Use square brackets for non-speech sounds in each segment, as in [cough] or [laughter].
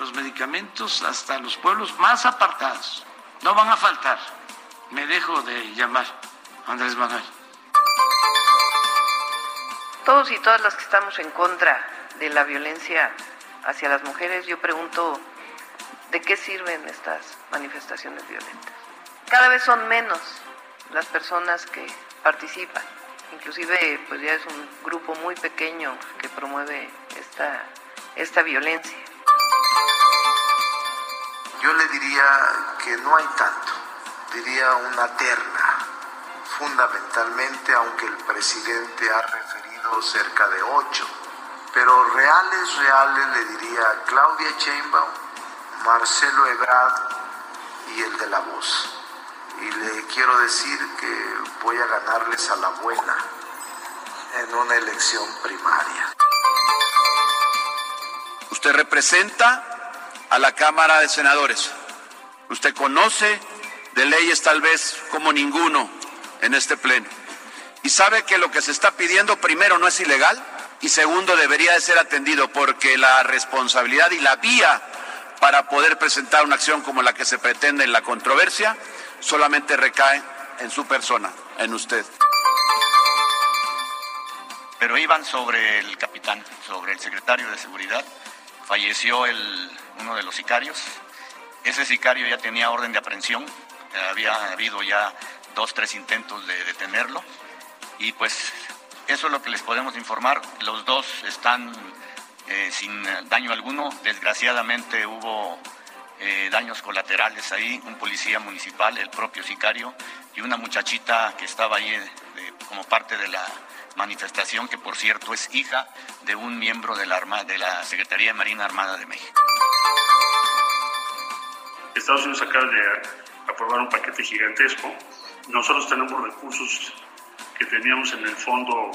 los medicamentos hasta los pueblos más apartados. No van a faltar. Me dejo de llamar Andrés Manuel. Todos y todas las que estamos en contra de la violencia hacia las mujeres, yo pregunto, ¿de qué sirven estas manifestaciones violentas? Cada vez son menos las personas que participan. Inclusive, pues ya es un grupo muy pequeño que promueve esta, esta violencia. Yo le diría que no hay tanto, diría una terna, fundamentalmente, aunque el presidente ha referido cerca de ocho, pero reales, reales le diría Claudia Sheinbaum, Marcelo Ebrard y el de la voz. Y le quiero decir que voy a ganarles a la buena en una elección primaria. Usted representa a la Cámara de Senadores. Usted conoce de leyes tal vez como ninguno en este pleno. Y sabe que lo que se está pidiendo primero no es ilegal y segundo debería de ser atendido porque la responsabilidad y la vía para poder presentar una acción como la que se pretende en la controversia solamente recae en su persona, en usted. Pero iban sobre el capitán, sobre el secretario de seguridad. Falleció el, uno de los sicarios. Ese sicario ya tenía orden de aprehensión. Había habido ya dos, tres intentos de detenerlo. Y pues eso es lo que les podemos informar. Los dos están eh, sin daño alguno. Desgraciadamente hubo eh, daños colaterales ahí, un policía municipal, el propio sicario y una muchachita que estaba ahí eh, como parte de la manifestación, que por cierto es hija de un miembro de la, Arma, de la Secretaría de Marina Armada de México. Estados Unidos acaba de aprobar un paquete gigantesco. Nosotros tenemos recursos que teníamos en el fondo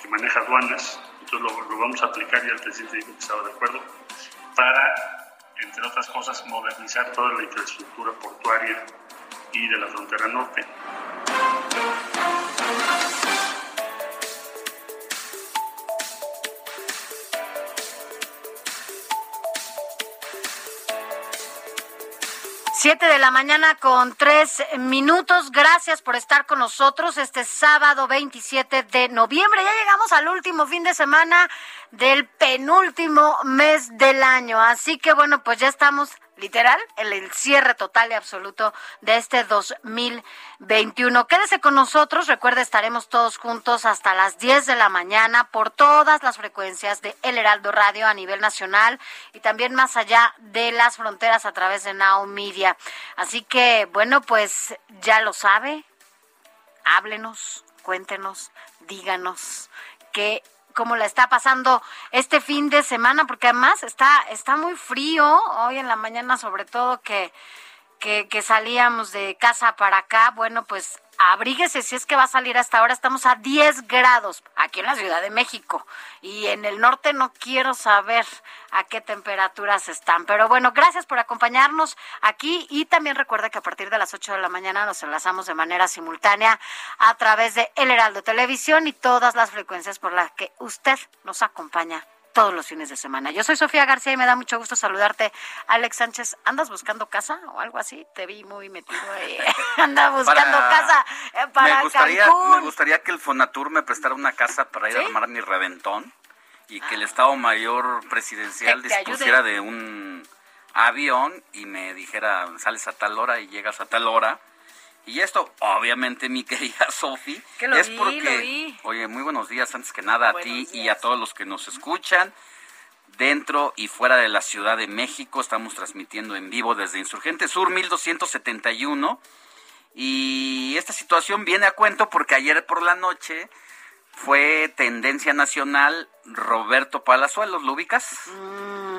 que maneja aduanas, entonces lo, lo vamos a aplicar y el presidente dijo que estaba de acuerdo, para, entre otras cosas, modernizar toda la infraestructura portuaria y de la frontera norte. Siete de la mañana con tres minutos. Gracias por estar con nosotros este sábado 27 de noviembre. Ya llegamos al último fin de semana del penúltimo mes del año. Así que bueno, pues ya estamos literal el cierre total y absoluto de este 2021. Quédese con nosotros, recuerde, estaremos todos juntos hasta las 10 de la mañana por todas las frecuencias de El Heraldo Radio a nivel nacional y también más allá de las fronteras a través de Now Media. Así que, bueno, pues ya lo sabe, háblenos, cuéntenos, díganos qué cómo la está pasando este fin de semana, porque además está, está muy frío hoy en la mañana, sobre todo que, que, salíamos de casa para acá. Bueno, pues abríguese si es que va a salir hasta ahora. Estamos a 10 grados aquí en la Ciudad de México y en el norte no quiero saber a qué temperaturas están. Pero bueno, gracias por acompañarnos aquí y también recuerda que a partir de las 8 de la mañana nos enlazamos de manera simultánea a través de El Heraldo Televisión y todas las frecuencias por las que usted nos acompaña todos los fines de semana. Yo soy Sofía García y me da mucho gusto saludarte. Alex Sánchez, ¿andas buscando casa o algo así? Te vi muy metido ahí. [laughs] Anda buscando Para- casa eh, para me gustaría, Cancún. me gustaría que el Fonatur me prestara una casa para ir a armar mi reventón y que el Estado Mayor Presidencial dispusiera de un avión y me dijera, sales a tal hora y llegas a tal hora. Y esto, obviamente, mi querida [laughs] Sofi, Que es vi, porque, oye, muy buenos días antes que nada a ti y a todos los que nos escuchan dentro y fuera de la Ciudad de México. Estamos transmitiendo en vivo desde Insurgente Sur 1271. Y esta situación viene a cuento porque ayer por la noche fue tendencia nacional Roberto Palazuelos. ¿Lo ubicas? Mm,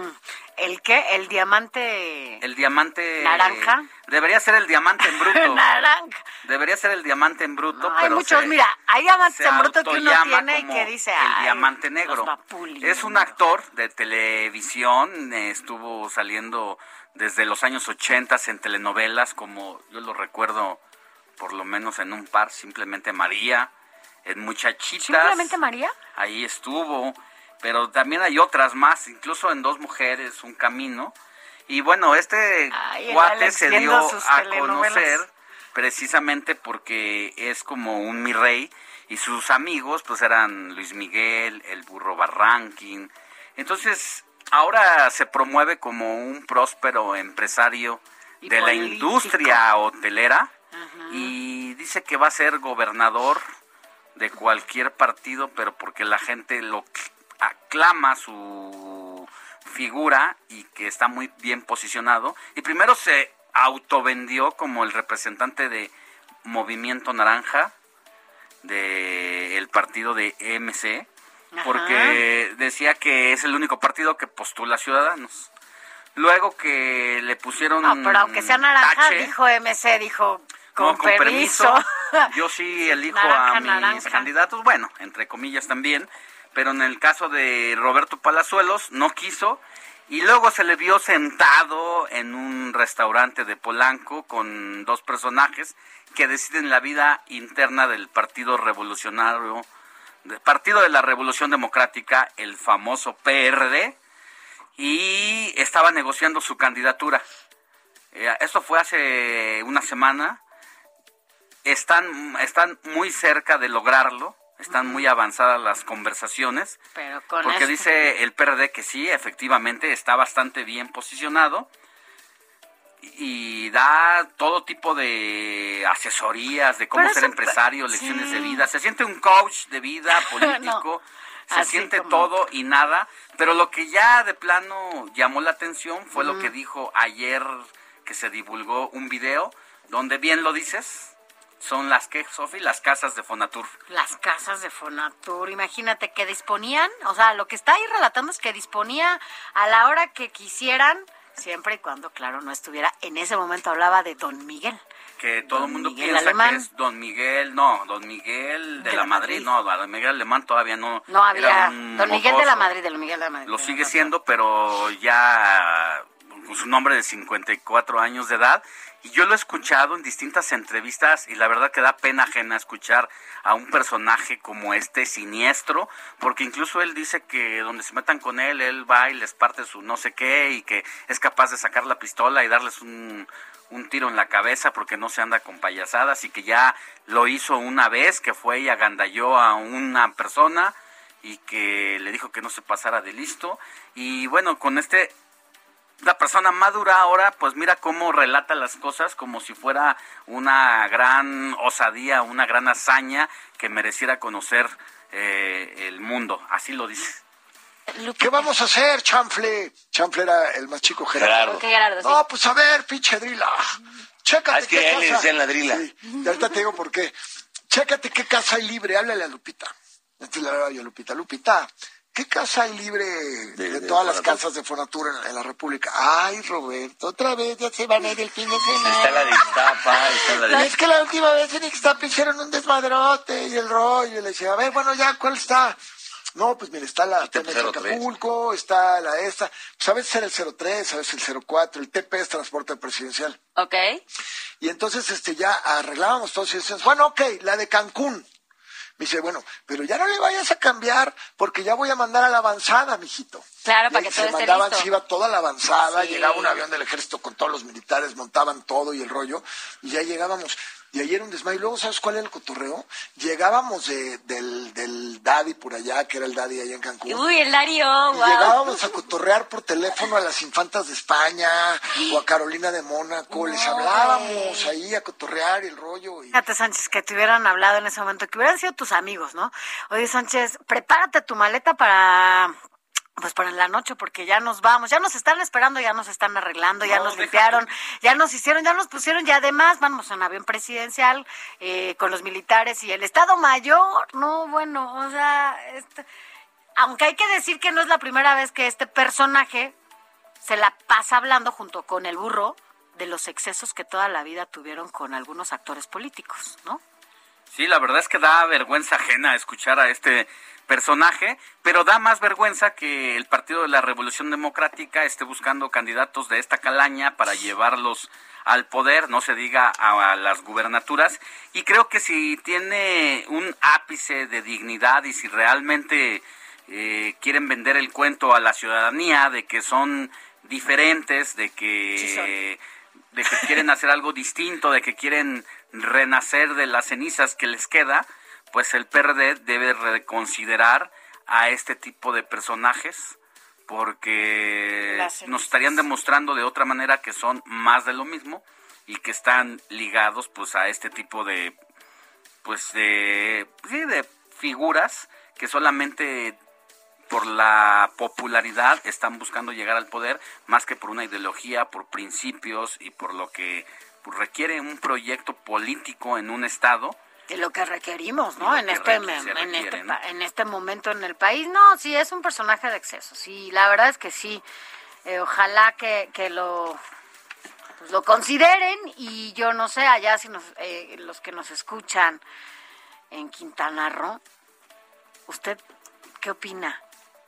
¿El qué? ¿El diamante El diamante... ¿Naranja? Debería ser el diamante en bruto. [laughs] naranja? Debería ser el diamante en bruto. No, hay pero muchos, se- mira, hay diamantes en bruto que uno tiene y que dice, el "Ay, diamante negro. va puliendo". Es un actor de televisión, eh, estuvo saliendo desde los años 80 en telenovelas, como yo lo recuerdo por lo menos en un par, simplemente María, en Muchachitas. ¿Simplemente María? Ahí estuvo, pero también hay otras más, incluso en Dos Mujeres, Un Camino. Y bueno, este Ay, cuate se dio a conocer precisamente porque es como un mi rey y sus amigos pues eran Luis Miguel, el burro Barranquín. Entonces, ahora se promueve como un próspero empresario Y de la industria hotelera y dice que va a ser gobernador de cualquier partido, pero porque la gente lo aclama su figura y que está muy bien posicionado. Y primero se autovendió como el representante de Movimiento Naranja del partido de Ajá. porque decía que es el único partido que postula ciudadanos. Luego que le pusieron No, pero aunque sea naranja, tache, dijo MC, dijo, con, no, con permiso. Yo sí [laughs] elijo Naranja, a mis naranja. candidatos, bueno, entre comillas también, pero en el caso de Roberto Palazuelos no quiso y luego se le vio sentado en un restaurante de Polanco con dos personajes que deciden la vida interna del Partido Revolucionario, Partido de la Revolución Democrática, el famoso PRD, y estaba negociando su candidatura. Eh, esto fue hace una semana. Están, están muy cerca de lograrlo. Están muy avanzadas las conversaciones. Pero con Porque esto- dice el PRD que sí, efectivamente, está bastante bien posicionado. Y da todo tipo de asesorías de cómo Pero ser eso- empresario, lecciones sí. de vida. Se siente un coach de vida [laughs] [laughs] político. Se así siente como- todo y nada. Pero lo que ya de plano llamó la atención fue lo que dijo ayer que se divulgó un video donde bien lo dices. Son las que, Sofi, las casas de Fonatur. Las casas de Fonatur, imagínate que disponían, o sea, lo que está ahí relatando es que disponía a la hora que quisieran, siempre y cuando, claro, no estuviera, en ese momento hablaba de Don Miguel. que todo el mundo Miguel piensa Alemán. que es Don Miguel, no, Don Miguel de, De la, Madrid, Madrid. no, Don Miguel Alemán todavía no. No había, un Don Miguel de la. Madrid, de Don Miguel de la Madrid. Lo sigue siendo, pero ya con su nombre de 54 años de edad. Y yo lo he escuchado en distintas entrevistas y la verdad que da pena ajena escuchar a un personaje como este siniestro, porque incluso él dice que donde se metan con él, él va y les parte su no sé qué y que es capaz de sacar la pistola y darles un, un tiro en la cabeza porque no se anda con payasadas y que ya lo hizo una vez, que fue y agandalló a una persona y que le dijo que no se pasara de listo. Y bueno, con este, la persona madura ahora, pues mira cómo relata las cosas como si fuera una gran osadía, una gran hazaña que mereciera conocer eh, el mundo. Así lo dice. ¿Qué vamos a hacer, Chanfle? Chanfle era el más chico Gerardo. Gerardo. No, pues a ver, pinche drila. Chécate Ah, es que qué a él le casa- decían la drila. Sí, y ahorita te digo por qué. Chécate qué casa hay libre. Háblale a Lupita. Entonces le hablaba yo a Lupita. Lupita, ¿qué casa hay libre de, de todas las casas de Fonatura en, en la República? Ay, Roberto, otra vez ya se van a ir el fin de semana. Está la de Iztapa, está la de... es que la última vez en Ixtapa hicieron un desmadrote y el rollo. Y le decía, a ver, bueno, ya, ¿cuál está? No, pues mira, está la TP TMX Acapulco, está la esta. Pues a veces era el 03, a veces el 04. El TP es transporte presidencial. Ok. Y entonces este ya arreglábamos todos y decíamos, bueno, ok, la de Cancún. Me dice, bueno, pero ya no le vayas a cambiar porque ya voy a mandar a la avanzada, mijito. Claro, Y para que se esté mandaban, listo. se iba toda la avanzada, Sí. llegaba un avión del ejército con todos los militares, montaban todo y el rollo, y ya llegábamos. Y ayer un desmayo. Y luego, ¿sabes cuál era el cotorreo? Llegábamos de, del, del Daddy por allá, que era el Daddy allá en Cancún. Uy, el Darío, wow. Y llegábamos a cotorrear por teléfono a las infantas de España o a Carolina de Mónaco. Les hablábamos ahí a cotorrear y el rollo. Y... Fíjate, Sánchez, que te hubieran hablado en ese momento, que hubieran sido tus amigos, ¿no? Oye, Sánchez, prepárate tu maleta para pues para la noche porque ya nos vamos, ya nos están esperando, ya nos están arreglando, ya nos limpiaron, ya nos hicieron, ya nos pusieron y además vamos en avión presidencial eh, con los militares y el Estado Mayor, no, bueno, o sea, este, aunque hay que decir que no es la primera vez que este personaje se la pasa hablando junto con el burro de los excesos que toda la vida tuvieron con algunos actores políticos, ¿no? Sí, la verdad es que da vergüenza ajena escuchar a este personaje, pero da más vergüenza que el Partido de la Revolución Democrática esté buscando candidatos de esta calaña para llevarlos al poder, no se diga a, las gubernaturas, y creo que si tiene un ápice de dignidad y si realmente eh, quieren vender el cuento a la ciudadanía de que son diferentes, de que, de que quieren hacer algo distinto, de que quieren renacer de las cenizas que les queda, pues el PRD debe reconsiderar a este tipo de personajes porque nos estarían demostrando de otra manera que son más de lo mismo y que están ligados pues a este tipo de pues de, sí, de figuras que solamente por la popularidad están buscando llegar al poder más que por una ideología, por principios y por lo que pues, requiere un proyecto político en un estado lo que requerimos, ¿no? En este, en, este, en este momento en el país. No, sí, es un personaje de exceso. Sí, la verdad es que sí. Eh, ojalá que, que lo, pues, lo consideren y yo no sé, allá si nos, eh, los que nos escuchan en Quintana Roo, ¿usted qué opina?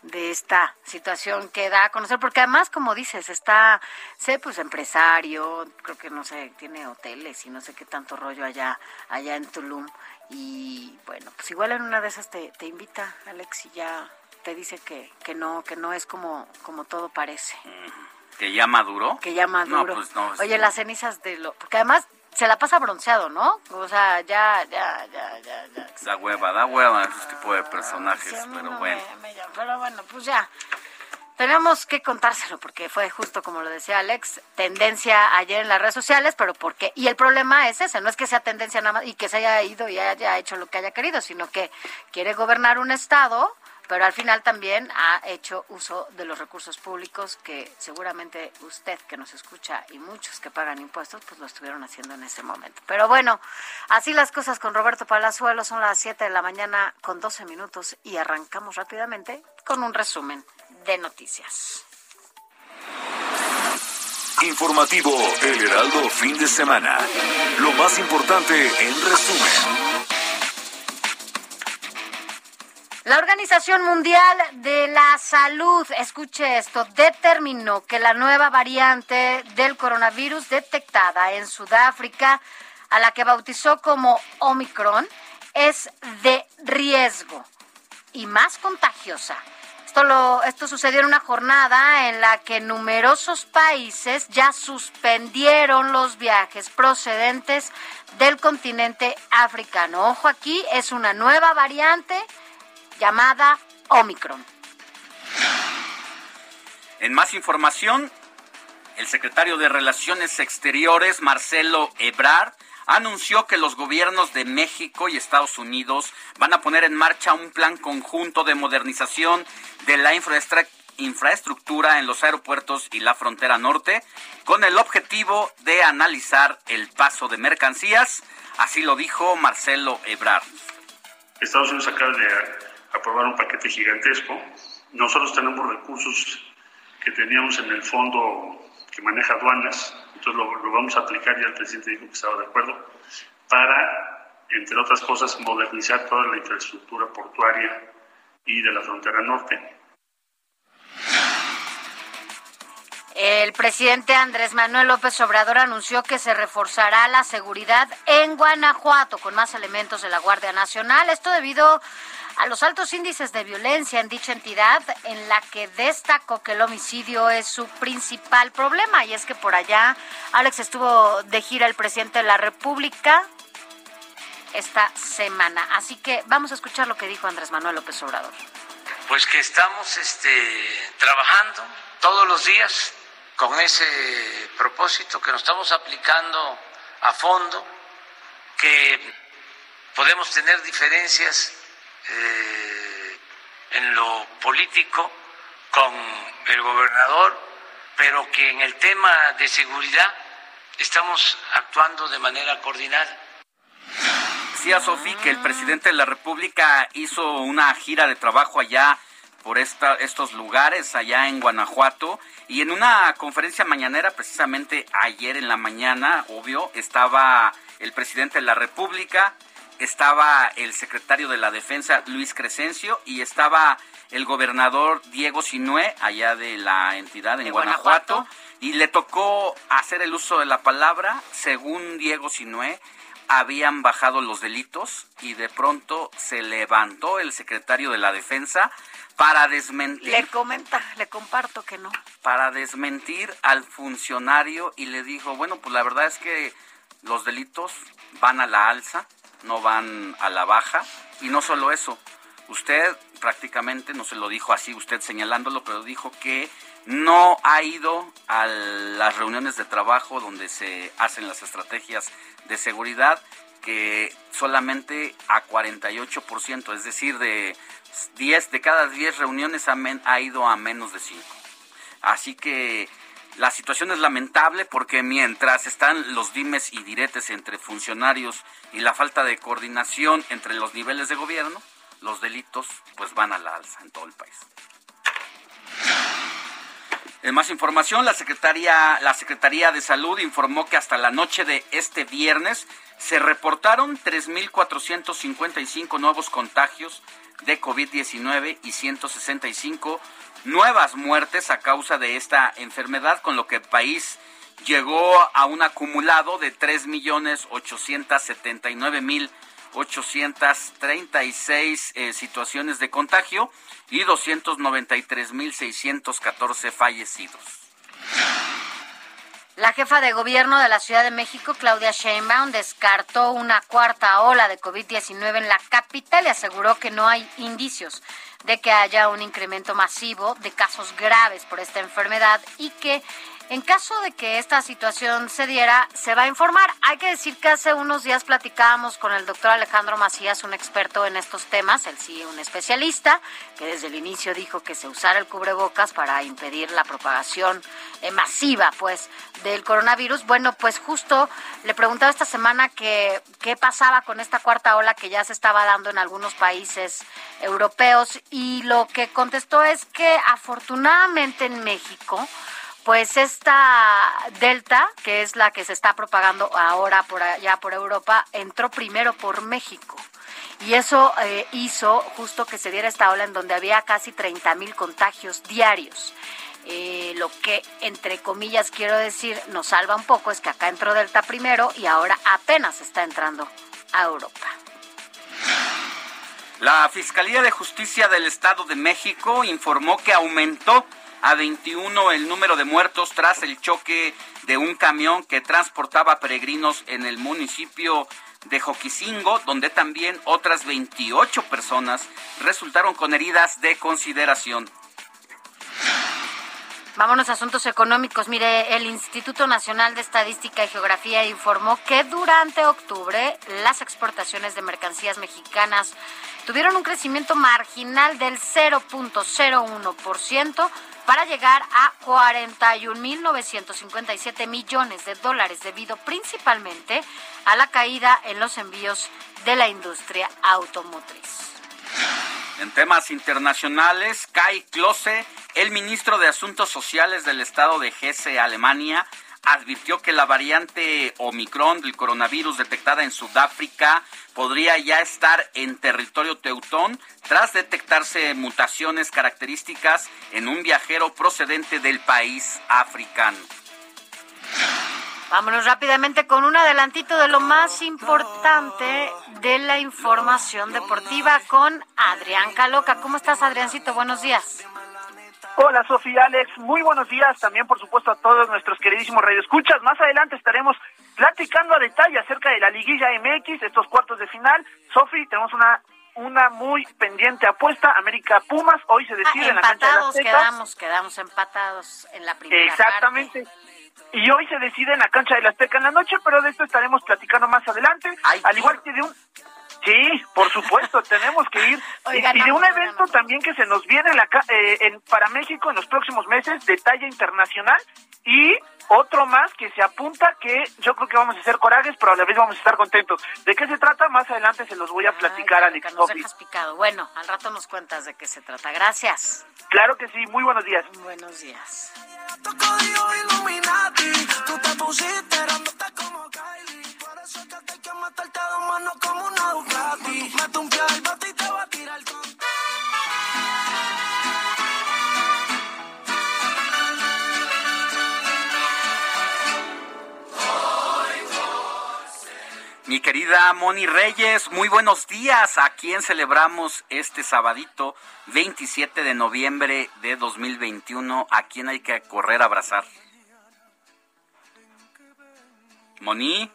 De esta situación que da a conocer, porque además, como dices, está, sé, pues empresario, creo que no sé, tiene hoteles y no sé qué tanto rollo allá, allá en Tulum. Y bueno, pues igual en una de esas te, te invita, Alex, y ya te dice que, que no, que no es como, como todo parece. ¿Que ya maduró? Que ya maduró. Pues Oye, las cenizas de lo... Porque además se la pasa bronceado, ¿no? O sea, ya, ya, ya, ya, ya. Da hueva, da hueva ese tipo de personajes, pero bueno. pero bueno, pues ya. Tenemos que contárselo porque fue justo como lo decía Alex, tendencia ayer en las redes sociales, pero ¿por qué? Y el problema es ese, no es que sea tendencia nada más y que se haya ido y haya hecho lo que haya querido, sino que quiere gobernar un estado pero al final también ha hecho uso de los recursos públicos que seguramente usted que nos escucha y muchos que pagan impuestos, pues lo estuvieron haciendo en ese momento. Pero bueno, así las cosas con Roberto Palazuelo, son las 7 de la mañana con 12 minutos y arrancamos rápidamente con un resumen de noticias. Informativo El Heraldo Fin de Semana. Lo más importante en resumen. La Organización Mundial de la Salud, escuche esto, determinó que la nueva variante del coronavirus detectada en Sudáfrica, a la que bautizó como Omicron, es de riesgo y más contagiosa. Esto, lo, esto sucedió en una jornada en la que numerosos países ya suspendieron los viajes procedentes del continente africano. Ojo aquí, es una nueva variante llamada Omicron. En más información, el secretario de Relaciones Exteriores, Marcelo Ebrard, anunció que los gobiernos de México y Estados Unidos van a poner en marcha un plan conjunto de modernización de la infraestructura en los aeropuertos y la frontera norte, con el objetivo de analizar el paso de mercancías. Así lo dijo Marcelo Ebrard. Estados Unidos acaba de aprobar un paquete gigantesco. Nosotros tenemos recursos que teníamos en el fondo que maneja aduanas, entonces lo, vamos a aplicar, ya el presidente dijo que estaba de acuerdo, para, entre otras cosas, modernizar toda la infraestructura portuaria y de la frontera norte. El presidente Andrés Manuel López Obrador anunció que se reforzará la seguridad en Guanajuato con más elementos de la Guardia Nacional. Esto debido a los altos índices de violencia en dicha entidad, en la que destacó que el homicidio es su principal problema. Y es que por allá, Alex estuvo de gira el presidente de la República esta semana. Así que vamos a escuchar lo que dijo Andrés Manuel López Obrador. Pues que estamos este, trabajando todos los días con ese propósito, que nos estamos aplicando a fondo, que podemos tener diferencias eh, en lo político con el gobernador, pero que en el tema de seguridad estamos actuando de manera coordinada. Decía Sofi que el presidente de la República hizo una gira de trabajo allá por esta, estos lugares, allá en Guanajuato, y en una conferencia mañanera, precisamente ayer en la mañana, obvio, estaba el presidente de la República, estaba el secretario de la Defensa, Luis Crescencio, y estaba el gobernador Diego Sinué, allá de la entidad en Guanajuato, y le tocó hacer el uso de la palabra, según Diego Sinué, habían bajado los delitos y de pronto se levantó el secretario de la Defensa para desmentir. Le comenta, le comparto que no. Para desmentir al funcionario y le dijo, bueno, pues la verdad es que los delitos van a la alza, no van a la baja. Y no solo eso, usted prácticamente, no se lo dijo así usted señalándolo, pero dijo que no ha ido a las reuniones de trabajo donde se hacen las estrategias de seguridad, que solamente a 48%, es decir, de 10 de cada 10 reuniones ha, ido a menos de 5. Así que la situación es lamentable porque mientras están los dimes y diretes entre funcionarios y la falta de coordinación entre los niveles de gobierno, los delitos pues van a la alza en todo el país. En más información, la Secretaría, la Secretaría de Salud informó que hasta la noche de este viernes se reportaron 3.455 nuevos contagios de COVID-19 y 165 nuevas muertes a causa de esta enfermedad, con lo que el país llegó a un acumulado de 3.879.836 eh, situaciones de contagio y 293.614 fallecidos. La jefa de gobierno de la Ciudad de México, Claudia Sheinbaum, descartó una cuarta ola de COVID-19 en la capital y aseguró que no hay indicios de que haya un incremento masivo de casos graves por esta enfermedad y que en caso de que esta situación se diera, se va a informar. Hay que decir que hace unos días platicábamos con el doctor Alejandro Macías, un experto en estos temas, él sí, un especialista, que desde el inicio dijo que se usara el cubrebocas para impedir la propagación eh, masiva, pues, del coronavirus. Bueno, pues justo le preguntaba esta semana que qué pasaba con esta cuarta ola que ya se estaba dando en algunos países europeos y lo que contestó es que afortunadamente en México, pues esta delta, que es la que se está propagando ahora por allá por Europa, entró primero por México. Y eso eh, hizo justo que se diera esta ola en donde había casi 30 mil contagios diarios. Eh, lo que, entre comillas, quiero decir, nos salva un poco es que acá entró Delta primero y ahora apenas está entrando a Europa. La Fiscalía de Justicia del Estado de México informó que aumentó a 21 el número de muertos tras el choque de un camión que transportaba peregrinos en el municipio de Joquisingo, donde también otras 28 personas resultaron con heridas de consideración. Vámonos a asuntos económicos. Mire, el Instituto Nacional de Estadística y Geografía informó que durante octubre las exportaciones de mercancías mexicanas tuvieron un crecimiento marginal del 0.01%, para llegar a 41.957 millones de dólares debido principalmente a la caída en los envíos de la industria automotriz. En temas internacionales, Kai Klose, el ministro de Asuntos Sociales del Estado de Hesse, Alemania, advirtió que la variante Omicron del coronavirus detectada en Sudáfrica podría ya estar en territorio teutón tras detectarse mutaciones características en un viajero procedente del país africano. Vámonos rápidamente con un adelantito de lo más importante de la información deportiva con Adrián Caloca. ¿Cómo estás, Adriancito? Buenos días. Hola Sofía, Alex, muy buenos días también por supuesto a todos nuestros queridísimos radioescuchas. Más adelante estaremos platicando a detalle acerca de la liguilla MX, estos cuartos de final. Sofi, tenemos una una muy pendiente apuesta, América Pumas, hoy se decide en la cancha de la Empatados quedamos, quedamos empatados en la primera Exactamente. Y hoy se decide en la cancha de la Azteca en la noche, pero de esto estaremos platicando más adelante. al igual que de un... Sí, por supuesto, [laughs] tenemos que ir. Oigan, y, y de un evento también que se nos viene la, eh, en, para México en los próximos meses de talla internacional y otro más que se apunta que yo creo que vamos a hacer corajes, pero a la vez vamos a estar contentos. ¿De qué se trata? Más adelante se los voy a platicar, Alex. Nos dejas picado. Bueno, al rato nos cuentas de qué se trata. Gracias. Claro que sí, muy buenos días. Buenos días. Mi querida Moni Reyes, muy buenos días. ¿A quién celebramos este sabadito 27 de noviembre de 2021? ¿A quién hay que correr a abrazar? Moni,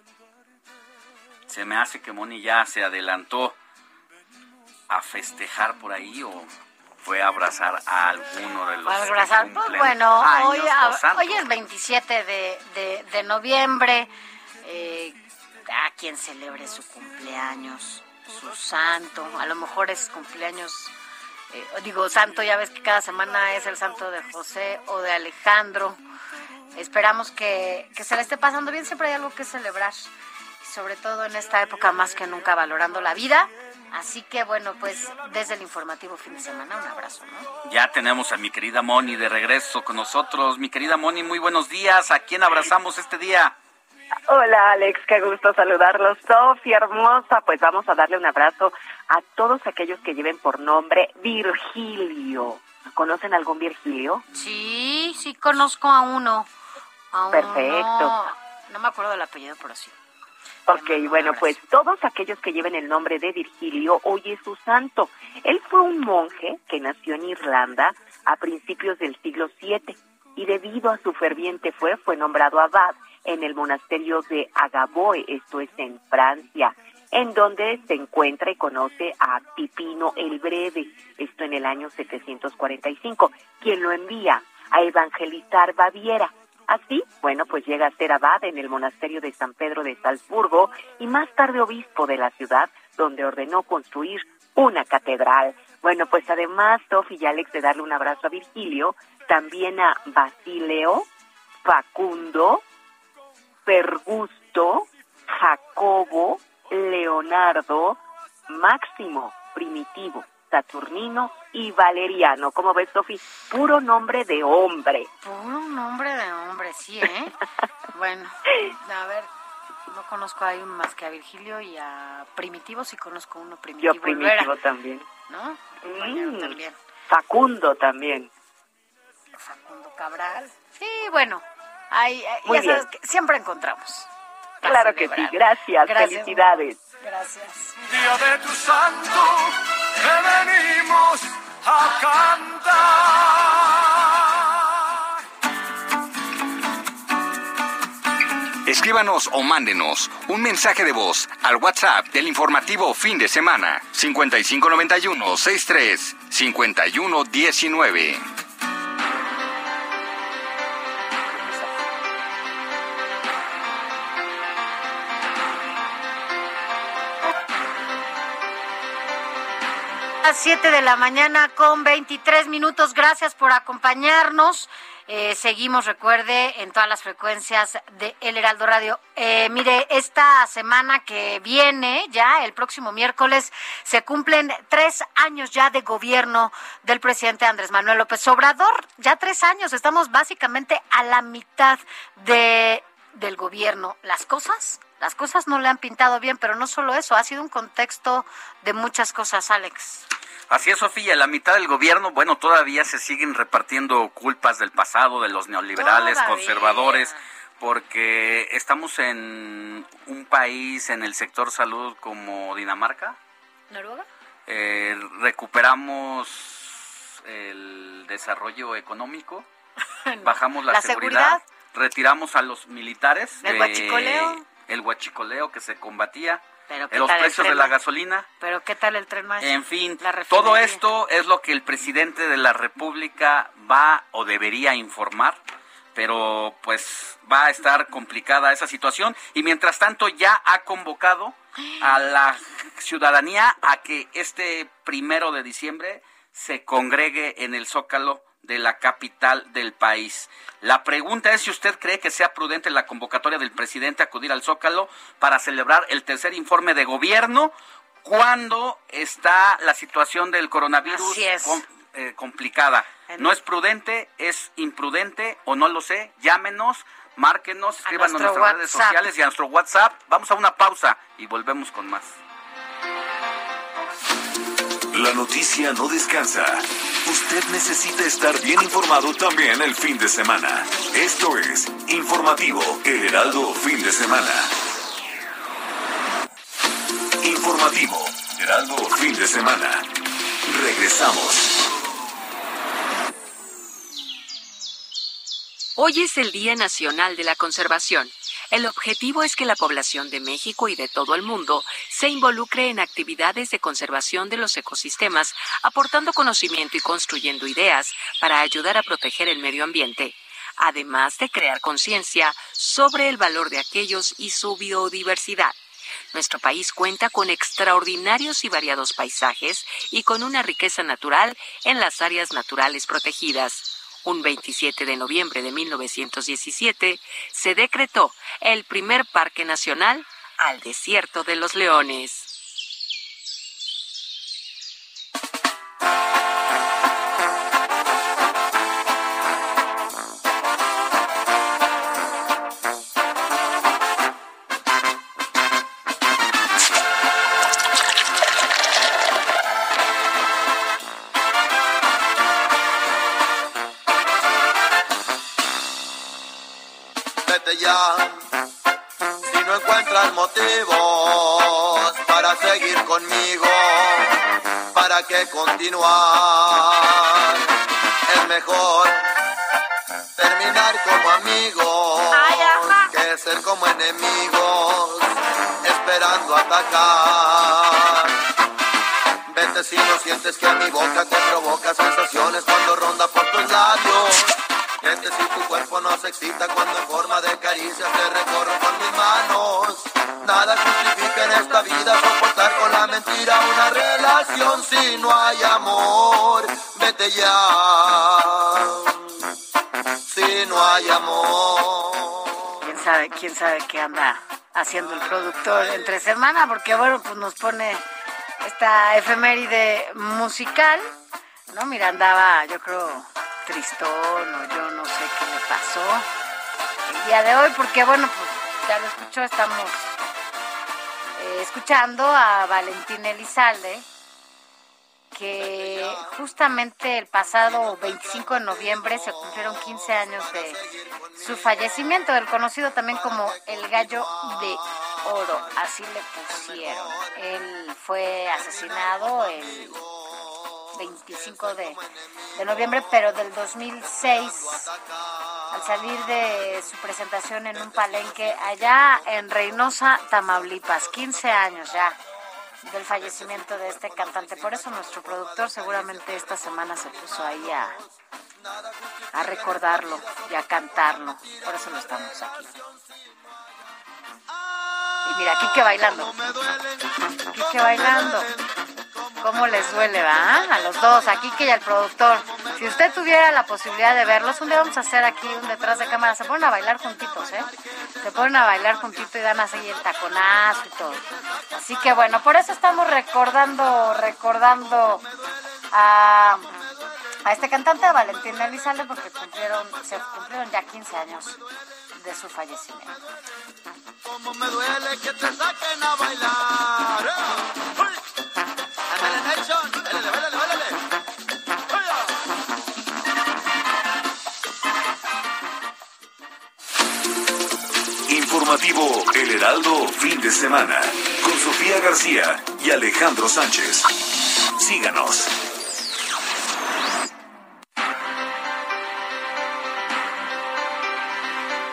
se me hace que Moni ya se adelantó a festejar por ahí o fue a abrazar a alguno de los que abrazar, pues bueno, hoy, a- hoy es 27 de, de, de noviembre. Eh, a quien celebre su cumpleaños, su santo. A lo mejor es cumpleaños, eh, digo, santo, ya ves que cada semana es el santo de José o de Alejandro. Esperamos que, que se le esté pasando bien. Siempre hay algo que celebrar. Sobre todo en esta época más que nunca valorando la vida. Así que bueno, pues desde el informativo fin de semana, un abrazo, ¿no? Ya tenemos a mi querida Moni de regreso con nosotros. Mi querida Moni, muy buenos días. ¿A quién abrazamos este día? Hola Alex, qué gusto saludarlos. Sofía hermosa, pues vamos a darle un abrazo a todos aquellos que lleven por nombre Virgilio. ¿Conocen algún Virgilio? Sí, sí conozco a uno. A uno. Perfecto. No me acuerdo del apellido, pero sí. Ok, bueno, pues todos aquellos que lleven el nombre de Virgilio, hoy es su santo. Él fue un monje que nació en Irlanda a principios del siglo VII y debido a su ferviente fe fue nombrado abad en el monasterio de Agaboe, esto es en Francia, en donde se encuentra y conoce a Pipino el Breve, esto en el año 745, quien lo envía a evangelizar Baviera. Así, bueno, pues llega a ser abad en el monasterio de San Pedro de Salzburgo y más tarde obispo de la ciudad, donde ordenó construir una catedral. Bueno, pues además, Sofi y Alex de darle un abrazo a Virgilio, también a Basileo, Facundo, Pergusto, Jacobo, Leonardo, Máximo, Primitivo, Saturnino y Valeriano. ¿Cómo ves, Sofi? Puro nombre de hombre. Puro nombre de hombre, sí, ¿eh? [laughs] bueno, a ver, no conozco a alguien más que a Virgilio y a Primitivo, sí conozco uno Primitivo. Yo primitivo Olvera, también. ¿No? Mm. también. Facundo también. Facundo Cabral. Sí, bueno, Muy ya sabes que siempre encontramos. Claro que sí. Gracias, Felicidades. Gracias. Día de tu santo, que venimos a cantar. Escríbanos o mándenos un mensaje de voz al WhatsApp del informativo fin de semana 5591 63 51 las 7 de la mañana con 23 minutos. Gracias por acompañarnos. Eh, seguimos, recuerde, en todas las frecuencias de El Heraldo Radio. Eh, mire, esta semana que viene, ya el próximo miércoles, se cumplen tres años ya de gobierno del presidente Andrés Manuel López Obrador. Ya tres años, estamos básicamente a la mitad de, del gobierno. Las cosas, las cosas no le han pintado bien, pero no solo eso, ha sido un contexto de muchas cosas, Alex. Así es, Sofía, la mitad del gobierno, bueno, todavía se siguen repartiendo culpas del pasado, de los neoliberales, Todavía. conservadores, porque estamos en un país en el sector salud como Dinamarca. ¿Noruega? Eh, recuperamos el desarrollo económico, [laughs] bajamos la, La seguridad, seguridad. Retiramos a los militares. El de- huachicoleo. El huachicoleo que se combatía. Pero ¿qué los tal el precios de la gasolina. Pero ¿qué tal el tren Maya? En fin, todo esto es lo que el presidente de la República va o debería informar, pero pues va a estar complicada esa situación y mientras tanto ya ha convocado a la ciudadanía a que este primero de diciembre se congregue en el Zócalo de la capital del país. La pregunta es si usted cree que sea prudente la convocatoria del presidente a acudir al Zócalo para celebrar el tercer informe de gobierno cuando está la situación del coronavirus Así es. com- eh, complicada. No es prudente, es imprudente o no lo sé. Llámenos, márquenos, escríbanos en nuestro nuestras redes sociales y a nuestro WhatsApp. Vamos a una pausa y volvemos con más. La noticia no descansa. Usted necesita estar bien informado también el fin de semana. Esto es Informativo El Heraldo Fin de Semana. Informativo Heraldo Fin de Semana. Regresamos. Hoy es el Día Nacional de la Conservación. El objetivo es que la población de México y de todo el mundo se involucre en actividades de conservación de los ecosistemas, aportando conocimiento y construyendo ideas para ayudar a proteger el medio ambiente, además de crear conciencia sobre el valor de aquellos y su biodiversidad. Nuestro país cuenta con extraordinarios y variados paisajes y con una riqueza natural en las áreas naturales protegidas. Un 27 de noviembre de 1917 se decretó el primer Parque Nacional al Desierto de los Leones. Continuar? Es mejor terminar como amigos que ser como enemigos, esperando atacar. Vete si no sientes que mi boca te provoca sensaciones cuando ronda por tus labios. Vete si tu cuerpo no se excita cuando en forma de caricias te recorro con mis manos. Nada justifica en esta vida soportar con la mentira una relación si no hay amor. Vete ya. Si no hay amor. ¿Quién sabe, quién sabe qué anda haciendo el productor entre semana? Porque bueno, pues nos pone esta efeméride musical, ¿no? Mira, andaba, yo creo, tristón o yo no sé qué le pasó el día de hoy, porque bueno, pues ya lo escuchó, estamos escuchando a Valentín Elizalde, que justamente el pasado 25 de noviembre se cumplieron 15 años de su fallecimiento, del conocido también como el gallo de oro, así le pusieron. Él fue asesinado el 25 de, de noviembre, pero del 2006, al salir de su presentación en un palenque allá en Reynosa, Tamaulipas, 15 años ya del fallecimiento de este cantante. Por eso nuestro productor seguramente esta semana se puso ahí a, a recordarlo y a cantarlo. Por eso lo estamos aquí. Y mira, Kike bailando. Kike bailando. ¿Cómo les duele, va? A los dos, a Kike y al productor. Si usted tuviera la posibilidad de verlos, un día vamos a hacer aquí un detrás de cámara. Se ponen a bailar juntitos, ¿eh? Se ponen a bailar juntitos y dan así el taconazo y todo. Así que bueno, por eso estamos recordando, recordando a, a este cantante, a Valentín Elizalde, porque cumplieron, se cumplieron ya 15 años de su fallecimiento. Como me duele que te saquen a bailar. informativo El Heraldo Fin de Semana con Sofía García y Alejandro Sánchez. Síganos.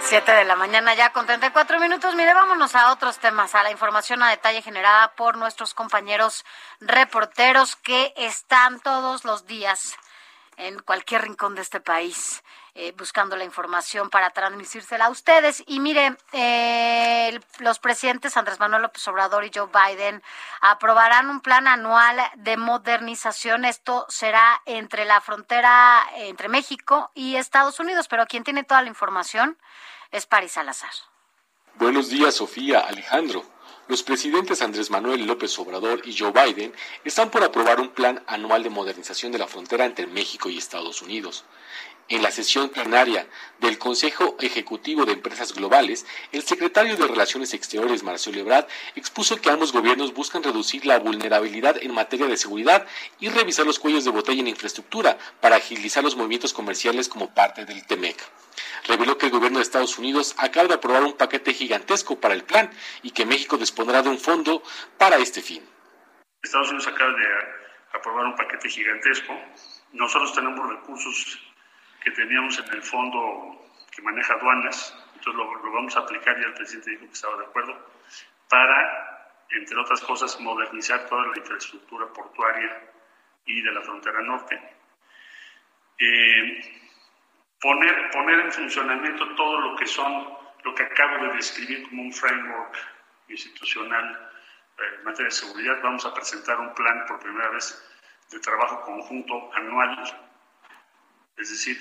Siete de la mañana ya con 34 minutos. Mire, vámonos a otros temas, a la información a detalle generada por nuestros compañeros reporteros que están todos los días en cualquier rincón de este país eh, buscando la información para transmitírsela a ustedes. Y mire, eh, los presidentes Andrés Manuel López Obrador y Joe Biden aprobarán un plan anual de modernización. Esto será entre la frontera entre México y Estados Unidos, pero quien tiene toda la información es Paris Salazar. Buenos días, Sofía, Alejandro. Los presidentes Andrés Manuel López Obrador y Joe Biden están por aprobar un plan anual de modernización de la frontera entre México y Estados Unidos. En la sesión plenaria del Consejo Ejecutivo de Empresas Globales, el secretario de Relaciones Exteriores, Marcelo Ebrard, expuso que ambos gobiernos buscan reducir la vulnerabilidad en materia de seguridad y revisar los cuellos de botella en infraestructura para agilizar los movimientos comerciales como parte del TEMEC. Reveló que el gobierno de Estados Unidos acaba de aprobar un paquete gigantesco para el plan y que México dispondrá de un fondo para este fin. Estados Unidos acaba de aprobar un paquete gigantesco. Nosotros tenemos recursos que teníamos en el fondo que maneja aduanas, entonces lo, vamos a aplicar, y el presidente dijo que estaba de acuerdo, para, entre otras cosas, modernizar toda la infraestructura portuaria y de la frontera norte. Eh, poner, poner en funcionamiento todo lo que son, lo que acabo de describir como un framework institucional eh, en materia de seguridad. Vamos a presentar un plan por primera vez de trabajo conjunto anual, es decir,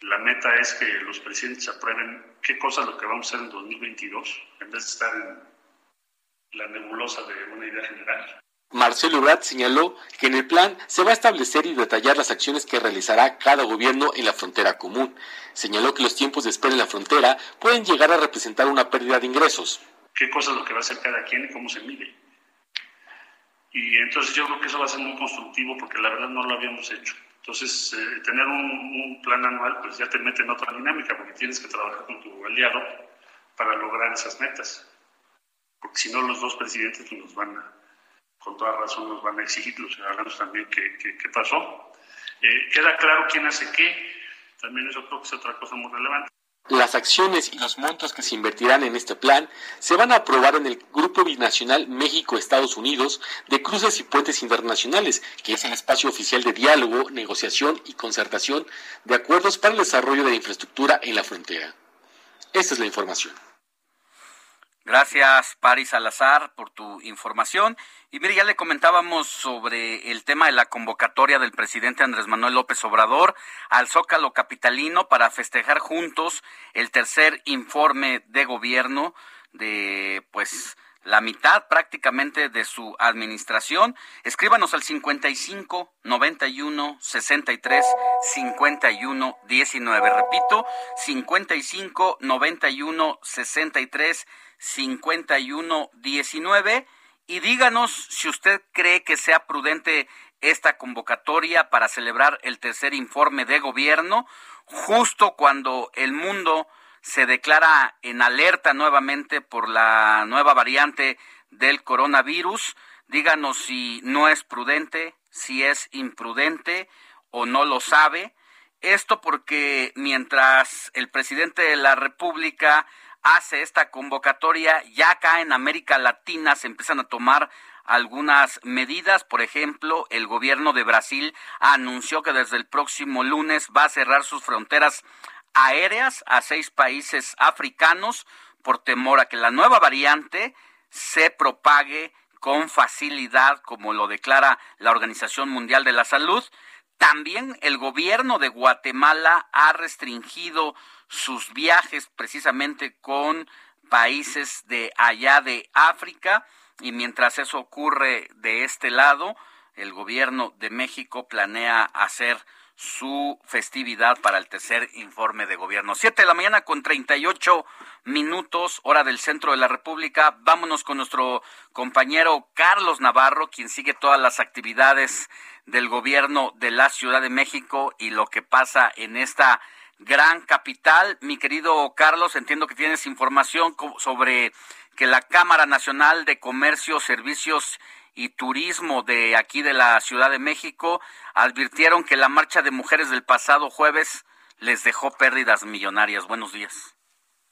la meta es que los presidentes aprueben qué cosa es lo que vamos a hacer en 2022, en vez de estar en la nebulosa de una idea general. Marcelo Ebrard señaló que en el plan se va a establecer y detallar las acciones que realizará cada gobierno en la frontera común. Señaló que los tiempos de espera en la frontera pueden llegar a representar una pérdida de ingresos. ¿Qué cosa es lo que va a hacer cada quien y cómo se mide? Y entonces yo creo que eso va a ser muy constructivo porque la verdad no lo habíamos hecho. Entonces, eh, tener un, plan anual, pues ya te mete en otra dinámica, porque tienes que trabajar con tu aliado para lograr esas metas. Porque si no, los dos presidentes nos van a, con toda razón, nos van a exigir, los ciudadanos también, qué, qué, pasó. Eh, queda claro quién hace qué, también eso creo que es otra cosa muy relevante. Las acciones y los montos que se invertirán en este plan se van a aprobar en el Grupo Binacional México-Estados Unidos de Cruces y Puentes Internacionales, que es el espacio oficial de diálogo, negociación y concertación de acuerdos para el desarrollo de la infraestructura en la frontera. Esta es la información. Gracias, Paris Salazar, por tu información. Y mire, ya le comentábamos sobre el tema de la convocatoria del presidente Andrés Manuel López Obrador al Zócalo Capitalino para festejar juntos el tercer informe de gobierno de, pues, la mitad prácticamente de su administración. Escríbanos al 55 91 63 51 19. Repito, 55 91 63 5119 y díganos si usted cree que sea prudente esta convocatoria para celebrar el tercer informe de gobierno justo cuando el mundo se declara en alerta nuevamente por la nueva variante del coronavirus. Díganos si no es prudente, si es imprudente o no lo sabe. Esto porque mientras el presidente de la República hace esta convocatoria, ya acá en América Latina se empiezan a tomar algunas medidas. Por ejemplo, el gobierno de Brasil anunció que desde el próximo lunes va a cerrar sus fronteras aéreas a seis países africanos por temor a que la nueva variante se propague con facilidad, como lo declara la Organización Mundial de la Salud. También el gobierno de Guatemala ha restringido sus viajes precisamente con países de allá de África. Y mientras eso ocurre de este lado, el gobierno de México planea hacer su festividad para el tercer informe de gobierno. Siete de la mañana con treinta y ocho minutos, hora del centro de la República. Vámonos con nuestro compañero Carlos Navarro, quien sigue todas las actividades del gobierno de la Ciudad de México y lo que pasa en esta gran capital. Mi querido Carlos, entiendo que tienes información sobre que la Cámara Nacional de Comercio, Servicios y Turismo de aquí de la Ciudad de México advirtieron que la marcha de mujeres del pasado jueves les dejó pérdidas millonarias. Buenos días.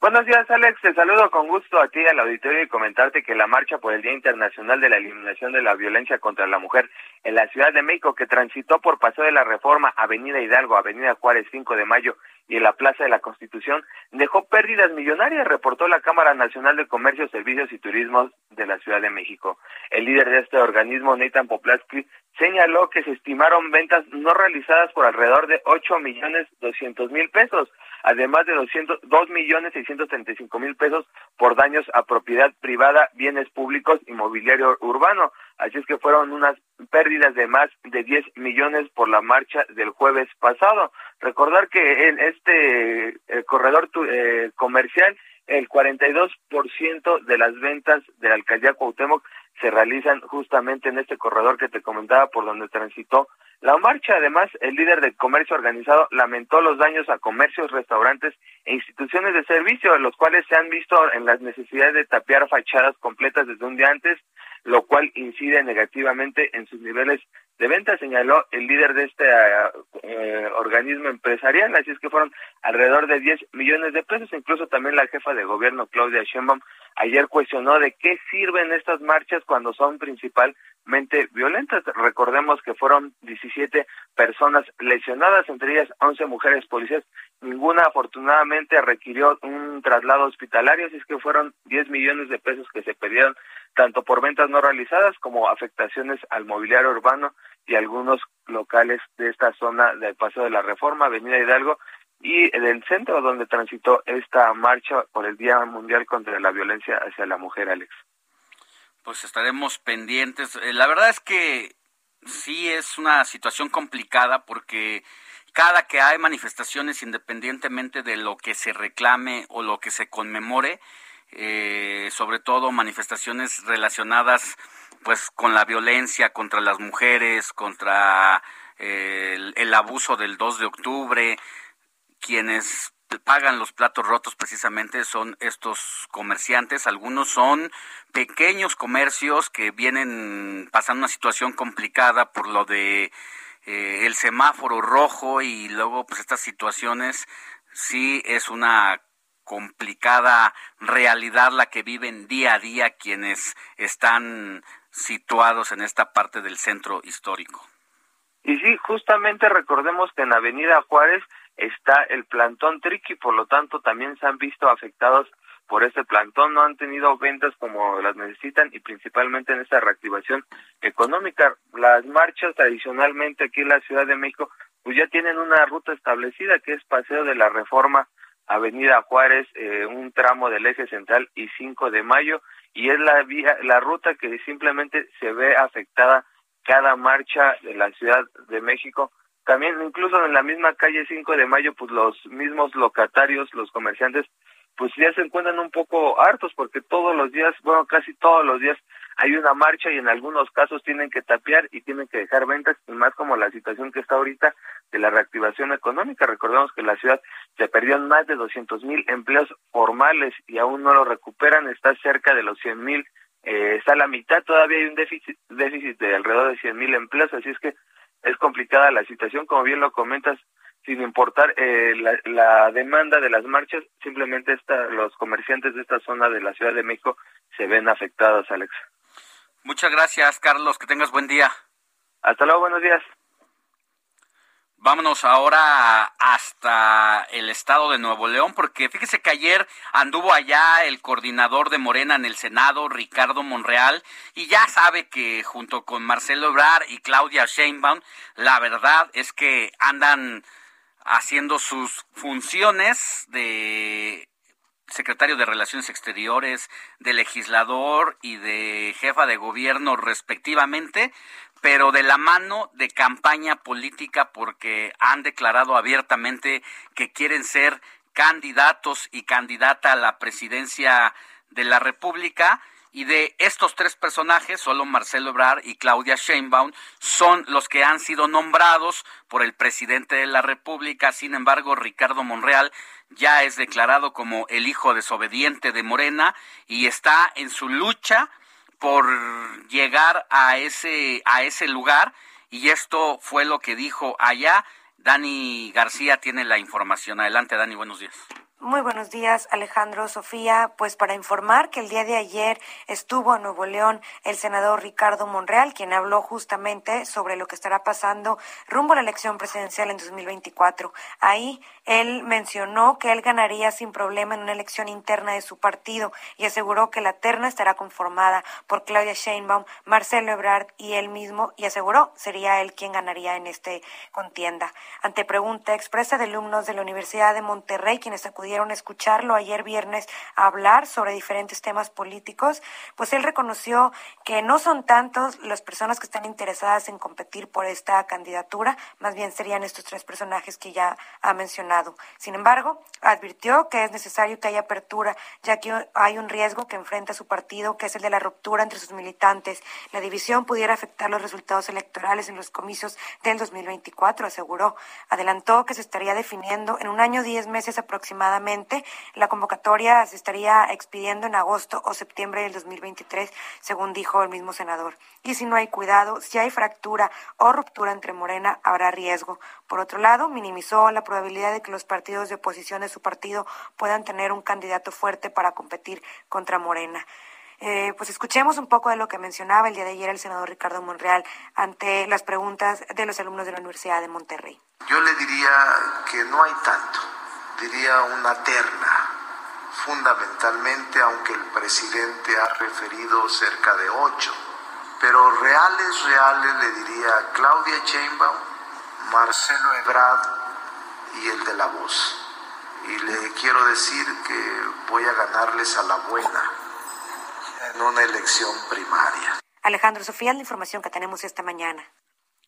Buenos días, Alex. Te saludo con gusto a ti al auditorio y comentarte que la marcha por el Día Internacional de la Eliminación de la Violencia contra la Mujer en la Ciudad de México, que transitó por Paseo de la Reforma, Avenida Hidalgo, Avenida Juárez 5 de Mayo y en la Plaza de la Constitución, dejó pérdidas millonarias, reportó la Cámara Nacional de Comercio, Servicios y Turismo de la Ciudad de México. El líder de este organismo, Nathan Poplaski, señaló que se estimaron ventas no realizadas por alrededor de 8 millones 200 mil pesos, además de 200, 2 millones 635 mil pesos por daños a propiedad privada, bienes públicos y mobiliario urbano. Así es que fueron unas pérdidas de más de 10 millones por la marcha del jueves pasado. Recordar que en este eh, corredor eh, comercial el 42% de las ventas de la alcaldía Cuauhtémoc se realizan justamente en este corredor que te comentaba por donde transitó la marcha. Además, el líder del comercio organizado lamentó los daños a comercios, restaurantes e instituciones de servicio, los cuales se han visto en las necesidades de tapiar fachadas completas desde un día antes, lo cual incide negativamente en sus niveles de venta, señaló el líder de este eh, organismo empresarial, así es que fueron alrededor de 10 millones de pesos, incluso también la jefa de gobierno Claudia Sheinbaum ayer cuestionó de qué sirven estas marchas cuando son principalmente violentas. Recordemos que fueron 17 personas lesionadas, entre ellas 11 mujeres policías. Ninguna afortunadamente requirió un traslado hospitalario, así es que fueron 10 millones de pesos que se perdieron tanto por ventas no realizadas como afectaciones al mobiliario urbano y algunos locales de esta zona del Paseo de la Reforma, Avenida Hidalgo, y del centro donde transitó esta marcha por el Día Mundial contra la Violencia hacia la Mujer, Alex. Pues estaremos pendientes. Eh, la verdad es que sí es una situación complicada porque cada que hay manifestaciones, independientemente de lo que se reclame o lo que se conmemore, eh, sobre todo manifestaciones relacionadas pues con la violencia contra las mujeres, contra eh, el, abuso del 2 de octubre, quienes pagan los platos rotos precisamente son estos comerciantes, algunos son pequeños comercios que vienen pasando una situación complicada por lo de eh, el semáforo rojo y luego pues estas situaciones sí es una complicada realidad la que viven día a día quienes están situados en esta parte del centro histórico. Y sí, justamente recordemos que en Avenida Juárez está el plantón Triqui, por lo tanto también se han visto afectados por este plantón, no han tenido ventas como las necesitan y principalmente en esta reactivación económica. Las marchas tradicionalmente aquí en la Ciudad de México pues ya tienen una ruta establecida que es Paseo de la Reforma, Avenida Juárez, eh, un tramo del eje central y 5 de mayo y es la vía, la ruta que simplemente se ve afectada cada marcha de la Ciudad de México. También incluso en la misma calle 5 de mayo, pues los mismos locatarios, los comerciantes, pues ya se encuentran un poco hartos porque todos los días, bueno, casi todos los días hay una marcha y en algunos casos tienen que tapiar y tienen que dejar ventas, y más como la situación que está ahorita de la reactivación económica. Recordemos que la ciudad se perdieron más de 200 mil empleos formales y aún no lo recuperan, está cerca de los 100 mil, eh, está a la mitad, todavía hay un déficit, déficit de alrededor de 100 mil empleos, así es que es complicada la situación, como bien lo comentas, sin importar eh, la, la, demanda de las marchas, simplemente esta, los comerciantes de esta zona de la Ciudad de México se ven afectados, Alex. Muchas gracias, Carlos. Que tengas buen día. Hasta luego, buenos días. Vámonos ahora hasta el estado de Nuevo León, porque fíjese que ayer anduvo allá el coordinador de Morena en el Senado, Ricardo Monreal, y ya sabe que junto con Marcelo Ebrard y Claudia Sheinbaum, la verdad es que andan haciendo sus funciones de secretario de Relaciones Exteriores, de legislador y de jefa de gobierno respectivamente, pero de la mano de campaña política porque han declarado abiertamente que quieren ser candidatos y candidata a la presidencia de la República y de estos tres personajes, solo Marcelo Ebrard y Claudia Sheinbaum son los que han sido nombrados por el presidente de la República. Sin embargo, Ricardo Monreal ya es declarado como el hijo desobediente de Morena y está en su lucha por llegar a ese a ese lugar y esto fue lo que dijo allá. Dani García tiene la información. Adelante, Dani, buenos días. Muy buenos días, Alejandro, Sofía. Pues para informar que el día de ayer estuvo en Nuevo León el senador Ricardo Monreal, quien habló justamente sobre lo que estará pasando rumbo a la elección presidencial en 2024. Ahí él mencionó que él ganaría sin problema en una elección interna de su partido y aseguró que la terna estará conformada por Claudia Sheinbaum, Marcelo Ebrard y él mismo y aseguró sería él quien ganaría en este contienda. Ante pregunta expresa de alumnos de la Universidad de Monterrey, quienes acudieron escucharlo ayer viernes hablar sobre diferentes temas políticos, pues él reconoció que no son tantos las personas que están interesadas en competir por esta candidatura, más bien serían estos tres personajes que ya ha mencionado. Sin embargo, advirtió que es necesario que haya apertura, ya que hay un riesgo que enfrenta su partido, que es el de la ruptura entre sus militantes. La división pudiera afectar los resultados electorales en los comicios del 2024, aseguró. Adelantó que se estaría definiendo en un año diez meses aproximadamente la convocatoria se estaría expidiendo en agosto o septiembre del 2023, según dijo el mismo senador. Y si no hay cuidado, si hay fractura o ruptura entre Morena, habrá riesgo. Por otro lado, minimizó la probabilidad de que los partidos de oposición de su partido puedan tener un candidato fuerte para competir contra Morena. Eh, pues escuchemos un poco de lo que mencionaba el día de ayer el senador Ricardo Monreal ante las preguntas de los alumnos de la Universidad de Monterrey. Yo le diría que no hay tanto diría una terna, fundamentalmente, aunque el presidente ha referido cerca de ocho, pero reales, reales le diría Claudia Sheinbaum, Marcelo Ebrard y el de la voz. Y le quiero decir que voy a ganarles a la buena en una elección primaria. Alejandro Sofía, la información que tenemos esta mañana.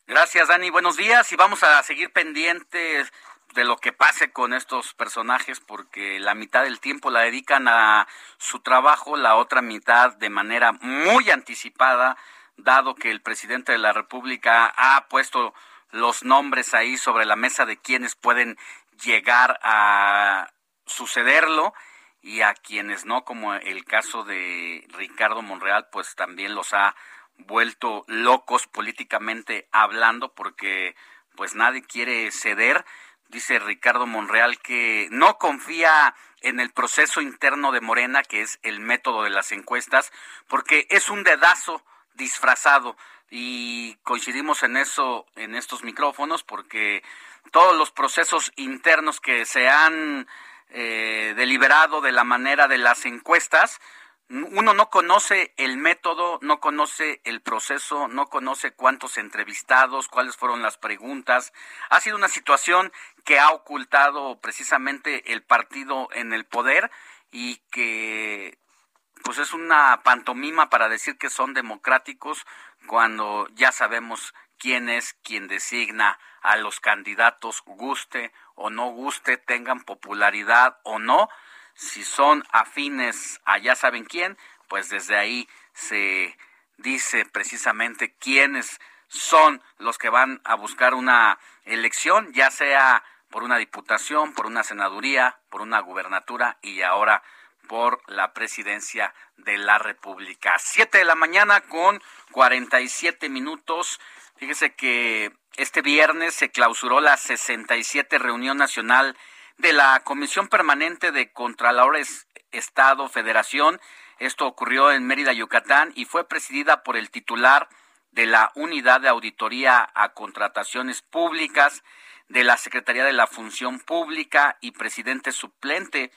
Gracias, Dani. Buenos días y vamos a seguir pendientes de lo que pase con estos personajes porque la mitad del tiempo la dedican a su trabajo, la otra mitad de manera muy anticipada, dado que el presidente de la República ha puesto los nombres ahí sobre la mesa de quienes pueden llegar a sucederlo y a quienes no, como el caso de Ricardo Monreal, pues también los ha vuelto locos políticamente hablando porque pues nadie quiere ceder. Dice Ricardo Monreal que no confía en el proceso interno de Morena, que es el método de las encuestas, porque es un dedazo disfrazado y coincidimos en eso en estos micrófonos porque todos los procesos internos que se han eh, deliberado de la manera de las encuestas uno no conoce el método, no conoce el proceso, no conoce cuántos entrevistados, cuáles fueron las preguntas. Ha sido una situación que ha ocultado precisamente el partido en el poder y que pues es una pantomima para decir que son democráticos cuando ya sabemos quién es quien designa a los candidatos, guste o no guste, tengan popularidad o no. Si son afines a ya saben quién, pues desde ahí se dice precisamente quiénes son los que van a buscar una elección, ya sea por una diputación, por una senaduría, por una gubernatura y ahora por la presidencia de la República. Siete de la mañana con cuarenta y siete minutos. Fíjese que este viernes se clausuró la 67 reunión nacional de la Comisión Permanente de Contralores Estado Federación. Esto ocurrió en Mérida, Yucatán, y fue presidida por el titular de la Unidad de Auditoría a Contrataciones Públicas de la Secretaría de la Función Pública y presidente suplente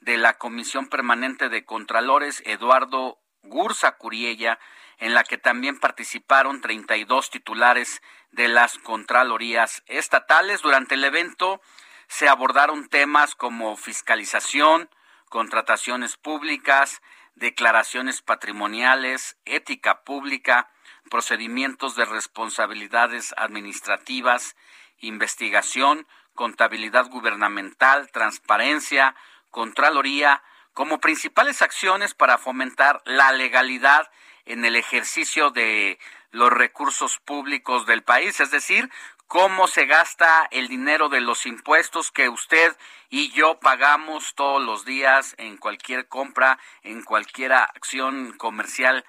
de la Comisión Permanente de Contralores, Eduardo Gursa Curiella, en la que también participaron 32 titulares de las Contralorías estatales. Durante el evento se abordaron temas como fiscalización, contrataciones públicas, declaraciones patrimoniales, ética pública, procedimientos de responsabilidades administrativas, investigación, contabilidad gubernamental, transparencia, contraloría, como principales acciones para fomentar la legalidad en el ejercicio de los recursos públicos del país, es decir, cómo se gasta el dinero de los impuestos que usted y yo pagamos todos los días en cualquier compra, en cualquier acción comercial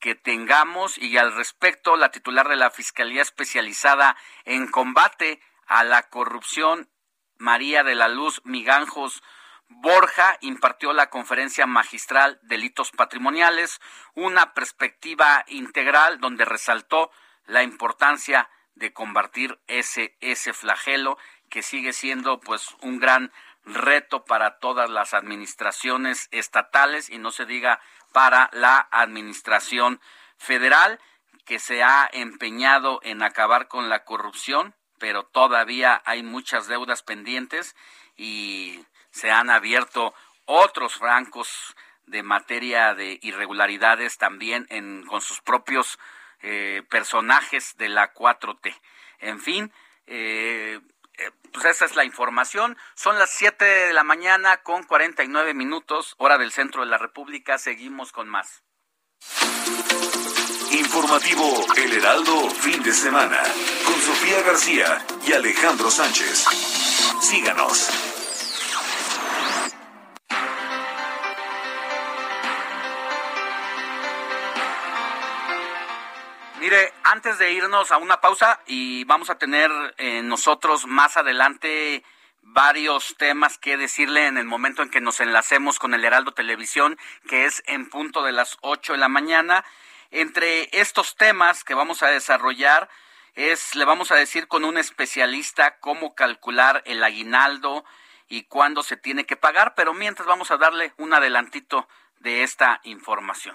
que tengamos. Y al respecto la titular de la Fiscalía Especializada en Combate a la Corrupción, María de la Luz Miganjos Borja impartió la conferencia magistral Delitos Patrimoniales, una perspectiva integral donde resaltó la importancia de combatir ese, ese flagelo que sigue siendo pues un gran reto para todas las administraciones estatales y no se diga para la administración federal que se ha empeñado en acabar con la corrupción, pero todavía hay muchas deudas pendientes y se han abierto otros francos de materia de irregularidades también en, con sus propios eh, personajes de la 4T. En fin, eh, eh, pues esa es la información. Son las 7 de la mañana con 49 minutos, hora del centro de la República. Seguimos con más. Informativo El Heraldo, fin de semana, con Sofía García y Alejandro Sánchez. Síganos. Mire, antes de irnos a una pausa y vamos a tener eh, nosotros más adelante varios temas que decirle en el momento en que nos enlacemos con el Heraldo Televisión, que es en punto de las 8 de la mañana. Entre estos temas que vamos a desarrollar es, le vamos a decir con un especialista cómo calcular el aguinaldo y cuándo se tiene que pagar, pero mientras vamos a darle un adelantito de esta información.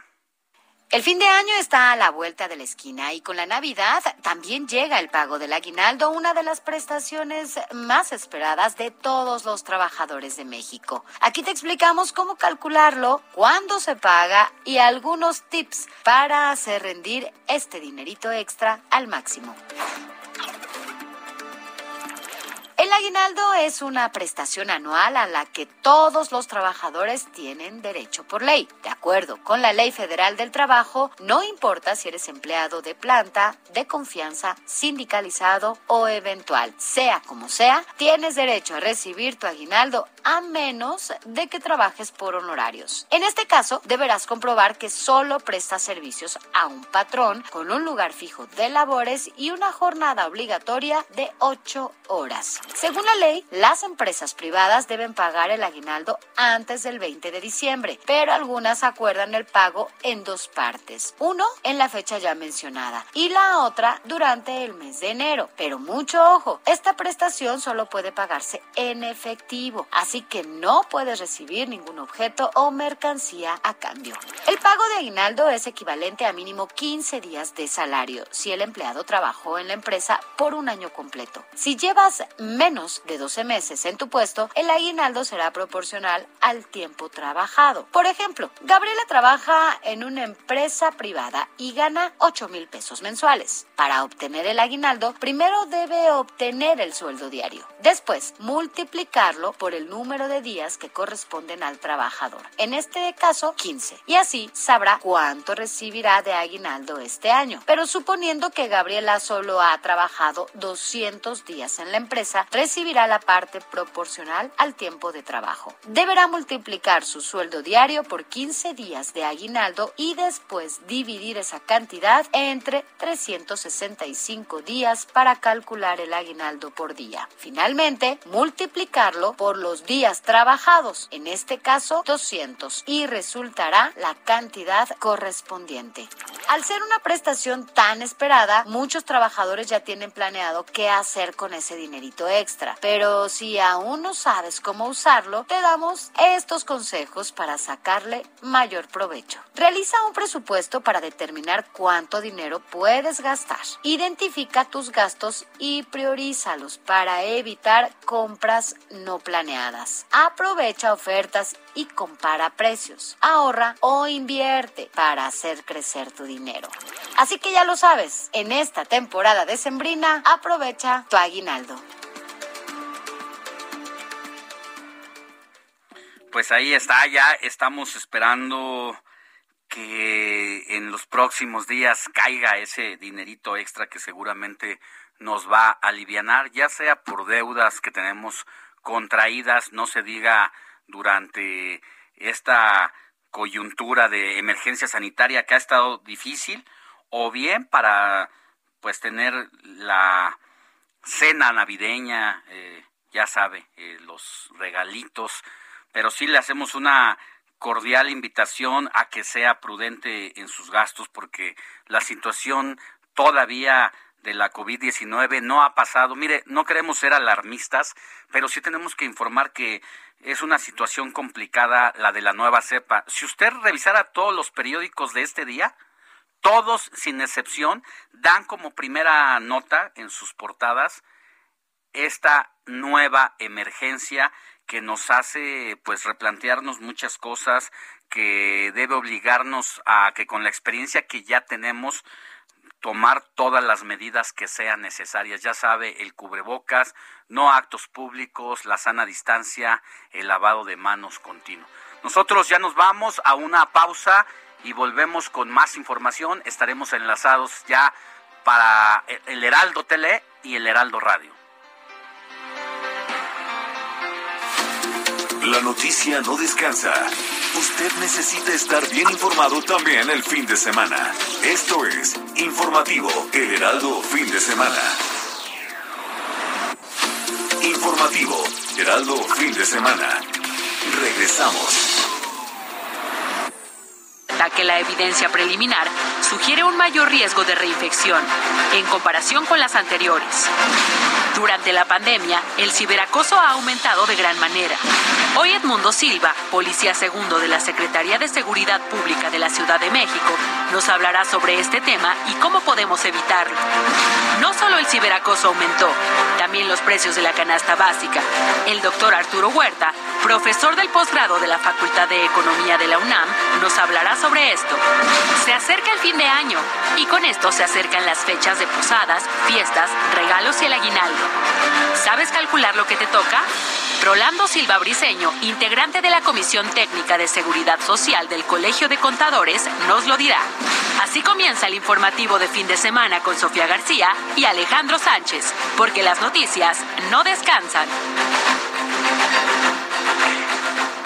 El fin de año está a la vuelta de la esquina y con la Navidad también llega el pago del aguinaldo, una de las prestaciones más esperadas de todos los trabajadores de México. Aquí te explicamos cómo calcularlo, cuándo se paga y algunos tips para hacer rendir este dinerito extra al máximo. El aguinaldo es una prestación anual a la que todos los trabajadores tienen derecho por ley. De acuerdo con la Ley Federal del Trabajo, no importa si eres empleado de planta, de confianza, sindicalizado o eventual. Sea como sea, tienes derecho a recibir tu aguinaldo a menos de que trabajes por honorarios. En este caso, deberás comprobar que solo prestas servicios a un patrón con un lugar fijo de labores y una jornada obligatoria de 8 horas. Según la ley, las empresas privadas deben pagar el aguinaldo antes del 20 de diciembre, pero algunas acuerdan el pago en dos partes. Uno en la fecha ya mencionada y la otra durante el mes de enero. Pero mucho ojo, esta prestación solo puede pagarse en efectivo, así que no puedes recibir ningún objeto o mercancía a cambio. El pago de aguinaldo es equivalente a mínimo 15 días de salario si el empleado trabajó en la empresa por un año completo. Si llevas menos de 12 meses en tu puesto, el aguinaldo será proporcional al tiempo trabajado. Por ejemplo, Gabriela trabaja en una empresa privada y gana 8 mil pesos mensuales. Para obtener el aguinaldo, primero debe obtener el sueldo diario. Después, multiplicarlo por el número de días que corresponden al trabajador. En este caso, 15. Y así sabrá cuánto recibirá de aguinaldo este año. Pero suponiendo que Gabriela solo ha trabajado 200 días en la empresa, recibirá la parte proporcional al tiempo de trabajo. Deberá multiplicar su sueldo diario por 15 días de aguinaldo y después dividir esa cantidad entre 365 días para calcular el aguinaldo por día. Finalmente, multiplicarlo por los días trabajados, en este caso 200, y resultará la cantidad correspondiente. Al ser una prestación tan esperada, muchos trabajadores ya tienen planeado qué hacer con ese dinerito extra. Pero si aún no sabes cómo usarlo, te damos estos consejos para sacarle mayor provecho. Realiza un presupuesto para determinar cuánto dinero puedes gastar. Identifica tus gastos y priorízalos para evitar compras no planeadas. Aprovecha ofertas y compara precios. Ahorra o invierte para hacer crecer tu dinero. Así que ya lo sabes, en esta temporada de Sembrina, aprovecha tu aguinaldo. Pues ahí está, ya estamos esperando que en los próximos días caiga ese dinerito extra que seguramente nos va a aliviar, ya sea por deudas que tenemos contraídas, no se diga durante esta coyuntura de emergencia sanitaria que ha estado difícil, o bien para pues tener la cena navideña, eh, ya sabe, eh, los regalitos pero sí le hacemos una cordial invitación a que sea prudente en sus gastos porque la situación todavía de la COVID-19 no ha pasado. Mire, no queremos ser alarmistas, pero sí tenemos que informar que es una situación complicada la de la nueva cepa. Si usted revisara todos los periódicos de este día, todos sin excepción dan como primera nota en sus portadas esta nueva emergencia que nos hace pues replantearnos muchas cosas, que debe obligarnos a que con la experiencia que ya tenemos tomar todas las medidas que sean necesarias. Ya sabe, el cubrebocas, no actos públicos, la sana distancia, el lavado de manos continuo. Nosotros ya nos vamos a una pausa y volvemos con más información. Estaremos enlazados ya para el Heraldo Tele y el Heraldo Radio. La noticia no descansa. Usted necesita estar bien informado también el fin de semana. Esto es Informativo El Heraldo Fin de Semana. Informativo Heraldo Fin de Semana. Regresamos que la evidencia preliminar sugiere un mayor riesgo de reinfección en comparación con las anteriores. Durante la pandemia, el ciberacoso ha aumentado de gran manera. Hoy Edmundo Silva, policía segundo de la Secretaría de Seguridad Pública de la Ciudad de México, nos hablará sobre este tema y cómo podemos evitarlo. No solo el ciberacoso aumentó, también los precios de la canasta básica. El doctor Arturo Huerta, profesor del posgrado de la Facultad de Economía de la UNAM, nos hablará sobre esto. Se acerca el fin de año y con esto se acercan las fechas de posadas, fiestas, regalos y el aguinaldo. ¿Sabes calcular lo que te toca? Rolando Silva Briceño, integrante de la Comisión Técnica de Seguridad Social del Colegio de Contadores, nos lo dirá. Así comienza el informativo de fin de semana con Sofía García y Alejandro Sánchez, porque las noticias no descansan.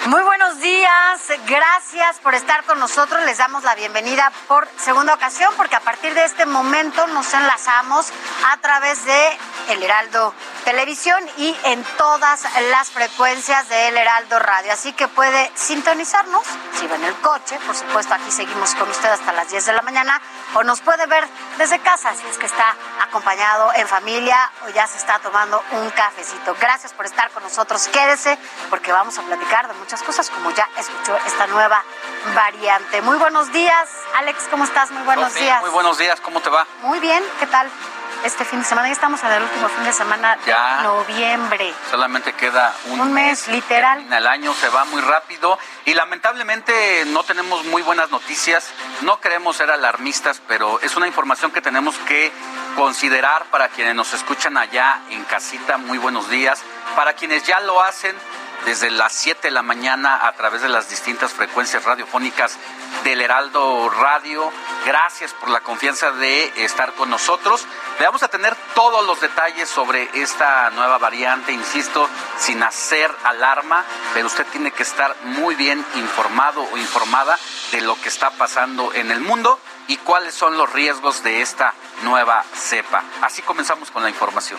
Muy buenos días, gracias por estar con nosotros. Les damos la bienvenida por segunda ocasión porque a partir de este momento nos enlazamos a través de El Heraldo Televisión y en todas las frecuencias de El Heraldo Radio. Así que puede sintonizarnos si va en el coche, por supuesto aquí seguimos con usted hasta las 10 de la mañana, o nos puede ver desde casa si es que está acompañado en familia o ya se está tomando un cafecito. Gracias por estar con nosotros, quédese porque vamos a platicar de muchas cosas como ya escuchó esta nueva variante. Muy buenos días, Alex, ¿cómo estás? Muy buenos días. Muy buenos días, ¿cómo te va? Muy bien, ¿qué tal? este fin de semana. Ya estamos en el último fin de semana de noviembre. Solamente queda un, un mes, literal. El año se va muy rápido y lamentablemente no tenemos muy buenas noticias. No queremos ser alarmistas, pero es una información que tenemos que considerar para quienes nos escuchan allá en casita. Muy buenos días. Para quienes ya lo hacen, desde las 7 de la mañana a través de las distintas frecuencias radiofónicas del Heraldo Radio. Gracias por la confianza de estar con nosotros. Le vamos a tener todos los detalles sobre esta nueva variante, insisto, sin hacer alarma, pero usted tiene que estar muy bien informado o informada de lo que está pasando en el mundo y cuáles son los riesgos de esta nueva cepa. Así comenzamos con la información.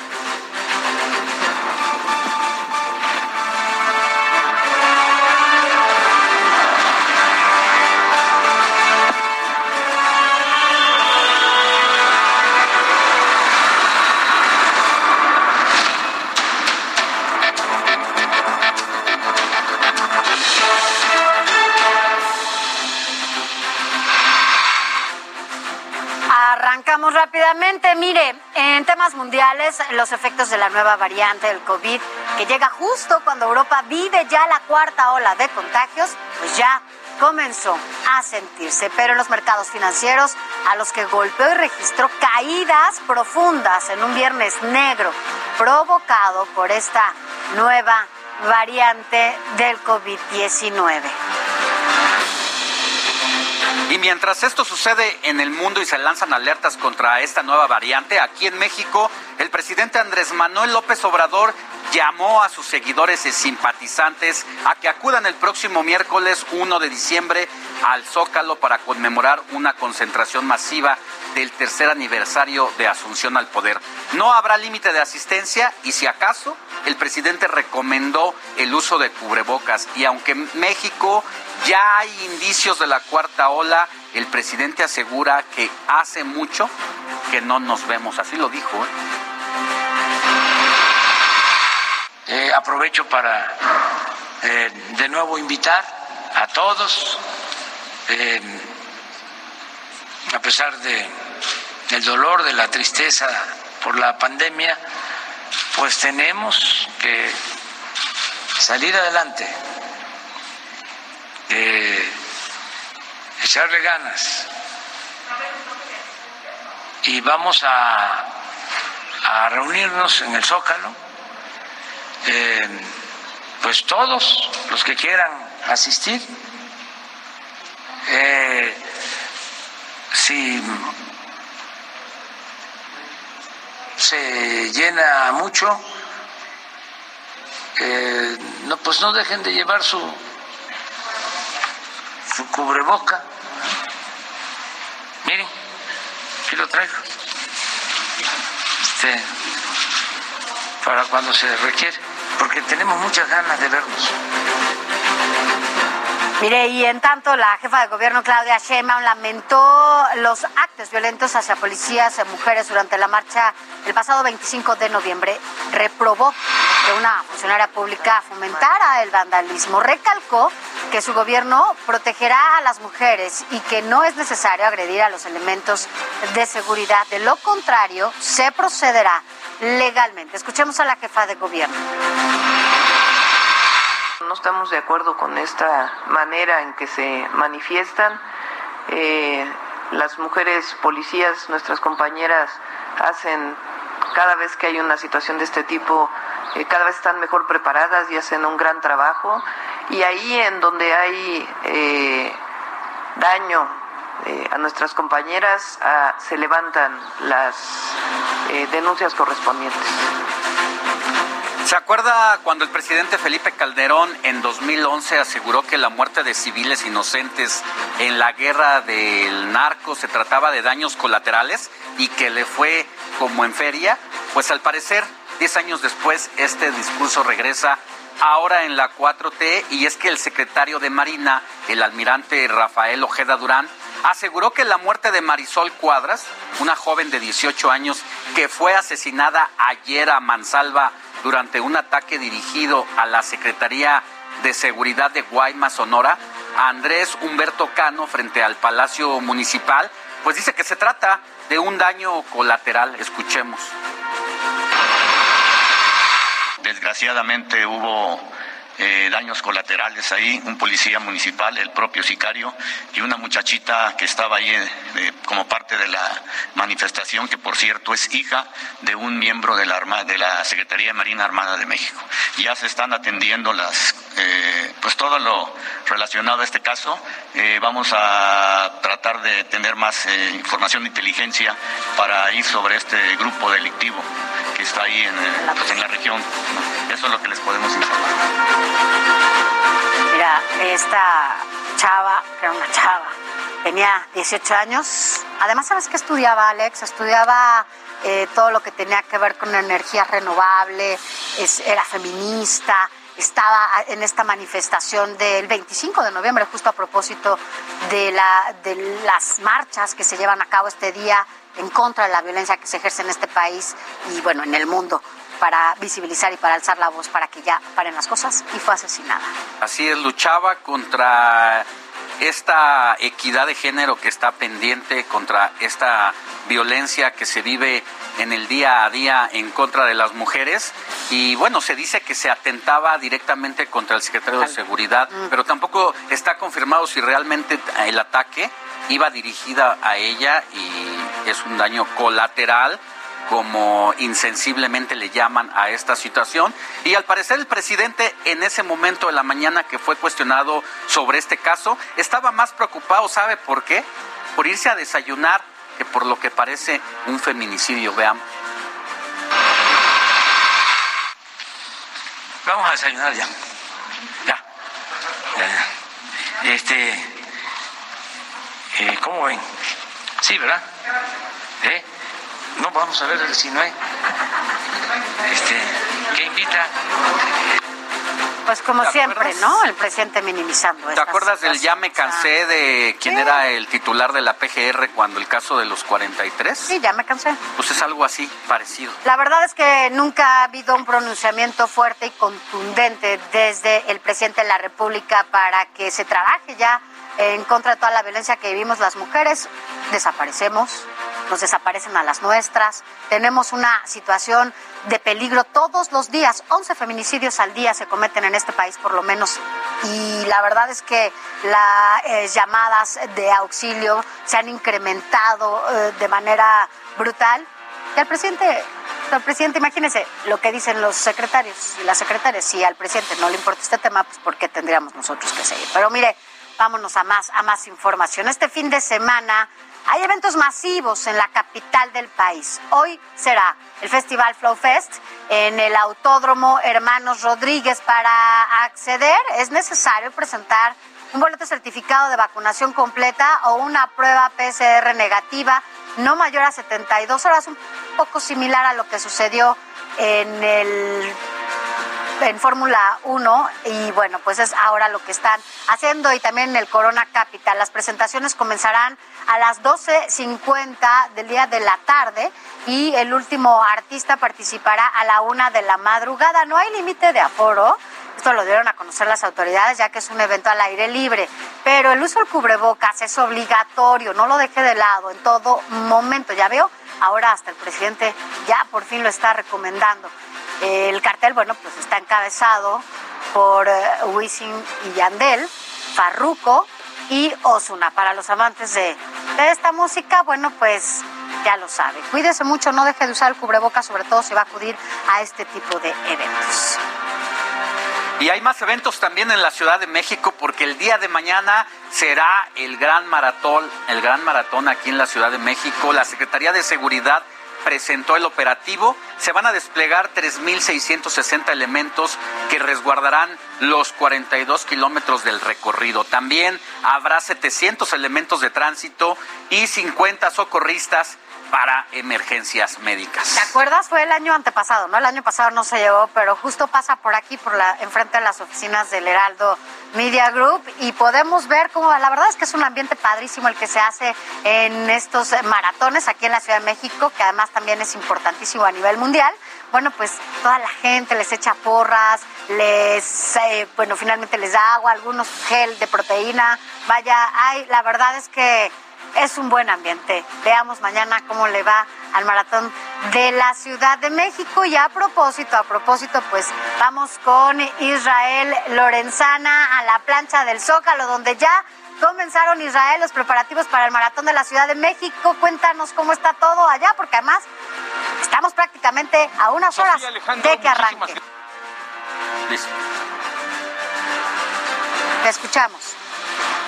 Rápidamente. Mire, en temas mundiales, los efectos de la nueva variante del COVID, que llega justo cuando Europa vive ya la cuarta ola de contagios, pues ya comenzó a sentirse. Pero en los mercados financieros, a los que golpeó y registró caídas profundas en un viernes negro provocado por esta nueva variante del COVID-19. Y mientras esto sucede en el mundo y se lanzan alertas contra esta nueva variante, aquí en México, el presidente Andrés Manuel López Obrador llamó a sus seguidores y simpatizantes a que acudan el próximo miércoles 1 de diciembre al Zócalo para conmemorar una concentración masiva del tercer aniversario de Asunción al Poder. No habrá límite de asistencia y si acaso el presidente recomendó el uso de cubrebocas y aunque en México ya hay indicios de la cuarta ola, el presidente asegura que hace mucho que no nos vemos, así lo dijo. ¿eh? Eh, aprovecho para eh, de nuevo invitar a todos, a pesar de el dolor, de la tristeza por la pandemia, pues tenemos que salir adelante, echarle ganas. Y vamos a, a reunirnos en el Zócalo, eh, pues todos los que quieran asistir. Eh, si se llena mucho, eh, no, pues no dejen de llevar su, su cubreboca. Miren, aquí lo traigo. Este, para cuando se requiere, porque tenemos muchas ganas de vernos. Mire, y en tanto la jefa de gobierno Claudia Sheinbaum lamentó los actos violentos hacia policías y mujeres durante la marcha el pasado 25 de noviembre. Reprobó que una funcionaria pública fomentara el vandalismo. Recalcó que su gobierno protegerá a las mujeres y que no es necesario agredir a los elementos de seguridad. De lo contrario, se procederá legalmente. Escuchemos a la jefa de gobierno. No estamos de acuerdo con esta manera en que se manifiestan. Eh, las mujeres policías, nuestras compañeras, hacen cada vez que hay una situación de este tipo, eh, cada vez están mejor preparadas y hacen un gran trabajo. Y ahí en donde hay eh, daño a nuestras compañeras, ah, se levantan las denuncias correspondientes. ¿Se acuerda cuando el presidente Felipe Calderón en 2011 aseguró que la muerte de civiles inocentes en la guerra del narco se trataba de daños colaterales y que le fue como en feria? Pues al parecer, 10 años después, este discurso regresa ahora en la 4T y es que el secretario de Marina, el almirante Rafael Ojeda Durán, aseguró que la muerte de Marisol Cuadras, una joven de 18 años que fue asesinada ayer a Mansalva durante un ataque dirigido a la Secretaría de Seguridad de Guaymas, Sonora, a Andrés Humberto Cano frente al Palacio Municipal, pues dice que se trata de un daño colateral. Escuchemos. Desgraciadamente hubo eh, daños colaterales ahí, un policía municipal, el propio sicario y una muchachita que estaba ahí eh, como parte de la manifestación, que por cierto es hija de un miembro de la, Armada, de la Secretaría de Marina Armada de México. Ya se están atendiendo las, eh, pues todo lo relacionado a este caso. vamos a tratar de tener más información de inteligencia para ir sobre este grupo delictivo que está ahí en, pues, en la región. Eso es lo que les podemos informar. Mira, esta chava, que era una chava, tenía 18 años. Además, ¿sabes qué estudiaba, Alex? Estudiaba eh, todo lo que tenía que ver con energía renovable, era feminista, estaba en esta manifestación del 25 de noviembre, justo a propósito de, la, de las marchas que se llevan a cabo este día en contra de la violencia que se ejerce en este país y, bueno, en el mundo para visibilizar y para alzar la voz para que ya paren las cosas y fue asesinada. Así es, luchaba contra esta equidad de género que está pendiente, contra esta violencia que se vive en el día a día en contra de las mujeres y bueno, se dice que se atentaba directamente contra el secretario de Seguridad, mm. pero tampoco está confirmado si realmente el ataque iba dirigida a ella y es un daño colateral como insensiblemente le llaman a esta situación. Y al parecer el presidente en ese momento de la mañana que fue cuestionado sobre este caso, estaba más preocupado, ¿sabe por qué? Por irse a desayunar que por lo que parece un feminicidio. Veamos. vamos a desayunar ya. Ya. Este, eh, ¿cómo ven? Sí, ¿verdad? ¿Eh? No, vamos a ver si no hay. Este, ¿qué invita? Pues como siempre, ¿no? El presidente minimizando. ¿Te acuerdas del ya me cansé de quién era el titular de la PGR cuando el caso de los 43? Sí, ya me cansé. Pues es algo así, parecido. La verdad es que nunca ha habido un pronunciamiento fuerte y contundente desde el presidente de la República para que se trabaje ya en contra de toda la violencia que vivimos las mujeres. Desaparecemos, nos desaparecen a las nuestras, tenemos una situación de peligro todos los días, 11 feminicidios al día se cometen en este país por lo menos y la verdad es que las eh, llamadas de auxilio se han incrementado eh, de manera brutal y al presidente al presidente, imagínese lo que dicen los secretarios y las secretarias. Si al presidente no le importa este tema, pues ¿por qué tendríamos nosotros que seguir? Pero mire, vámonos a más, a más información. Este fin de semana hay eventos masivos en la capital del país. Hoy será el Festival Flow Fest en el Autódromo Hermanos Rodríguez. Para acceder es necesario presentar un boleto certificado de vacunación completa o una prueba PCR negativa no mayor a 72 horas, un poco similar a lo que sucedió en el en Fórmula 1 y bueno, pues es ahora lo que están haciendo y también en el Corona Capital. Las presentaciones comenzarán a las 12.50 del día de la tarde y el último artista participará a la una de la madrugada. No hay límite de aforo. Esto lo dieron a conocer las autoridades ya que es un evento al aire libre, pero el uso del cubrebocas es obligatorio, no lo deje de lado en todo momento. Ya veo, ahora hasta el presidente ya por fin lo está recomendando. El cartel, bueno, pues está encabezado por eh, Wisin y Yandel, Farruko y Osuna. Para los amantes de, esta música, bueno, pues ya lo sabe. Cuídese mucho, no deje de usar el cubreboca, sobre todo si va a acudir a este tipo de eventos. Y hay más eventos también en la Ciudad de México porque el día de mañana será el gran maratón, el gran maratón aquí en la Ciudad de México. La Secretaría de Seguridad presentó el operativo. Se van a desplegar 3.660 elementos que resguardarán los 42 kilómetros del recorrido. También habrá 700 elementos de tránsito y 50 socorristas para emergencias médicas. ¿Te acuerdas? Fue el año antepasado, ¿no? El año pasado no se llevó, pero justo pasa por aquí, por la, enfrente de las oficinas del Heraldo Media Group y podemos ver cómo, la verdad es que es un ambiente padrísimo el que se hace en estos maratones aquí en la Ciudad de México, que además también es importantísimo a nivel mundial. Bueno, pues toda la gente les echa porras, les, eh, bueno, finalmente les da agua, algunos gel de proteína. Vaya, hay, la verdad es que es un buen ambiente. Veamos mañana cómo le va al maratón de la Ciudad de México. Y a propósito, a propósito, pues vamos con Israel Lorenzana a la plancha del Zócalo, donde ya comenzaron Israel los preparativos para el maratón de la Ciudad de México. Cuéntanos cómo está todo allá, porque además estamos prácticamente a unas horas de que arranque. Te escuchamos.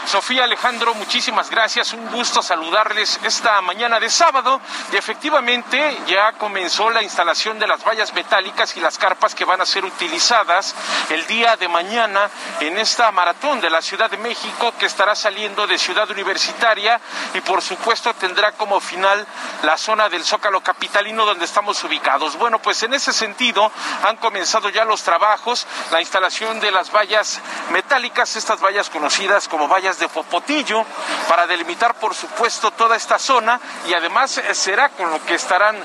Sofía Alejandro, muchísimas gracias. Un gusto saludarles esta mañana de sábado. Y efectivamente ya comenzó la instalación de las vallas metálicas y las carpas que van a ser utilizadas el día de mañana en esta maratón de la Ciudad de México que estará saliendo de Ciudad Universitaria y por supuesto tendrá como final la zona del Zócalo Capitalino donde estamos ubicados. Bueno, pues en ese sentido han comenzado ya los trabajos, la instalación de las vallas metálicas, estas vallas conocidas como vallas de Popotillo para delimitar por supuesto toda esta zona y además eh, será con lo que estarán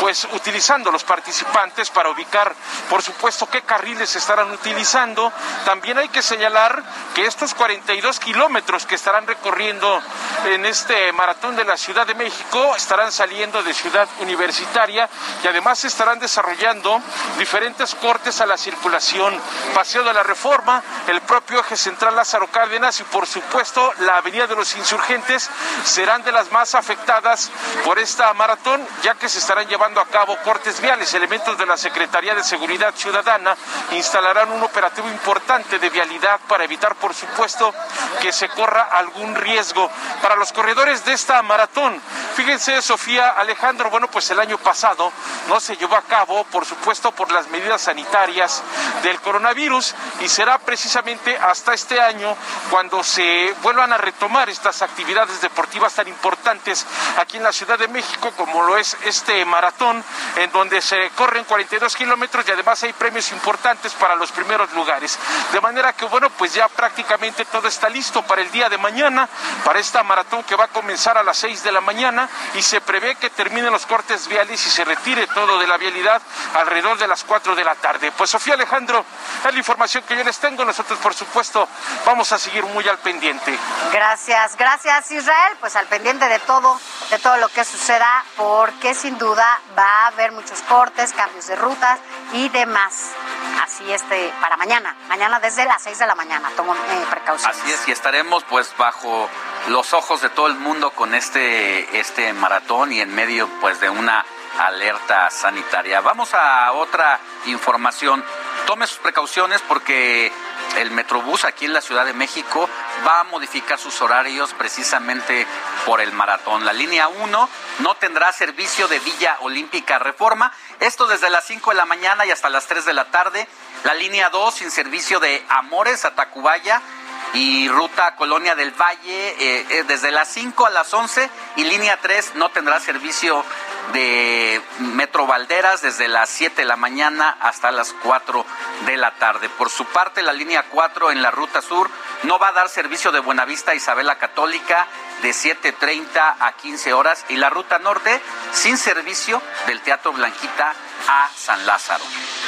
pues utilizando los participantes para ubicar por supuesto qué carriles estarán utilizando. También hay que señalar que estos 42 kilómetros que estarán recorriendo en este maratón de la Ciudad de México estarán saliendo de Ciudad Universitaria y además estarán desarrollando diferentes cortes a la circulación, Paseo de la Reforma, el propio eje central Lázaro Cárdenas y por supuesto supuesto, la Avenida de los Insurgentes serán de las más afectadas por esta maratón, ya que se estarán llevando a cabo cortes viales. Elementos de la Secretaría de Seguridad Ciudadana instalarán un operativo importante de vialidad para evitar, por supuesto, que se corra algún riesgo. Para los corredores de esta maratón, fíjense, Sofía Alejandro, bueno, pues el año pasado no se llevó a cabo, por supuesto, por las medidas sanitarias del coronavirus y será precisamente hasta este año cuando se vuelvan a retomar estas actividades deportivas tan importantes aquí en la Ciudad de México como lo es este maratón en donde se corren 42 kilómetros y además hay premios importantes para los primeros lugares. De manera que bueno, pues ya prácticamente todo está listo para el día de mañana, para esta maratón que va a comenzar a las 6 de la mañana y se prevé que terminen los cortes viales y se retire todo de la vialidad alrededor de las 4 de la tarde. Pues Sofía Alejandro, es la información que yo les tengo. Nosotros, por supuesto, vamos a seguir muy al pendiente. Gracias, gracias Israel. Pues al pendiente de todo, de todo lo que suceda, porque sin duda va a haber muchos cortes, cambios de rutas y demás. Así este para mañana, mañana desde las 6 de la mañana, tomo eh, precauciones. Así es, y estaremos pues bajo los ojos de todo el mundo con este, este maratón y en medio pues de una alerta sanitaria. Vamos a otra información. Tome sus precauciones porque el Metrobús aquí en la Ciudad de México va a modificar sus horarios precisamente por el maratón. La línea 1 no tendrá servicio de Villa Olímpica Reforma, esto desde las 5 de la mañana y hasta las 3 de la tarde. La línea 2 sin servicio de Amores a Tacubaya y ruta Colonia del Valle eh, eh, desde las 5 a las 11 y línea 3 no tendrá servicio de Metro Valderas desde las 7 de la mañana hasta las 4 de la tarde. Por su parte, la línea 4 en la ruta sur no va a dar servicio de Buenavista a Isabela Católica de 7.30 a 15 horas y la ruta norte sin servicio del Teatro Blanquita a San Lázaro.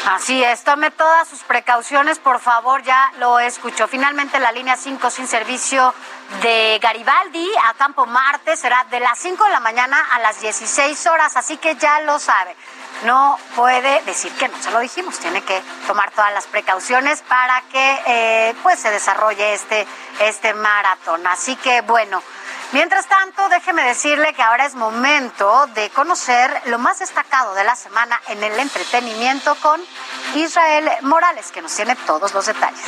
Así es, tome todas sus precauciones, por favor, ya lo escuchó. Finalmente la línea 5 sin servicio de Garibaldi a Campo Marte será de las 5 de la mañana a las 16 horas, así que ya lo sabe. No puede decir que no se lo dijimos, tiene que tomar todas las precauciones para que eh, pues se desarrolle este, este maratón. Así que bueno. Mientras tanto, déjeme decirle que ahora es momento de conocer lo más destacado de la semana en el entretenimiento con Israel Morales, que nos tiene todos los detalles.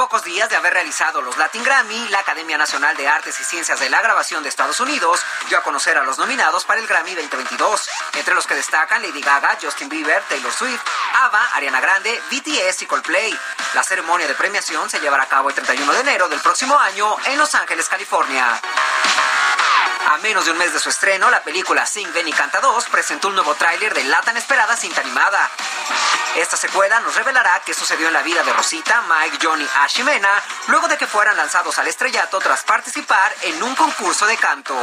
Pocos días de haber realizado los Latin Grammy, la Academia Nacional de Artes y Ciencias de la Grabación de Estados Unidos dio a conocer a los nominados para el Grammy 2022, entre los que destacan Lady Gaga, Justin Bieber, Taylor Swift, ABBA, Ariana Grande, BTS y Coldplay. La ceremonia de premiación se llevará a cabo el 31 de enero del próximo año en Los Ángeles, California. A menos de un mes de su estreno, la película Sing, Ven y Canta 2 presentó un nuevo tráiler de la tan esperada cinta animada. Esta secuela nos revelará qué sucedió en la vida de Rosita, Mike, Johnny, Ash y Mena, luego de que fueran lanzados al estrellato tras participar en un concurso de canto.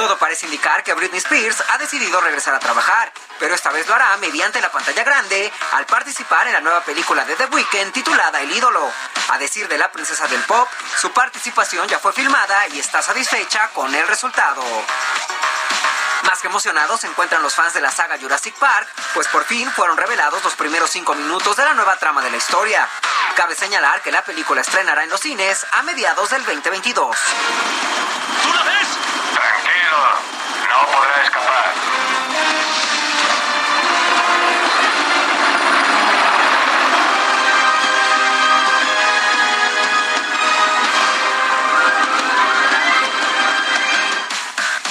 Todo parece indicar que Britney Spears ha decidido regresar a trabajar, pero esta vez lo hará mediante la pantalla grande al participar en la nueva película de The Weeknd titulada El ídolo. A decir de la princesa del pop, su participación ya fue filmada y está satisfecha con el resultado. Más que emocionados se encuentran los fans de la saga Jurassic Park, pues por fin fueron revelados los primeros cinco minutos de la nueva trama de la historia. Cabe señalar que la película estrenará en los cines a mediados del 2022. No podrá escapar.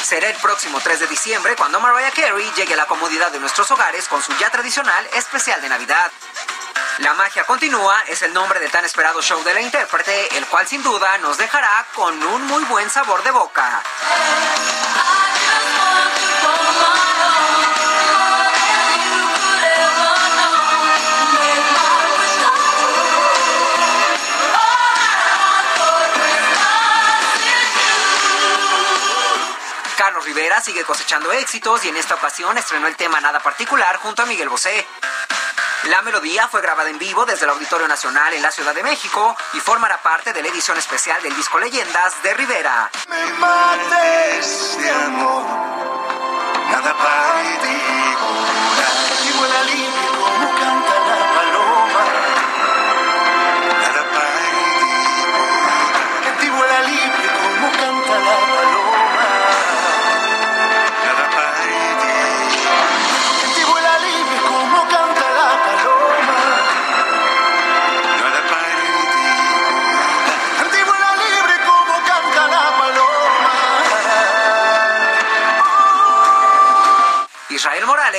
Será el próximo 3 de diciembre cuando Mariah Carey llegue a la comodidad de nuestros hogares con su ya tradicional especial de Navidad. La magia continúa es el nombre del tan esperado show de la intérprete, el cual sin duda nos dejará con un muy buen sabor de boca. Carlos Rivera sigue cosechando éxitos y en esta ocasión estrenó el tema Nada Particular junto a Miguel Bosé. La melodía fue grabada en vivo desde el Auditorio Nacional en la Ciudad de México y formará parte de la edición especial del disco Leyendas de Rivera. Me mates nada para como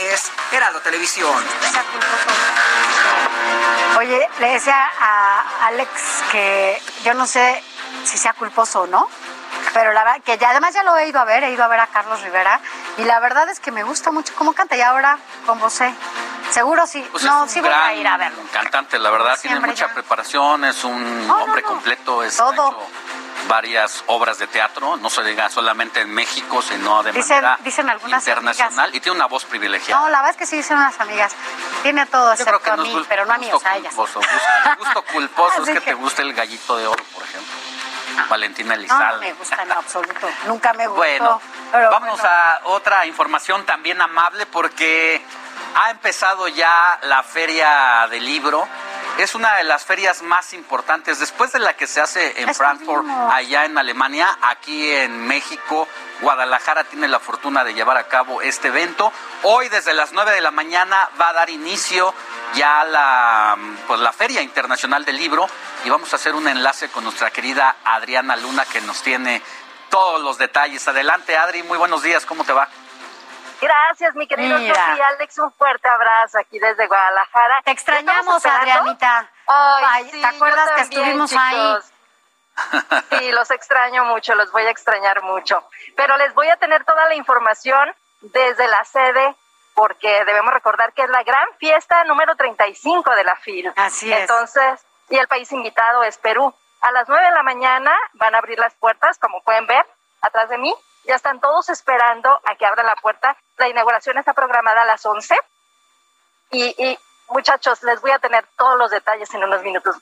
Morales, Heraldo Televisión. Oye, le decía a Alex que yo no sé si sea culposo o no, pero la verdad que ya además ya lo he ido a ver, he ido a ver a Carlos Rivera y la verdad es que me gusta mucho cómo canta y ahora con José. Seguro sí, Pues no, sí voy a ir a verlo. Cantante, la verdad, tiene mucha ya. preparación, es un No, no, hombre no. completo, es Todo. hecho varias obras de teatro, no se diga solamente en México, sino de Dicen, manera dicen algunas internacional amigas. y tiene una voz privilegiada. No, la verdad es que sí dicen unas amigas. Tiene todo Yo excepto a no mí, pero no a mí, o sea, culposo. Gusto, gusto culposo [laughs] es que, que- te guste el gallito de oro, por ejemplo. Valentina No, Elizalde. no me gusta en absoluto. Nunca me gustó. Bueno, vamos a otra información también amable porque ha empezado ya la feria del libro. Es una de las ferias más importantes después de la que se hace en Frankfurt, allá en Alemania, aquí en México. Guadalajara tiene la fortuna de llevar a cabo este evento. Hoy desde las 9 de la mañana va a dar inicio ya la, pues, la Feria Internacional del Libro y vamos a hacer un enlace con nuestra querida Adriana Luna que nos tiene todos los detalles. Adelante Adri, muy buenos días, ¿cómo te va? Gracias, mi querido Mira. Sofía Alex, un fuerte abrazo aquí desde Guadalajara. Te extrañamos. Adrianita. Ay, Ay, sí, ¿te acuerdas yo que también, estuvimos ahí? chicos. [laughs] Sí, los extraño mucho, los voy a extrañar mucho. Pero les voy a tener toda la información desde la sede, porque debemos recordar que es la gran fiesta número 35 de la FIL. Así es. Entonces, y el país invitado es Perú. A las 9 de la mañana van a abrir las puertas, como pueden ver, atrás de mí. Ya están todos esperando a que abran la puerta. La inauguración está programada a las 11. Y, y muchachos, les voy a tener todos los detalles en unos minutos.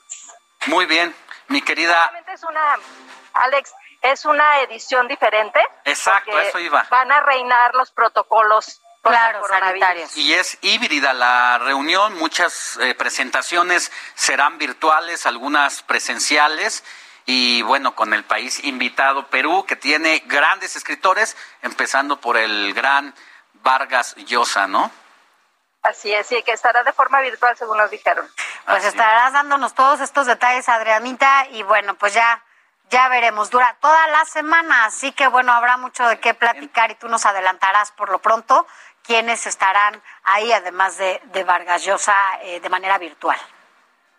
Muy bien, mi querida. Realmente es una, Alex, es una edición diferente. Exacto, eso iba. Van a reinar los protocolos Claro, sanitarios. Y es híbrida la reunión, muchas eh, presentaciones serán virtuales, algunas presenciales. Y bueno, con el país invitado Perú, que tiene grandes escritores, empezando por el gran Vargas Llosa, ¿no? Así es, y que estará de forma virtual, según nos dijeron. Pues estarás dándonos todos estos detalles, Adrianita, y bueno, pues ya, ya veremos. Dura toda la semana, así que bueno, habrá mucho de qué platicar y tú nos adelantarás por lo pronto quiénes estarán ahí, además de, de Vargas Llosa, eh, de manera virtual.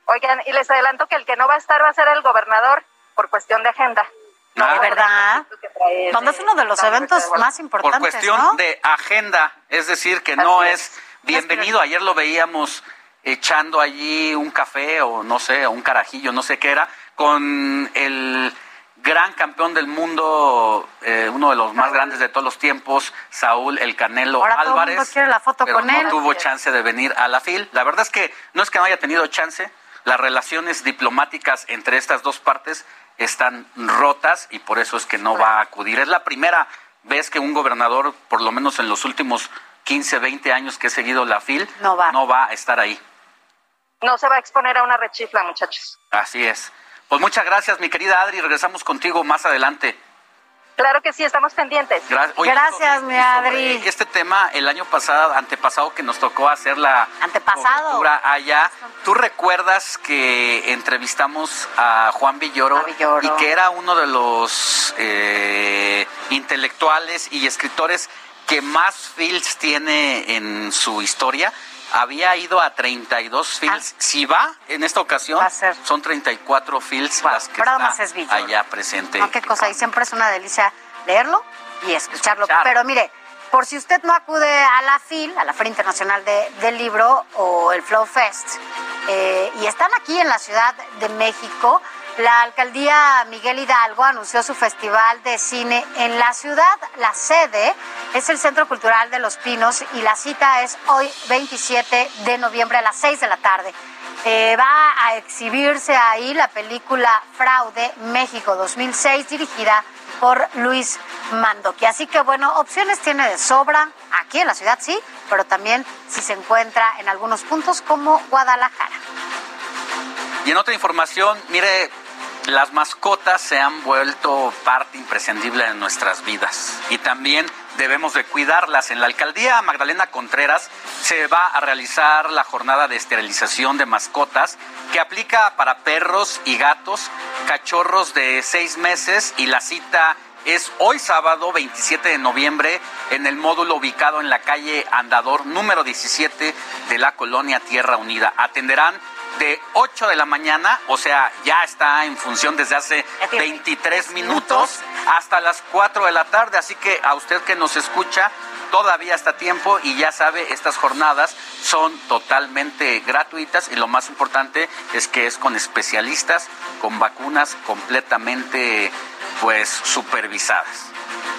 Oigan, y les adelanto que el que no va a estar va a ser el gobernador por cuestión de agenda. No, ¿De verdad? trae Donde es uno de los eventos más por importantes, cuestión ¿no? de agenda, es decir, que no Así es bienvenido. Ayer lo veíamos echando allí un café o no sé, o un carajillo, no sé qué era, con el gran campeón del mundo, eh, uno de los más grandes de todos los tiempos, Saúl El Canelo Ahora todo el Álvarez. mundo quiere la foto pero con no él. tuvo chance de venir a la FIL. La verdad es que no es que no haya tenido chance, las relaciones diplomáticas entre estas dos partes están rotas y por eso es que no va a acudir. Es la primera vez que un gobernador, por lo menos en los últimos 15, 20 años que he seguido la FIL, No va. no va a estar ahí. No se va a exponer a una rechifla, muchachos. Así es. Pues muchas gracias, mi querida Adri. Regresamos contigo más adelante. Claro que sí, estamos pendientes. Gra- Oye, Gracias, mi Adri. sobre Este tema, el año pasado, antepasado, que nos tocó hacer la Antepasado. allá, ¿tú recuerdas que entrevistamos a Juan Villoro, A Villoro. y que era uno de los eh, intelectuales y escritores que más films tiene en su historia? Había ido a 32 films. Si va en esta ocasión, Ah. Va a ser. son 34 films las que pero está es allá presente. No, qué cosa, y siempre es una delicia leerlo y escucharlo. Escuchar. Pero mire, por si usted no acude a la FIL, a la Feria Internacional de- del Libro o el Flow Fest, eh, y están aquí en la Ciudad de México. La alcaldía Miguel Hidalgo anunció su festival de cine en la ciudad. La sede es el Centro Cultural de Los Pinos y la cita es hoy 27 de noviembre a las 6 de la tarde. Eh, va a exhibirse ahí la película Fraude México 2006 dirigida Luis Mandoki. Así que bueno, opciones tiene de sobra. Aquí en la ciudad sí, pero también si se encuentra en algunos puntos como Guadalajara. Y en otra información, mire, las mascotas se han vuelto parte imprescindible de nuestras vidas y también debemos de cuidarlas. En la alcaldía Magdalena Contreras se va a realizar la jornada de esterilización de mascotas que aplica para perros y gatos, cachorros de seis meses y la cita es hoy sábado 27 de noviembre en el módulo ubicado en la calle Andador número 17 de la colonia Tierra Unida. Atenderán de 8 de la mañana, o sea, ya está en función desde hace 23 minutos hasta las 4 de la tarde, así que a usted que nos escucha, todavía está tiempo y ya sabe, estas jornadas son totalmente gratuitas y lo más importante es que es con especialistas, con vacunas completamente pues supervisadas.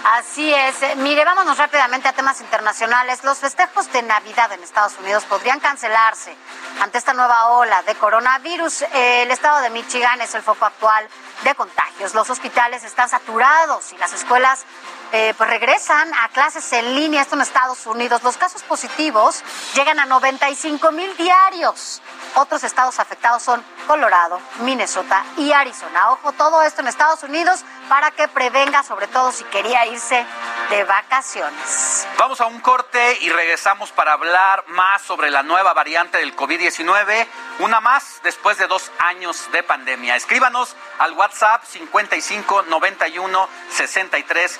Así es. Eh, Mire, vámonos rápidamente a temas internacionales. Los festejos de Navidad en Estados Unidos podrían cancelarse ante esta nueva ola de coronavirus. Eh, El estado de Michigan es el foco actual de contagios. Los hospitales están saturados y las escuelas eh, pues regresan a clases en línea. Esto en Estados Unidos. Los casos positivos llegan a 95 mil diarios. Otros estados afectados son Colorado, Minnesota y Arizona. Ojo, todo esto en Estados Unidos para que prevenga, sobre todo si quería irse de vacaciones. Vamos a un corte y regresamos para hablar más sobre la nueva variante del COVID-19, una más después de dos años de pandemia. Escríbanos al WhatsApp 55 91 63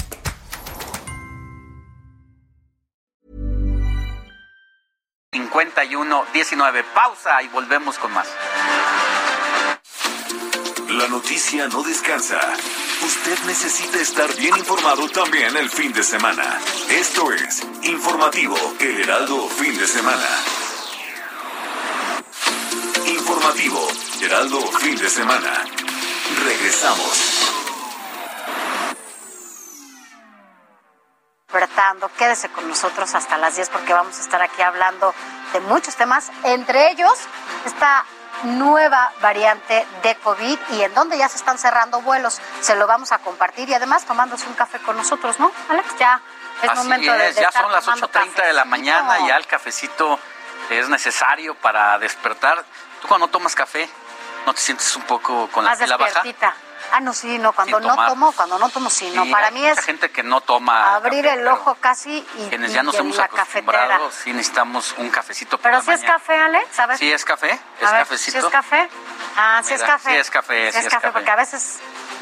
19. Pausa y volvemos con más. La noticia no descansa. Usted necesita estar bien informado también el fin de semana. Esto es Informativo El Heraldo Fin de Semana. Informativo Heraldo Fin de Semana. Regresamos. Despertando. Quédese con nosotros hasta las 10 porque vamos a estar aquí hablando de muchos temas, entre ellos esta nueva variante de COVID y en donde ya se están cerrando vuelos. Se lo vamos a compartir y además tomándose un café con nosotros, ¿no, Alex? Ya es Así momento de, es, de ya estar son las tomando 8.30 de la mañana, ya el cafecito es necesario para despertar. ¿Tú cuando tomas café no te sientes un poco con la Más pila baja? Ah, no, sí, no, cuando no tomo, cuando no tomo, sí, no. Sí, Para hay mí mucha es gente que no toma abrir café, el ojo casi y, quienes ya nos y hemos la cafetera. acostumbrado, sí necesitamos un cafecito por Pero la si es mañana. café, Alex, ¿sabes? ¿Sí es café? ¿Es A ver, cafecito? ¿Sí es café? Ah, sí es café. sí es café, Sí es es café, café. porque a veces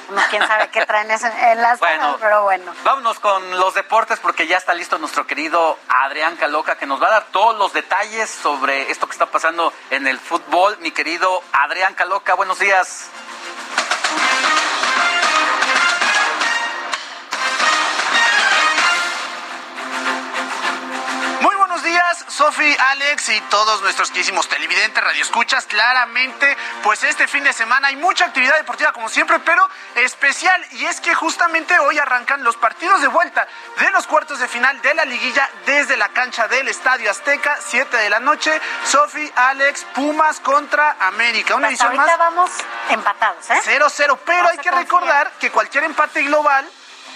uno quién sabe qué traen en, en las Bueno. manos, pero bueno. Vámonos con los deportes porque ya está listo nuestro querido Adrián Caloca que nos va a dar todos los detalles sobre esto que está pasando en el fútbol. Mi querido Adrián Caloca, buenos días. Thank you. Sofi, Alex y todos nuestros querísimos televidentes, radioescuchas. Claramente, pues este fin de semana hay mucha actividad deportiva como siempre, pero especial. Y es que justamente hoy arrancan los partidos de vuelta de los cuartos de final de la liguilla desde la cancha del Estadio Azteca, 7 de la noche. Sofi, Alex, Pumas contra América. Una Hasta edición más. vamos empatados, ¿eh? 0-0, pero hay que recordar que cualquier empate global,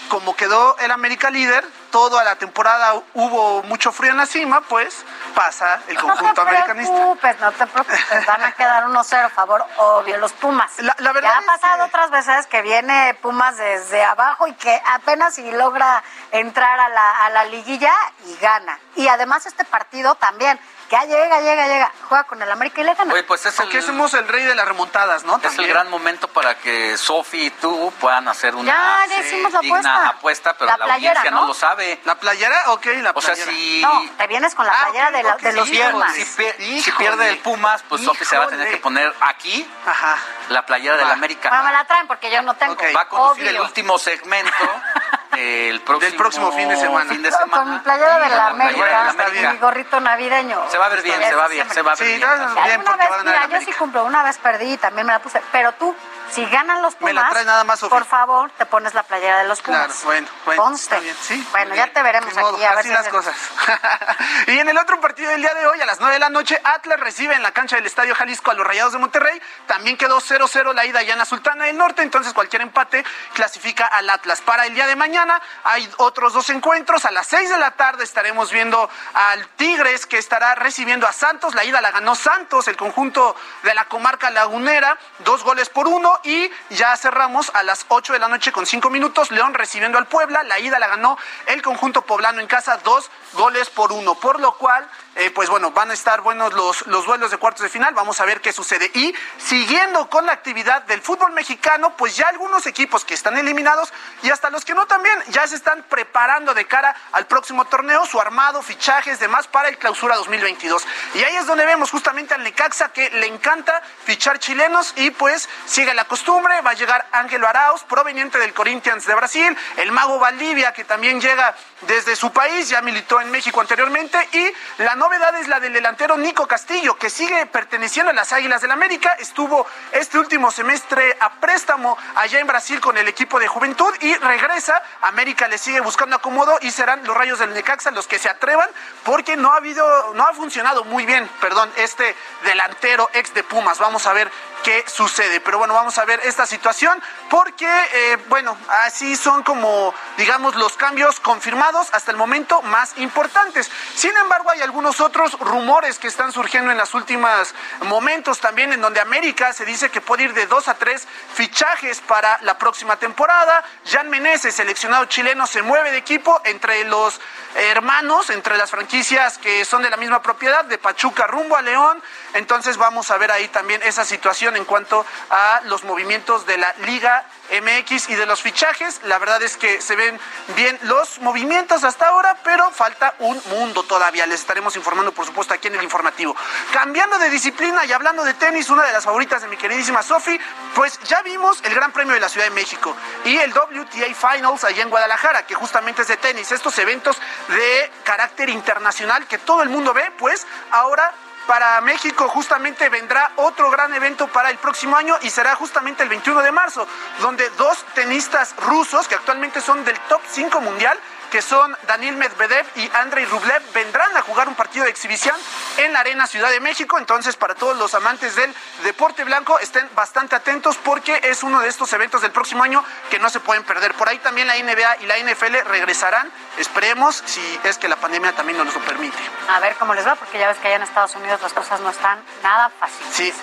como quedó el América líder, toda la temporada hubo mucho frío en la cima, pues pasa el conjunto no te americanista. preocupes, no te preocupes, van a quedar 1-0 a favor, obvio, los Pumas. La- la verdad ya ha pasado otras veces que viene Pumas desde abajo y que apenas si logra entrar a la, a la liguilla y gana. Y además este partido también Ya llega, llega, llega. Juega con el América y le gana. Oye, pues es Porque el, somos el rey de las remontadas, ¿no? es el gran momento para que Sofi y tú puedan hacer una Ya, ya hicimos la digna apuesta. apuesta, pero La la, playera, audiencia no ¿no? lo sabe. ¿La playera? Ok, la O sea, playera. si, No, te vienes con la Ah, playera ok, de, la- ok, de los sí, Pumas. si, pierde el Pumas, pues Sofi se va a tener que poner aquí Ajá. la playera del. América. Bueno, me la traen porque yo no tengo. Ok. Va a conducir el último segmento [laughs] del próximo, Del próximo fin de semana. fin de Con semana. mi playera de la Con la playera de la América, mi gorrito navideño. Se va a ver bien, se va bien, se va a ver Sí, bien. está bien, Alguna porque vez, van a mira, yo sí cumplo, una vez perdí y también me la puse, pero tú, si ganan los Me Pumas, la trae nada más, Sofía. por favor, te pones la playera de los Pumas. Claro, bueno, bueno. Conste. está bien, sí. Bueno, ya te veremos modo, aquí, a ver así si las hacemos- cosas. [laughs] y en el otro partido del día de hoy, a las 9 de la noche, Atlas recibe en la cancha del Estadio Jalisco a los Rayados de Monterrey. También quedó 0-0 la ida allá en la Sultana del Norte, entonces cualquier empate clasifica al Atlas. Para el día de mañana hay otros dos encuentros. A las 6 de la tarde estaremos viendo al Tigres que estará recibiendo a Santos. La ida la ganó Santos, el conjunto de la comarca lagunera, dos goles por uno. Y ya cerramos a las 8 de la noche con 5 minutos. León recibiendo al Puebla. La ida la ganó el conjunto poblano en casa, dos goles por uno. Por lo cual, eh, pues bueno, van a estar buenos los, los duelos de cuartos de final. Vamos a ver qué sucede. Y siguiendo con la actividad del fútbol mexicano, pues ya algunos equipos que están eliminados y hasta los que no también ya se están preparando de cara al próximo torneo, su armado, fichajes, demás para el clausura 2022. Y ahí es donde vemos justamente al Necaxa que le encanta fichar chilenos y pues sigue la costumbre. Va a llegar Ángelo Arauz, proveniente del Corinthians de Brasil, el mago Valdivia que también llega desde su país, ya militó en México anteriormente y la novedad es la del delantero Nico Castillo que sigue perteneciendo a las Águilas del América, estuvo este último semestre a préstamo allá en Brasil con el equipo de Juventud y regresa, América le sigue buscando acomodo y serán los Rayos del Necaxa los que se atrevan porque no ha habido no ha funcionado muy bien, perdón, este delantero ex de Pumas. Vamos a ver qué sucede. Pero bueno, vamos a ver esta situación porque, eh, bueno, así son como, digamos, los cambios confirmados hasta el momento más importantes. Sin embargo, hay algunos otros rumores que están surgiendo en los últimos momentos también, en donde América se dice que puede ir de dos a tres fichajes para la próxima temporada. Jan Meneses, seleccionado chileno, se mueve de equipo entre los hermanos, entre las franquicias que son de la misma propiedad, de Pachuca rumbo a León. Entonces vamos a ver ahí también esa situación en cuanto a los movimientos de la Liga MX y de los fichajes. La verdad es que se ven bien los movimientos hasta ahora, pero falta un mundo todavía. Les estaremos informando, por supuesto, aquí en el informativo. Cambiando de disciplina y hablando de tenis, una de las favoritas de mi queridísima Sofi, pues ya vimos el Gran Premio de la Ciudad de México y el WTA Finals allá en Guadalajara, que justamente es de tenis. Estos eventos de carácter internacional que todo el mundo ve, pues ahora para México justamente vendrá otro gran evento para el próximo año y será justamente el 21 de marzo, donde dos tenistas rusos que actualmente son del top 5 mundial, que son Daniel Medvedev y Andrei Rublev, vendrán a jugar un partido de exhibición en la Arena Ciudad de México. Entonces, para todos los amantes del deporte blanco, estén bastante atentos porque es uno de estos eventos del próximo año que no se pueden perder. Por ahí también la NBA y la NFL regresarán. Esperemos si es que la pandemia también nos lo permite. A ver cómo les va, porque ya ves que allá en Estados Unidos las cosas no están nada fáciles. Sí.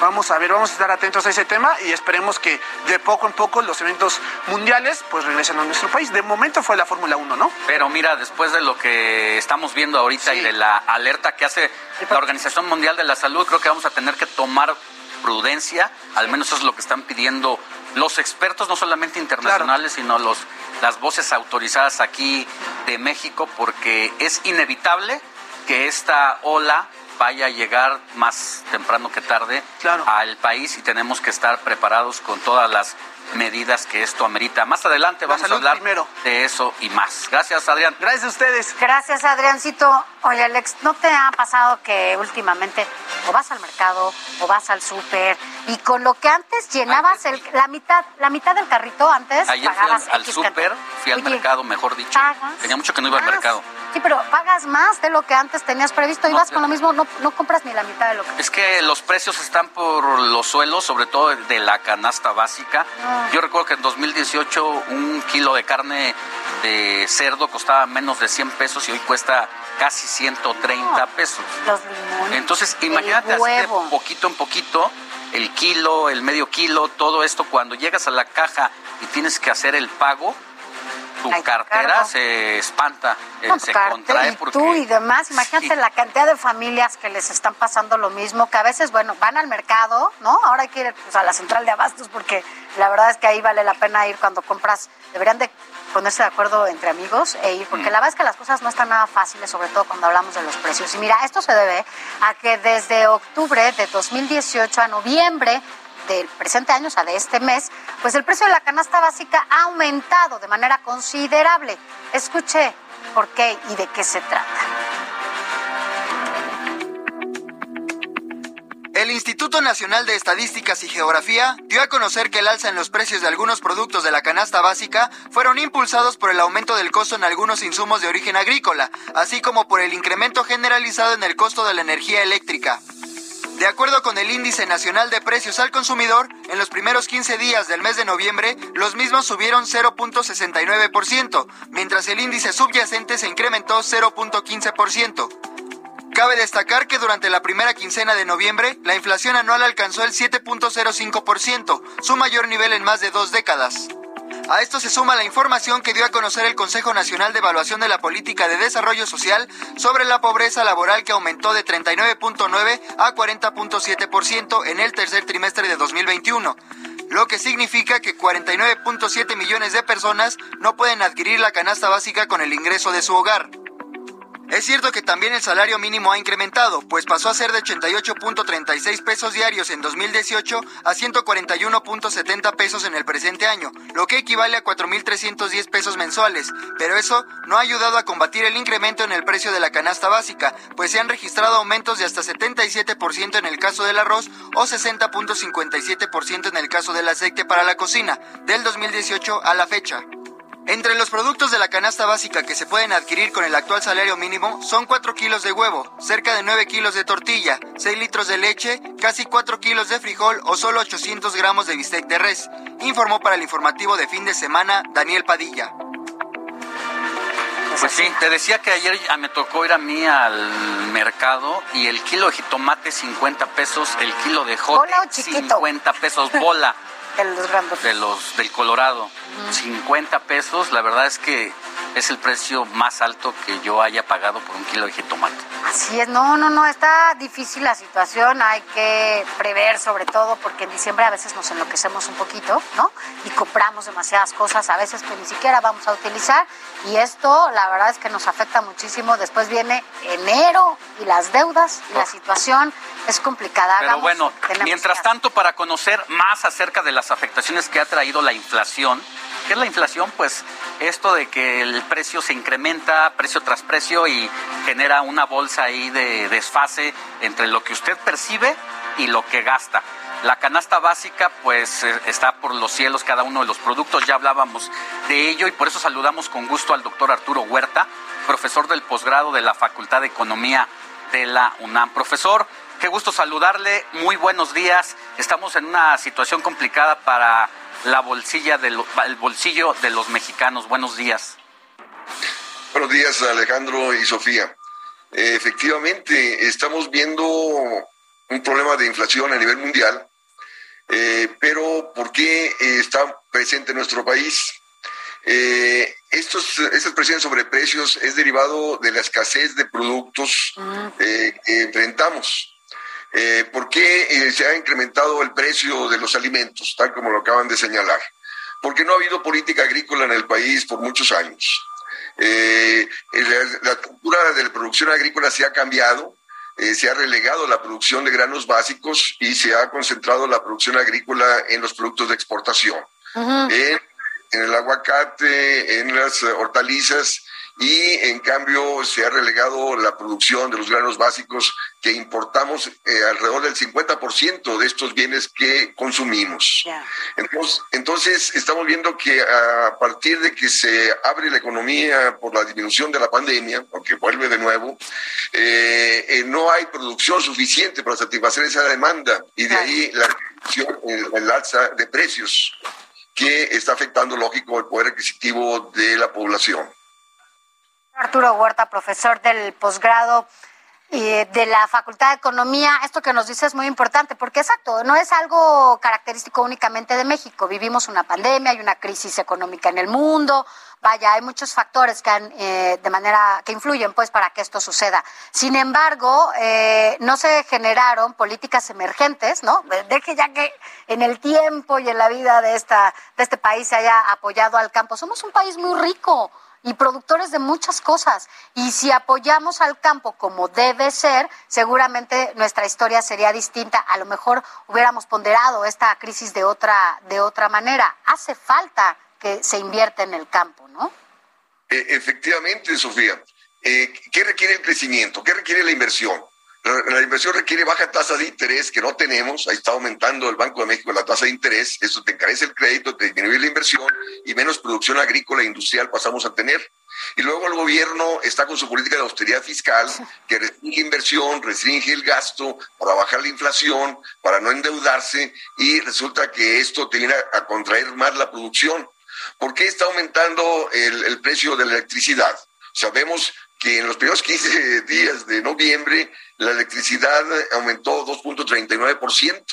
Vamos a ver, vamos a estar atentos a ese tema y esperemos que de poco en poco los eventos mundiales pues regresen a nuestro país. De momento fue la Fórmula 1, ¿no? Pero mira, después de lo que estamos viendo ahorita y de la alerta que hace la Organización Mundial de la Salud, creo que vamos a tener que tomar prudencia, al menos eso es lo que están pidiendo los expertos, no solamente internacionales, sino los, las voces autorizadas aquí de México, porque es inevitable que esta ola vaya a llegar más temprano que tarde al país y tenemos que estar preparados con todas las medidas que esto amerita. Más adelante vamos a hablar de eso y más. Gracias, Adrián. Gracias a ustedes. Gracias, Adriancito. Oye, Alex, ¿no te ha pasado que últimamente o vas al mercado o vas al súper y con lo que antes llenabas el- la mitad la mitad del carrito antes Ayer fui al, al súper, fui al Oye, mercado, mejor dicho. pagas Tenía mucho que no iba al mercado. Sí, pero pagas más de lo que antes tenías previsto y vas con lo mismo, no, no compras ni la mitad de lo que Es que los precios están por los suelos, sobre todo de la canasta básica. Ah. Yo recuerdo que en 2018 un kilo de carne de cerdo costaba menos de 100 pesos y hoy cuesta casi 130 pesos. los limones. Entonces, imagínate así de poquito en poquito, el kilo, el medio kilo, todo esto, cuando llegas a la caja y tienes que hacer el pago, tu cartera se espanta, eh, No, se cartera contrae y porque... tú y demás. Imagínate la cantidad de familias que les están pasando lo mismo, que a veces, bueno, van al mercado, ¿no? Ahora hay que ir pues, a la central de abastos porque la verdad es que ahí vale la pena ir cuando compras. Deberían de ponerse de acuerdo entre amigos e ir, porque la verdad es que las cosas no están nada fáciles, sobre todo cuando hablamos de los precios. Y mira, esto se debe a que desde octubre de 2018 a noviembre del presente año, o sea, de este mes, pues el precio de la canasta básica ha aumentado de manera considerable. Escuche por qué y de qué se trata. El Instituto Nacional de Estadísticas y Geografía dio a conocer que el alza en los precios de algunos productos de la canasta básica fueron impulsados por el aumento del costo en algunos insumos de origen agrícola, así como por el incremento generalizado en el costo de la energía eléctrica. De acuerdo con el Índice Nacional de Precios al Consumidor, en los primeros 15 días del mes de noviembre, los mismos subieron 0.69%, mientras el índice subyacente se incrementó 0.15%. Cabe destacar que durante la primera quincena de noviembre, la inflación anual alcanzó el 7.05%, su mayor nivel en más de dos décadas. A esto se suma la información que dio a conocer el Consejo Nacional de Evaluación de la Política de Desarrollo Social sobre la pobreza laboral que aumentó de 39.9 a 40.7% en el tercer trimestre de 2021, lo que significa que 49.7 millones de personas no pueden adquirir la canasta básica con el ingreso de su hogar. Es cierto que también el salario mínimo ha incrementado, pues pasó a ser de 88.36 pesos diarios en 2018 a 141.70 pesos en el presente año, lo que equivale a 4.310 pesos mensuales, pero eso no ha ayudado a combatir el incremento en el precio de la canasta básica, pues se han registrado aumentos de hasta 77% en el caso del arroz o 60.57% en el caso del aceite para la cocina, del 2018 a la fecha. Entre los productos de la canasta básica que se pueden adquirir con el actual salario mínimo son 4 kilos de huevo, cerca de 9 kilos de tortilla, 6 litros de leche, casi 4 kilos de frijol o solo 800 gramos de bistec de res, informó para el informativo de fin de semana Daniel Padilla. Pues sí, te decía que ayer me tocó ir a mí al mercado y el kilo de jitomate 50 pesos, el kilo de jote ¿Bola o chiquito? 50 pesos bola. [laughs] De los grandes. de los del Colorado. 50 pesos, la verdad es que es el precio más alto que yo haya pagado por un kilo de jitomate. Así es, no, no, no, está difícil la situación, hay que prever sobre todo porque en diciembre a veces nos enloquecemos un poquito, ¿no? Y compramos demasiadas cosas a veces que ni siquiera vamos a utilizar y esto la verdad es que nos afecta muchísimo. Después viene enero y las deudas y la situación es complicada. Pero Hagamos- bueno, mientras tanto, para conocer más acerca de las afectaciones que ha traído la inflación, ¿qué es la inflación? Pues esto de que el precio se incrementa precio tras precio y genera una bolsa ahí de desfase entre lo que usted percibe y lo que gasta. La canasta básica pues eh, está por los cielos cada uno de los productos, ya hablábamos de ello y por eso saludamos con gusto al doctor Arturo Huerta, profesor del posgrado de la Facultad de Economía de la UNAM. Profesor, qué gusto saludarle, muy buenos días. Estamos en una situación complicada para la bolsilla de el bolsillo de los mexicanos. Buenos días. Buenos días, Alejandro y Sofía. Efectivamente, estamos viendo un problema de inflación a nivel mundial, eh, pero ¿por qué eh, está presente en nuestro país? Eh, estos, estas presiones sobre precios es derivado de la escasez de productos eh, que enfrentamos. ¿Por qué se ha incrementado el precio de los alimentos, tal como lo acaban de señalar? Porque no ha habido política agrícola en el país por muchos años. Eh, la, la cultura de la producción agrícola se ha cambiado, eh, se ha relegado la producción de granos básicos y se ha concentrado la producción agrícola en los productos de exportación, en, en el aguacate, en las hortalizas y en cambio se ha relegado la producción de los granos básicos que importamos eh, alrededor del 50% de estos bienes que consumimos. Entonces, entonces, estamos viendo que a partir de que se abre la economía por la disminución de la pandemia, aunque vuelve de nuevo, eh, eh, no hay producción suficiente para satisfacer esa demanda y de ahí la el, el alza de precios que está afectando, lógico, el poder adquisitivo de la población. Arturo Huerta, profesor del posgrado eh, de la Facultad de Economía. Esto que nos dice es muy importante, porque exacto, no es algo característico únicamente de México. Vivimos una pandemia, hay una crisis económica en el mundo, vaya, hay muchos factores que han, eh, de manera que influyen pues para que esto suceda. Sin embargo, eh, no se generaron políticas emergentes, ¿no? Deje ya que en el tiempo y en la vida de esta de este país se haya apoyado al campo. Somos un país muy rico y productores de muchas cosas. Y si apoyamos al campo como debe ser, seguramente nuestra historia sería distinta. A lo mejor hubiéramos ponderado esta crisis de otra, de otra manera. Hace falta que se invierta en el campo, ¿no? Eh, efectivamente, Sofía. Eh, ¿Qué requiere el crecimiento? ¿Qué requiere la inversión? La, inversión requiere baja tasa de interés que no tenemos. Ahí está aumentando el Banco de México la tasa de interés. Eso te encarece el crédito, te disminuye la inversión y menos producción agrícola e industrial pasamos a tener. Y luego el gobierno está con su política de austeridad fiscal que restringe inversión, restringe el gasto para bajar la inflación, para no endeudarse y resulta que esto te viene a, contraer más la producción. ¿Por qué está aumentando el, el precio de la electricidad? Sabemos que en los primeros 15 [laughs] días de noviembre la electricidad aumentó 2.39%.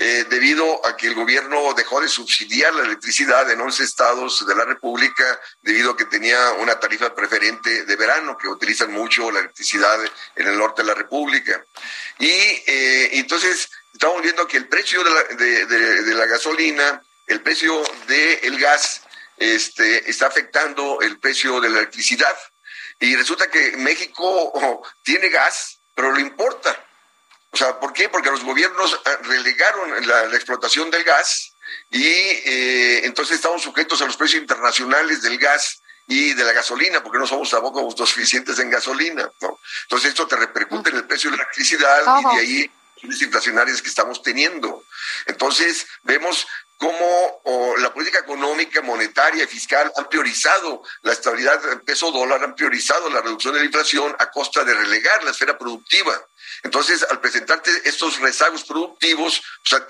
Eh, debido a que el gobierno dejó de subsidiar la electricidad en 11 estados de la República, debido a que tenía una tarifa preferente de verano, que utilizan mucho la electricidad en el norte de la República. Y eh, entonces estamos viendo que el precio de la, de, la gasolina, el precio del gas, este, está afectando el precio de la electricidad. Y resulta que México [laughs] oh, tiene gas, pero lo importa. O sea, ¿por qué? Porque los gobiernos ah, relegaron la, explotación del gas y eh, entonces estamos sujetos a los precios internacionales del gas y de la gasolina, porque no somos tampoco autosuficientes en gasolina. ¿no? Entonces esto te repercute en el precio de la electricidad y de ahí inflacionarias que estamos teniendo. Entonces vemos cómo la política económica, monetaria y fiscal han priorizado la estabilidad del peso dólar, han priorizado la reducción de la inflación a costa de relegar la esfera productiva. Entonces, al presentarte estos rezagos productivos,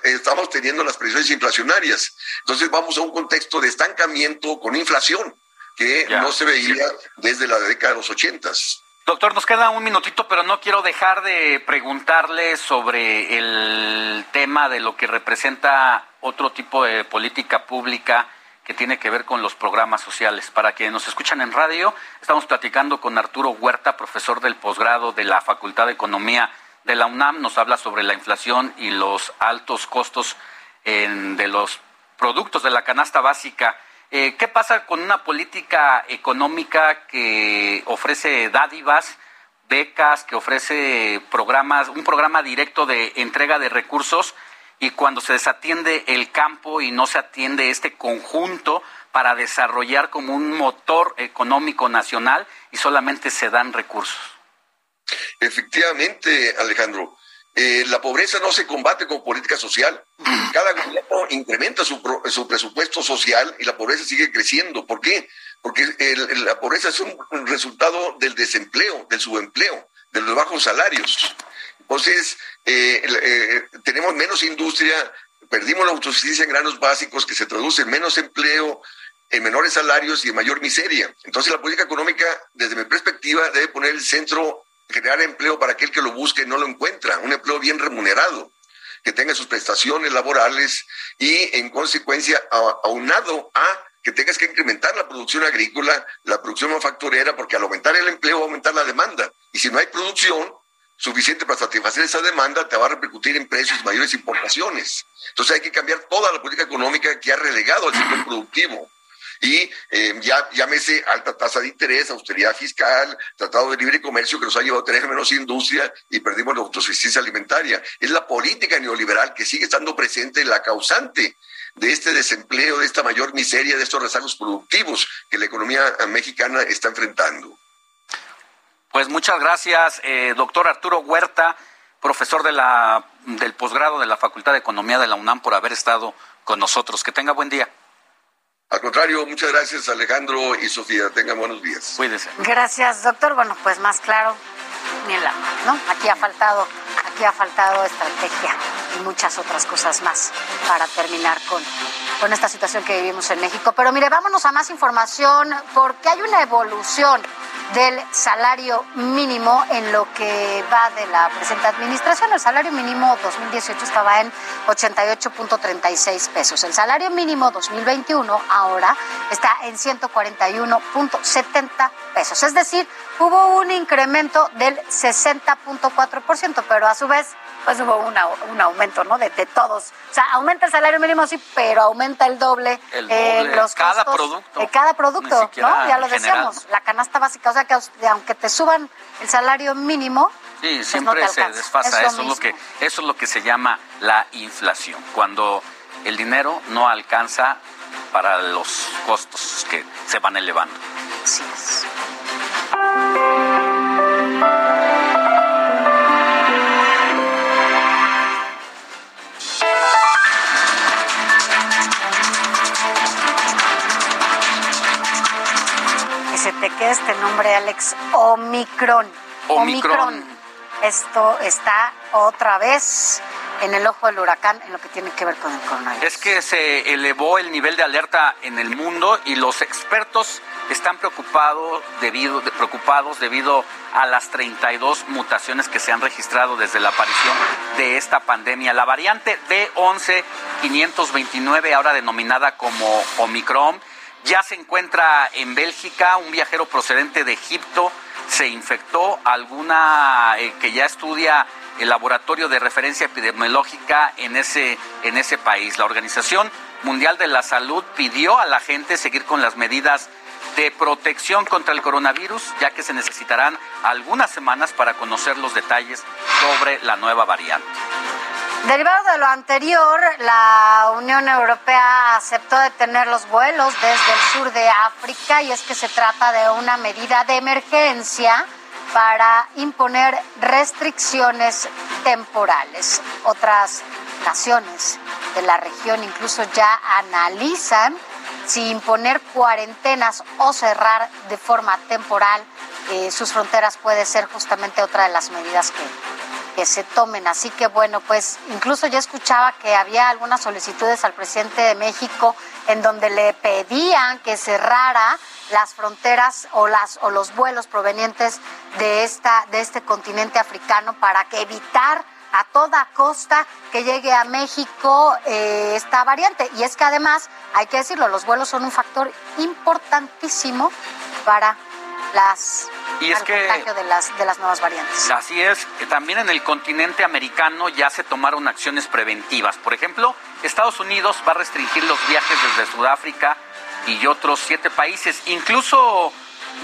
estamos teniendo las presiones inflacionarias. Entonces, vamos a un contexto de estancamiento con inflación que no se veía desde la década de los ochentas. Doctor, nos queda un minutito, pero no quiero dejar de preguntarle sobre el tema de lo que representa otro tipo de política pública que tiene que ver con los programas sociales. Para quienes nos escuchan en radio, estamos platicando con Arturo Huerta, profesor del posgrado de la Facultad de Economía de la UNAM. Nos habla sobre la inflación y los altos costos de los productos de la canasta básica. Eh, ¿Qué pasa con una política económica que ofrece dádivas, becas, que ofrece programas, un programa directo de entrega de recursos y cuando se desatiende el campo y no se atiende este conjunto para desarrollar como un motor económico nacional y solamente se dan recursos? Efectivamente, Alejandro. Eh, la pobreza no se combate con política social. Cada gobierno incrementa su, su, presupuesto social y la pobreza sigue creciendo. ¿Por qué? Porque la pobreza es un resultado del desempleo, del subempleo, de los bajos salarios. Entonces, eh, eh, tenemos menos industria, perdimos la autosuficiencia en granos básicos que se traduce en menos empleo, en menores salarios y en mayor miseria. Entonces, la política económica, desde mi perspectiva, debe poner el centro generar empleo para aquel que lo busque y no lo encuentra, un empleo bien remunerado, que tenga sus prestaciones laborales y en consecuencia aunado a que tengas que incrementar la producción agrícola, la producción manufacturera, porque al aumentar el empleo va a aumentar la demanda. Y si no hay producción suficiente para satisfacer esa demanda, te va a repercutir en precios mayores importaciones. Entonces hay que cambiar toda la política económica que ha relegado al sector productivo y eh, ya llámese alta tasa de interés, austeridad fiscal, tratado de libre comercio que nos ha llevado a tener menos industria y perdimos la autosuficiencia alimentaria. Es la política neoliberal que sigue estando presente, la causante de este desempleo, de esta mayor miseria, de estos rezagos productivos que la economía mexicana está enfrentando. Pues muchas gracias, eh, doctor Arturo Huerta, profesor de la, del posgrado de la Facultad de Economía de la UNAM, por haber estado con nosotros. Que tenga buen día. Al contrario, muchas gracias Alejandro y Sofía. Tengan buenos días. Cuídense. Gracias, doctor. Bueno, pues más claro, ni en la ¿no? Aquí ha faltado, aquí ha faltado estrategia y muchas otras cosas más para terminar con, con esta situación que vivimos en México. Pero mire, vámonos a más información porque hay una evolución del salario mínimo en lo que va de la presente administración. El salario mínimo 2018 estaba en 88.36 pesos. El salario mínimo 2021 ahora está en 141.70 pesos. Es decir, hubo un incremento del 60.4%, pero a su vez pues hubo un aumento, ¿no? De, todos. O sea, aumenta el salario mínimo, sí, pero aumenta el doble. El eh, doble los cada producto. De cada producto, ¿no? Ya lo decíamos. La canasta básica, o sea, que aunque te suban el salario mínimo, Sí, pues siempre se desfasa. eso, es lo que, eso es lo que se llama la inflación. Cuando el dinero no alcanza para los costos que se van elevando. Así es. Se te quede este nombre, Alex, Omicron. Omicron. Esto está otra vez en el ojo del huracán en lo que tiene que ver con el coronavirus. Es que se elevó el nivel de alerta en el mundo y los expertos están preocupados debido, preocupados debido a las 32 mutaciones que se han registrado desde la aparición de esta pandemia. La variante D11-529, ahora denominada como Omicron, ya se encuentra en Bélgica. Un viajero procedente de Egipto se infectó, alguna eh, que ya estudia el laboratorio de referencia epidemiológica en ese, en ese país. La Organización Mundial de la Salud pidió a la gente seguir con las medidas de protección contra el coronavirus, ya que se necesitarán algunas semanas para conocer los detalles sobre la nueva variante. Derivado de lo anterior, la Unión Europea aceptó detener los vuelos desde el sur de África y es que se trata de una medida de emergencia para imponer restricciones temporales. Otras naciones de la región incluso ya analizan si imponer cuarentenas o cerrar de forma temporal eh, sus fronteras puede ser justamente otra de las medidas que, que se tomen. Así que bueno, pues incluso ya escuchaba que había algunas solicitudes al presidente de México en donde le pedían que cerrara las fronteras o las o los vuelos provenientes de esta de este continente africano para que evitar a toda costa que llegue a México eh, esta variante. Y es que además, hay que decirlo, los vuelos son un factor importantísimo para las y es que, contagio de las, de las nuevas variantes. Así es, también en el continente americano ya se tomaron acciones preventivas. Por ejemplo, Estados Unidos va a restringir los viajes desde Sudáfrica y otros siete países. Incluso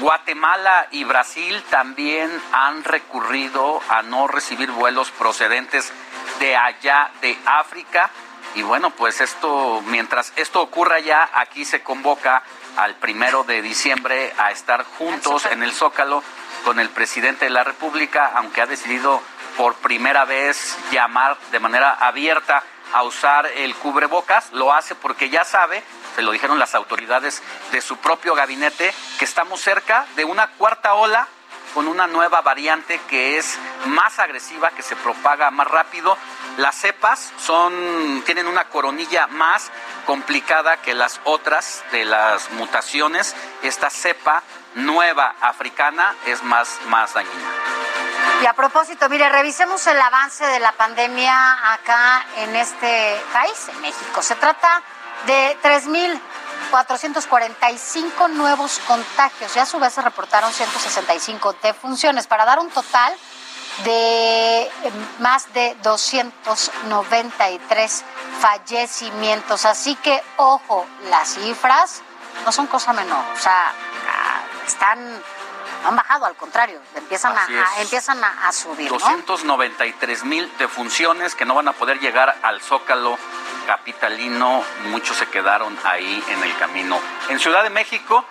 Guatemala y Brasil también han recurrido a no recibir vuelos procedentes de allá de África. Y bueno, pues esto, mientras esto ocurra ya, aquí se convoca al primero de diciembre a estar juntos en el Zócalo con el presidente de la República, aunque ha decidido por primera vez llamar de manera abierta a usar el cubrebocas, lo hace porque ya sabe, se lo dijeron las autoridades de su propio gabinete, que estamos cerca de una cuarta ola con una nueva variante que es más agresiva, que se propaga más rápido. Las cepas son, tienen una coronilla más complicada que las otras de las mutaciones. Esta cepa nueva africana es más, más dañina. Y a propósito, mire, revisemos el avance de la pandemia acá en este país, en México. Se trata de 3.445 nuevos contagios y a su vez se reportaron 165 defunciones para dar un total de más de 293 fallecimientos. Así que, ojo, las cifras no son cosa menor. O sea, ah, están han bajado, al contrario, empiezan, a, empiezan a, subir. 293 mil defunciones que no van a poder llegar al Zócalo capitalino, muchos se quedaron ahí en el camino. En Ciudad de México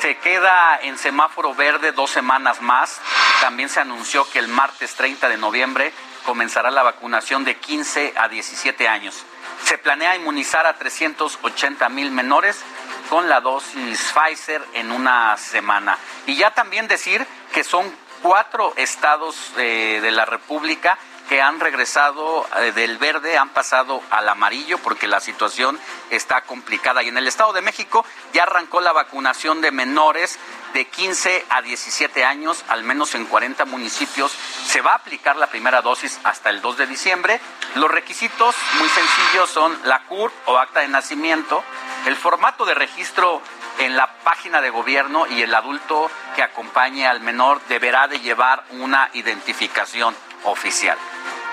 se queda en semáforo verde dos semanas más. También se anunció que el martes 30 de noviembre comenzará la vacunación de 15 a 17 años. Se planea inmunizar a 380 mil menores con la dosis Pfizer en una semana. Y ya también decir que son cuatro estados eh, de la República que han regresado eh, del verde han pasado al amarillo porque la situación está complicada. Y en el Estado de México ya arrancó la vacunación de menores de 15 a 17 años, al menos en 40 municipios. Se va a aplicar la primera dosis hasta el 2 de diciembre. Los requisitos muy sencillos son la CUR o acta de nacimiento, el formato de registro en la página de gobierno y el adulto que acompañe al menor deberá de llevar una identificación oficial.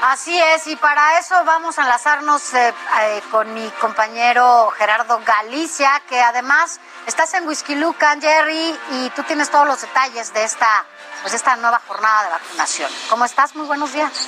Así es, y para eso vamos a enlazarnos eh, eh, con mi compañero Gerardo Galicia, que además estás en Whisky Lucan, Jerry, y tú tienes todos los detalles de esta, pues esta nueva jornada de vacunación. ¿Cómo estás? Muy buenos días.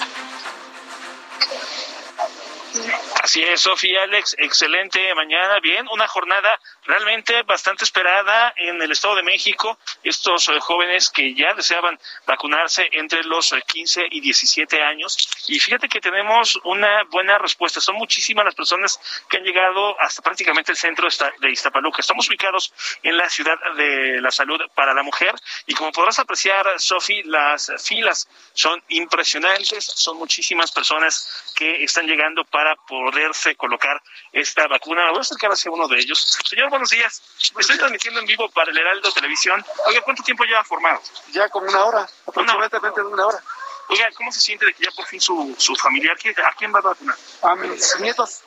Así es, Sofía, Alex, excelente mañana. Bien, una jornada realmente bastante esperada en el Estado de México. Estos eh, jóvenes que ya deseaban vacunarse entre los 15 eh, y 17 años. Y fíjate que tenemos una buena respuesta. Son muchísimas las personas que han llegado hasta prácticamente el centro de Iztapaluca. Estamos ubicados en la ciudad de la salud para la mujer. Y como podrás apreciar, Sofi, las filas son impresionantes. Son muchísimas personas que están llegando para poderse colocar esta vacuna. Voy a acercar hacia uno de ellos. Señor, buenos días. Estoy transmitiendo en vivo para el Heraldo Televisión. Oiga, ¿cuánto tiempo lleva formado? Ya como una hora, aproximadamente una hora. Oiga, ¿cómo se siente de que ya por fin su, su familiar, ¿a quién va a vacunar? A mis nietos.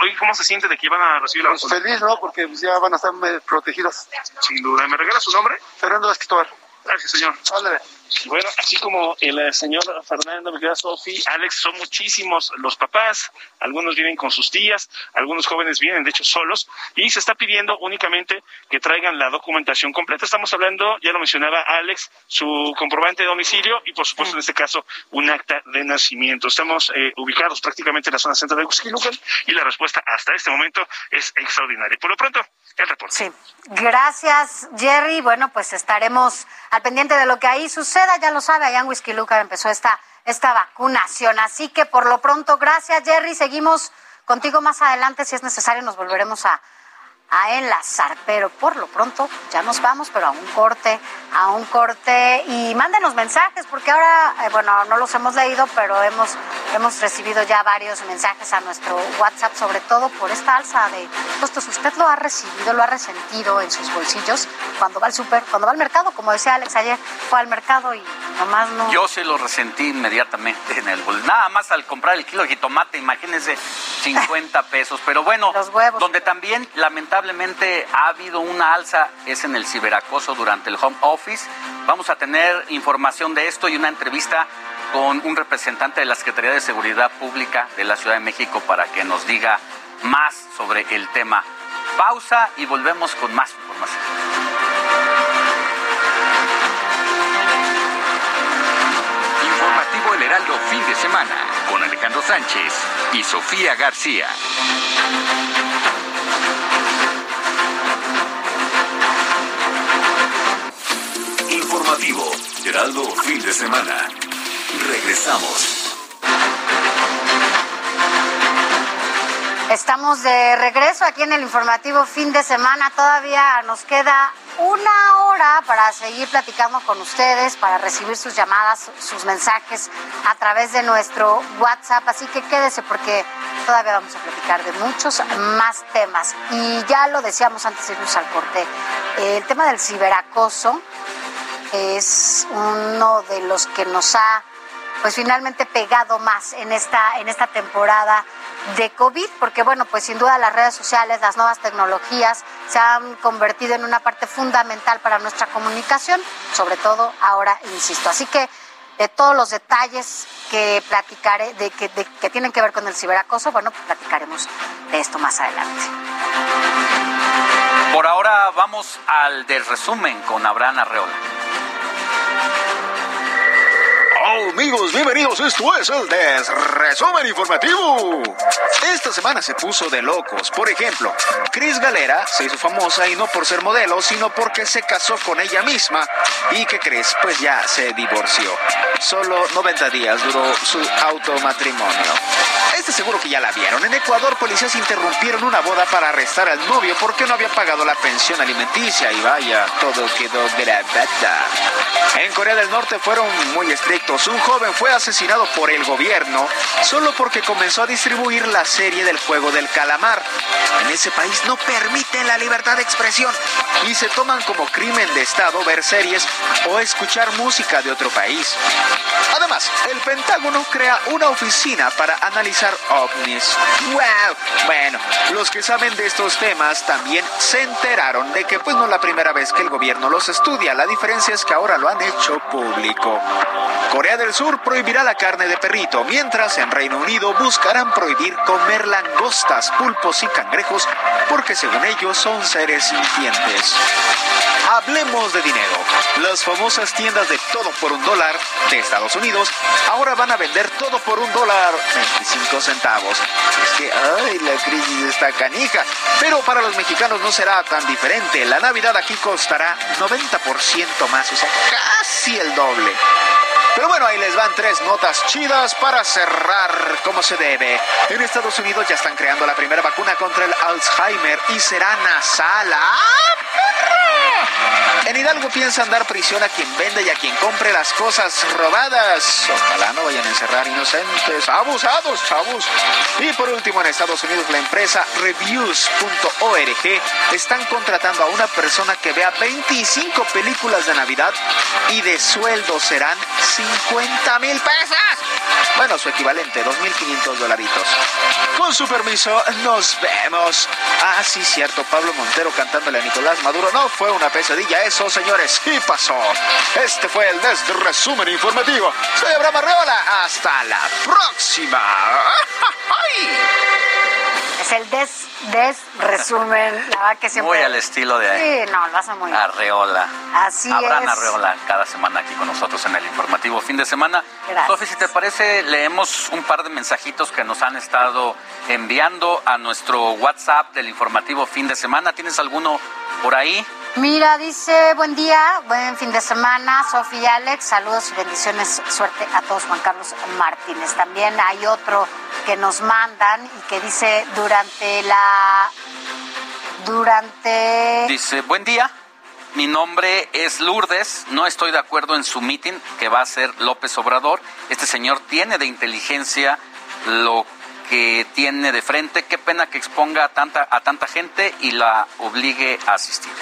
Oye, ¿cómo se siente de que van a recibir la pues Feliz, ¿no? Porque pues, ya van a estar protegidos. Sin duda. ¿Me regala su nombre? Fernando Esquitor. Gracias, señor. Bueno, así como el eh, señor Fernando, mi querida Sofi, Alex, son muchísimos los papás, algunos vienen con sus tías, algunos jóvenes vienen de hecho solos y se está pidiendo únicamente que traigan la documentación completa. Estamos hablando, ya lo mencionaba Alex, su comprobante de domicilio y por supuesto en este caso un acta de nacimiento. Estamos eh, ubicados prácticamente en la zona central de Huixquilucan y la respuesta hasta este momento es extraordinaria. Por lo pronto, el reporte. Sí. Gracias, Jerry. Bueno, pues estaremos al pendiente de lo que ahí suceda. Ya lo sabe, allá en Whisky Luca empezó esta, esta vacunación. Así que por lo pronto, gracias, Jerry. Seguimos contigo más adelante. Si es necesario, nos volveremos a, a enlazar. Pero por lo pronto ya nos vamos, pero a un corte, a un corte. Y mándenos mensajes, porque ahora, eh, bueno, no los hemos leído, pero hemos, hemos recibido ya varios mensajes a nuestro WhatsApp, sobre todo por esta alza de costos. Usted lo ha recibido, lo ha resentido en sus bolsillos cuando va al súper, cuando va al mercado, como decía Alex ayer, fue al mercado y nomás no. Yo sí lo resentí inmediatamente en el bolsillo. Nada más al comprar el kilo de jitomate, imagínense, 50 pesos. Pero bueno, donde también lamentablemente ha habido una alza es en el ciberacoso durante el home office. Vamos a tener información de esto y una entrevista con un representante de la Secretaría de Seguridad Pública de la Ciudad de México para que nos diga más sobre el tema. Pausa y volvemos con más información. Informativo El Heraldo fin de semana con Alejandro Sánchez y Sofía García. Informativo Heraldo fin de semana. Regresamos. Estamos de regreso aquí en el informativo fin de semana. Todavía nos queda una hora para seguir platicando con ustedes, para recibir sus llamadas, sus mensajes a través de nuestro WhatsApp. Así que quédese porque todavía vamos a platicar de muchos más temas. Y ya lo decíamos antes de irnos al corte, el tema del ciberacoso es uno de los que nos ha pues finalmente pegado más en esta en esta temporada de COVID, porque bueno, pues sin duda las redes sociales, las nuevas tecnologías se han convertido en una parte fundamental para nuestra comunicación, sobre todo ahora, insisto. Así que de todos los detalles que platicaré, de que, tienen que ver con el ciberacoso, bueno, pues platicaremos de esto más adelante. Por ahora vamos al de resumen con Abraham Arreola. Amigos, bienvenidos. Esto es el Resumen Informativo. Esta semana se puso de locos. Por ejemplo, Cris Galera se hizo famosa y no por ser modelo, sino porque se casó con ella misma. ¿Y qué crees? Pues ya se divorció. Solo 90 días duró su automatrimonio. Este seguro que ya la vieron. En Ecuador, policías interrumpieron una boda para arrestar al novio porque no había pagado la pensión alimenticia. Y vaya, todo quedó gravata. En Corea del Norte fueron muy estrictos. Un joven fue asesinado por el gobierno solo porque comenzó a distribuir la serie del juego del calamar. En ese país no permiten la libertad de expresión y se toman como crimen de Estado ver series o escuchar música de otro país. Además, el Pentágono crea una oficina para analizar ovnis. ¡Wow! Bueno, los que saben de estos temas también se enteraron de que pues no es la primera vez que el gobierno los estudia. La diferencia es que ahora lo han hecho público. Corea del Sur prohibirá la carne de perrito, mientras en Reino Unido buscarán prohibir comer langostas, pulpos y cangrejos porque según ellos son seres sintientes. Hablemos de dinero. Las famosas tiendas de todo por un dólar de Estados Unidos ahora van a vender todo por un dólar 25 centavos. Es que, ay, la crisis está canija. Pero para los mexicanos no será tan diferente. La Navidad aquí costará 90% más, o sea, casi el doble. Pero bueno, ahí les van tres notas chidas para cerrar como se debe. En Estados Unidos ya están creando la primera vacuna contra el Alzheimer y será nasal. ¡Ah, En Hidalgo piensan dar prisión a quien vende y a quien compre las cosas robadas. Ojalá no vayan a encerrar inocentes. Abusados, chavos. Y por último, en Estados Unidos, la empresa Reviews.org están contratando a una persona que vea 25 películas de Navidad y de sueldo serán 50 mil pesos. Bueno, su equivalente, 2.500 dolaritos. Con su permiso, nos vemos. Ah, sí, cierto, Pablo Montero cantándole a Nicolás Maduro. No fue una pesadilla eso, señores, sí pasó. Este fue el Des Resumen Informativo. Soy Abraham Arreola. Hasta la próxima. [laughs] Es el des, des resumen, la verdad que siempre... Muy al estilo de Sí, no, lo hace muy bien. Arreola. Así Abraham es. Arreola cada semana aquí con nosotros en el informativo fin de semana. Gracias. Sofi, si te parece, leemos un par de mensajitos que nos han estado enviando a nuestro WhatsApp del informativo fin de semana. ¿Tienes alguno por ahí? Mira, dice, buen día, buen fin de semana, Sofía y Alex, saludos y bendiciones, suerte a todos, Juan Carlos Martínez. También hay otro que nos mandan y que dice, durante la... Durante... Dice, buen día. Mi nombre es Lourdes. No estoy de acuerdo en su meeting que va a hacer López Obrador. Este señor tiene de inteligencia lo que tiene de frente. Qué pena que exponga a tanta, a tanta gente y la obligue a asistir.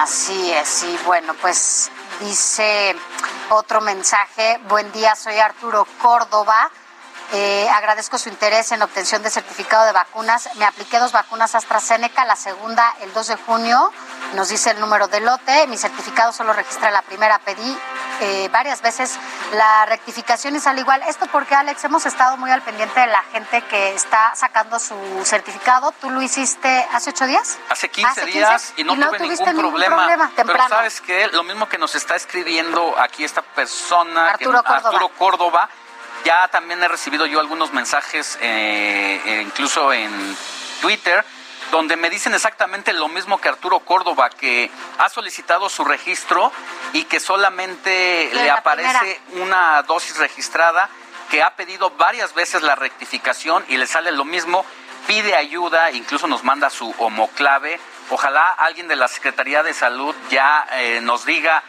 Así es, y bueno, pues dice otro mensaje, buen día, soy Arturo Córdoba. Eh, agradezco su interés en la obtención de certificado de vacunas. Me apliqué dos vacunas AstraZeneca, la segunda el 2 de junio, nos dice el número de lote. Mi certificado solo registra la primera, pedí eh, varias veces la rectificación y sale igual. Esto porque, Alex, hemos estado muy al pendiente de la gente que está sacando su certificado. ¿Tú lo hiciste hace ocho días? Hace 15 ¿Hace 15? días y no, tuve tuviste ningún ningún problema. problema, Pero sabes que lo mismo que nos está escribiendo aquí esta persona, que- Arturo Córdoba. Arturo Córdoba, ya también he recibido yo algunos mensajes, eh, eh, incluso en Twitter, donde me dicen exactamente lo mismo que Arturo Córdoba, que ha solicitado su registro y que solamente le aparece una dosis registrada, que ha pedido varias veces la rectificación y le sale lo mismo, pide ayuda, incluso nos manda su homoclave. Ojalá alguien de la Secretaría de Salud ya eh, nos diga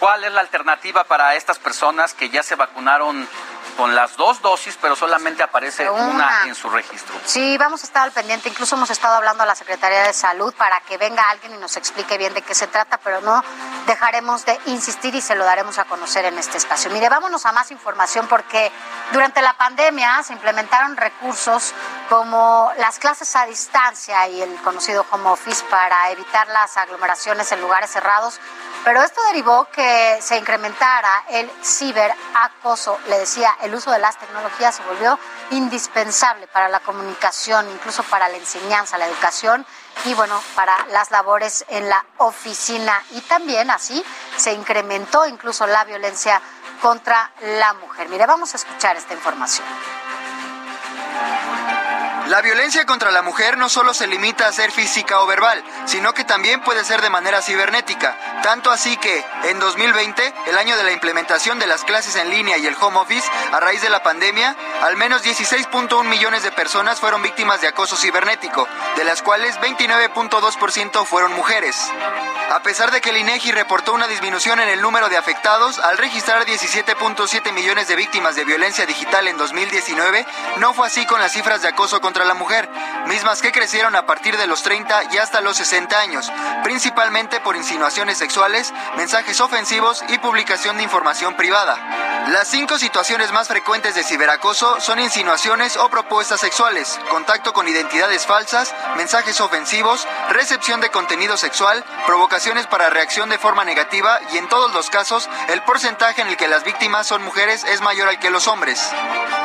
cuál es la alternativa para estas personas que ya se vacunaron con las dos dosis, pero solamente aparece Una. una en su registro. Sí, vamos a estar al pendiente. Incluso hemos estado hablando a la Secretaría de Salud para que venga alguien y nos explique bien de qué se trata, pero no dejaremos de insistir y se lo daremos a conocer en este espacio. Mire, vámonos a más información porque durante la pandemia se implementaron recursos como las clases a distancia y el conocido home office para evitar las aglomeraciones en lugares cerrados. Pero esto derivó que se incrementara el ciberacoso. Le decía, el uso de las tecnologías se volvió indispensable para la comunicación, incluso para la enseñanza, la educación y bueno, para las labores en la oficina. Y también así se incrementó incluso la violencia contra la mujer. Mire, vamos a escuchar esta información. La violencia contra la mujer no solo se limita a ser física o verbal, sino que también puede ser de manera cibernética. Tanto así que, en 2020, el año de la implementación de las clases en línea y el home office, a raíz de la pandemia, al menos 16.1 millones de personas fueron víctimas de acoso cibernético, de las cuales 29.2% fueron mujeres. A pesar de que el INEGI reportó una disminución en el número de afectados, al registrar 17.7 millones de víctimas de violencia digital en 2019, no fue así con las cifras de acoso contra la mujer, mismas que crecieron a partir de los 30 y hasta los 60 años, principalmente por insinuaciones sexuales, mensajes ofensivos y publicación de información privada. Las cinco situaciones más frecuentes de ciberacoso son insinuaciones o propuestas sexuales, contacto con identidades falsas, mensajes ofensivos, recepción de contenido sexual, provocaciones para reacción de forma negativa y en todos los casos el porcentaje en el que las víctimas son mujeres es mayor al que los hombres.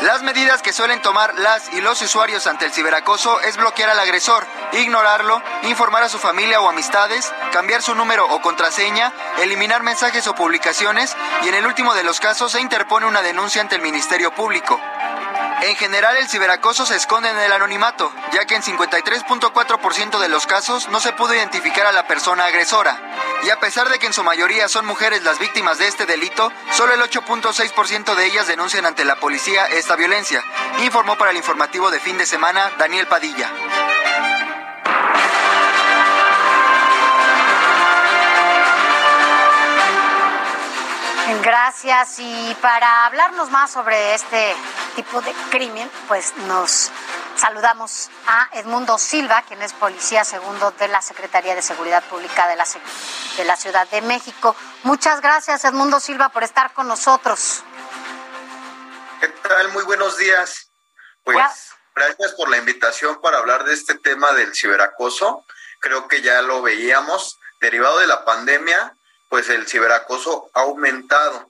Las medidas que suelen tomar las y los usuarios ante el ciberacoso es bloquear al agresor, ignorarlo, informar a su familia o amistades, cambiar su número o contraseña, eliminar mensajes o publicaciones y en el último de los casos se interpone una denuncia ante el Ministerio Público. En general, el ciberacoso se esconde en el anonimato, ya que en 53.4% de los casos no se pudo identificar a la persona agresora. Y a pesar de que en su mayoría son mujeres las víctimas de este delito, solo el 8.6% de ellas denuncian ante la policía esta violencia, informó para el informativo de fin de semana Daniel Padilla. Gracias. Y para hablarnos más sobre este tipo de crimen, pues nos saludamos a Edmundo Silva, quien es policía segundo de la Secretaría de Seguridad Pública de la, de la Ciudad de México. Muchas gracias, Edmundo Silva, por estar con nosotros. ¿Qué tal? Muy buenos días. Pues gracias por la invitación para hablar de este tema del ciberacoso. Creo que ya lo veíamos. Derivado de la pandemia, pues el ciberacoso ha aumentado.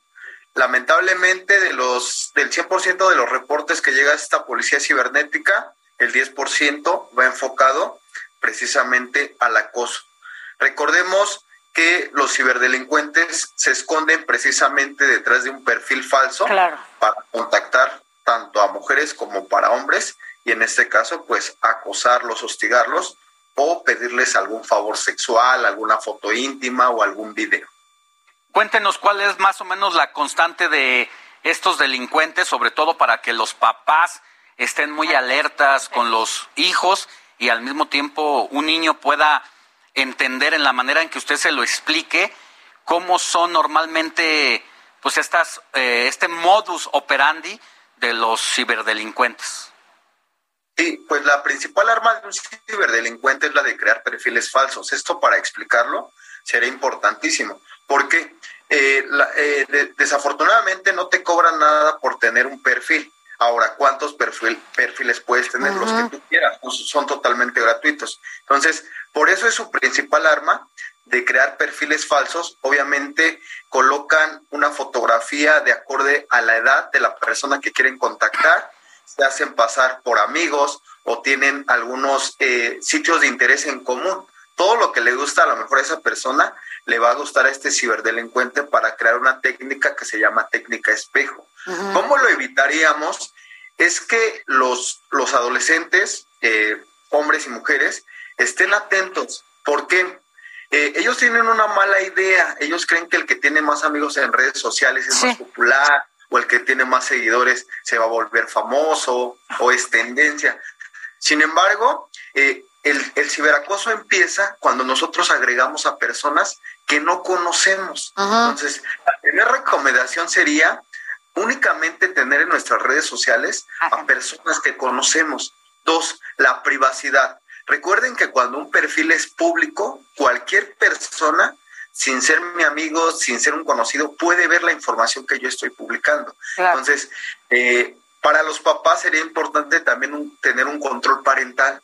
Lamentablemente, de los, del 100% de los reportes que llega a esta policía cibernética, el 10% va enfocado precisamente al acoso. Recordemos que los ciberdelincuentes se esconden precisamente detrás de un perfil falso para contactar tanto a mujeres como para hombres y en este caso pues acosarlos, hostigarlos o pedirles algún favor sexual, alguna foto íntima o algún video. Cuéntenos cuál es más o menos la constante de estos delincuentes, sobre todo para que los papás estén muy alertas con los hijos y al mismo tiempo un niño pueda entender en la manera en que usted se lo explique cómo son normalmente pues estas eh, este modus operandi de los ciberdelincuentes. Sí, pues la principal arma de un ciberdelincuente es la de crear perfiles falsos. Esto para explicarlo sería importantísimo. Porque eh, eh, desafortunadamente no te cobran nada por tener un perfil. Ahora, ¿cuántos perfiles puedes tener? Los que tú quieras, pues, son totalmente gratuitos. Entonces, por eso es su principal arma de crear perfiles falsos. Obviamente, colocan una fotografía de acorde a la edad de la persona que quieren contactar, se hacen pasar por amigos o tienen algunos eh, sitios de interés en común todo lo que le gusta a lo mejor a esa persona le va a gustar a este ciberdelincuente para crear una técnica que se llama técnica espejo. ¿Cómo lo evitaríamos? Es que los, los adolescentes, eh, hombres y mujeres, estén atentos. porque eh, ellos tienen una mala idea. Ellos creen que el que tiene más amigos en redes sociales es más popular o el que tiene más seguidores se va a volver famoso o es tendencia. Sin embargo, eh, el, el, ciberacoso empieza cuando nosotros agregamos a personas que no conocemos. Entonces, la primera recomendación sería únicamente tener en nuestras redes sociales a personas que conocemos. Dos, la privacidad. Recuerden que cuando un perfil es público, cualquier persona, sin ser mi amigo, sin ser un conocido, puede ver la información que yo estoy publicando. Entonces, eh, para los papás sería importante también tener un control parental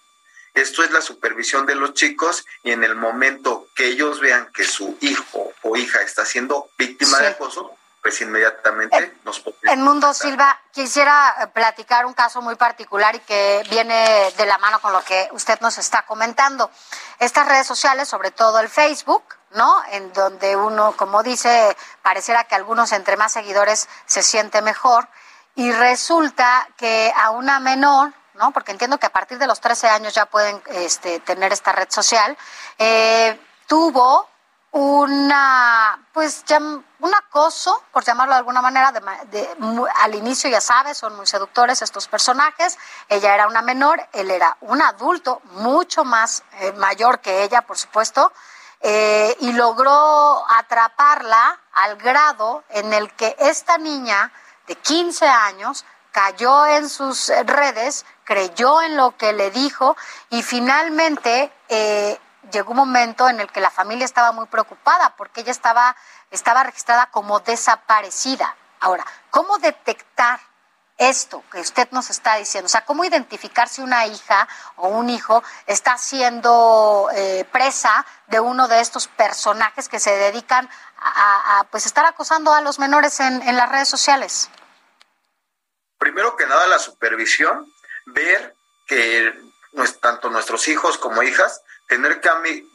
esto es la supervisión de los chicos y en el momento que ellos vean que su hijo o hija está siendo víctima de acoso, pues inmediatamente en, nos En Mundo Silva, quisiera eh, platicar un caso muy particular y que viene de la mano con lo que usted nos está comentando. Estas redes sociales, sobre todo el Facebook, ¿no? En donde uno, como dice, pareciera que algunos entre más seguidores se siente mejor y resulta que a una menor Porque entiendo que a partir de los 13 años ya pueden este, tener esta red social, eh, tuvo una, pues, un acoso, por llamarlo de alguna manera, al inicio ya sabes, son muy seductores estos personajes, ella era una menor, él era un adulto mucho más eh, mayor que ella, por supuesto, eh, y logró atraparla al grado en el que esta niña de 15 años cayó en sus redes, creyó en lo que le dijo y finalmente eh, llegó un momento en el que la familia estaba muy preocupada porque ella estaba, estaba registrada como desaparecida. Ahora, ¿cómo detectar esto que usted nos está diciendo? O sea, ¿cómo identificar si una hija o un hijo está siendo eh, presa de uno de estos personajes que se dedican a, pues estar acosando a los menores en, en las redes sociales? Primero que nada, la supervisión, ver que tanto nuestros hijos como hijas tener que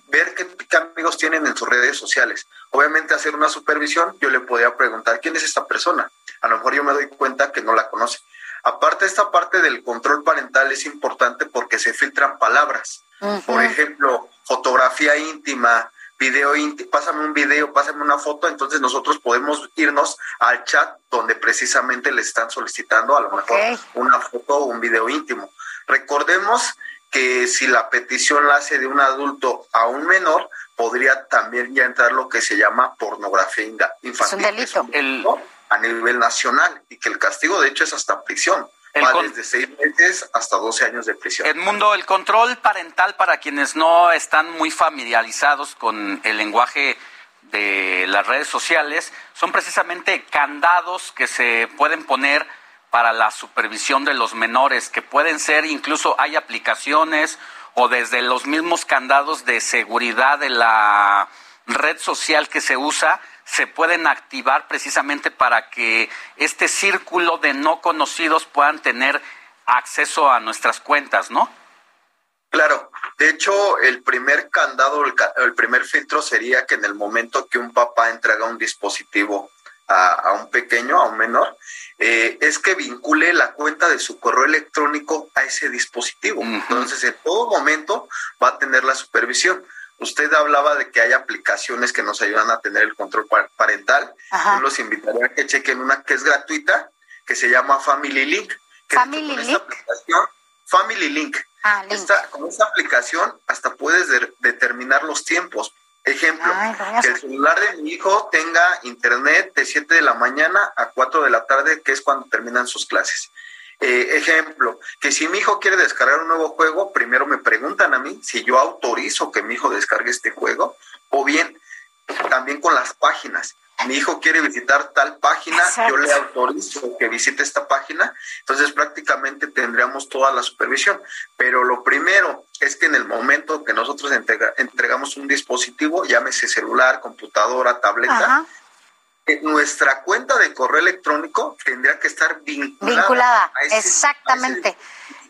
ver qué, amigos tienen en sus redes sociales. Obviamente hacer una supervisión, yo le podría preguntar quién es esta persona. A lo mejor yo me doy cuenta que no la conoce. Aparte, esta parte del control parental es importante porque se filtran palabras. Por ejemplo, fotografía íntima, video pásame un video, pásame una foto, entonces nosotros podemos irnos al chat donde precisamente le están solicitando a lo mejor una foto o un video íntimo. Recordemos que si la petición la hace de un adulto a un menor, podría también ya entrar lo que se llama pornografía infantil. Es un delito. a nivel nacional y que el castigo de hecho es hasta prisión. Va desde seis meses hasta 12 años de prisión. Edmundo, el control parental para quienes no están muy familiarizados con el lenguaje de las redes sociales son precisamente candados que se pueden poner para la supervisión de los menores, que pueden ser incluso hay aplicaciones o desde los mismos candados de seguridad de la red social que se usa, se pueden activar precisamente para que este círculo de no conocidos puedan tener acceso a nuestras cuentas, ¿no? Claro, de hecho, el primer candado, el, primer filtro sería que en el momento que un papá entrega un dispositivo a, un pequeño, a un menor, eh, es que vincule la cuenta de su correo electrónico a ese dispositivo. Entonces, en todo momento va a tener la supervisión. Usted hablaba de que hay aplicaciones que nos ayudan a tener el control parental. Yo los invitaría a que chequen una que es gratuita, que se llama Family Link. Family Link. Family Link. Ah, con esta aplicación hasta puedes determinar los tiempos. Ejemplo, que el celular de mi hijo tenga internet de 7 de la mañana a 4 de la tarde, que es cuando terminan sus clases. Eh, ejemplo, que si mi hijo quiere descargar un nuevo juego, primero me preguntan a mí si yo autorizo que mi hijo descargue este juego, o bien también con las páginas. Mi hijo quiere visitar tal página, yo le autorizo que visite esta página, entonces prácticamente tendríamos toda la supervisión. Pero lo primero es que en el momento que nosotros entregamos un dispositivo, llámese celular, computadora, tableta, nuestra cuenta de correo electrónico tendría que estar vinculada. Vinculada, exactamente.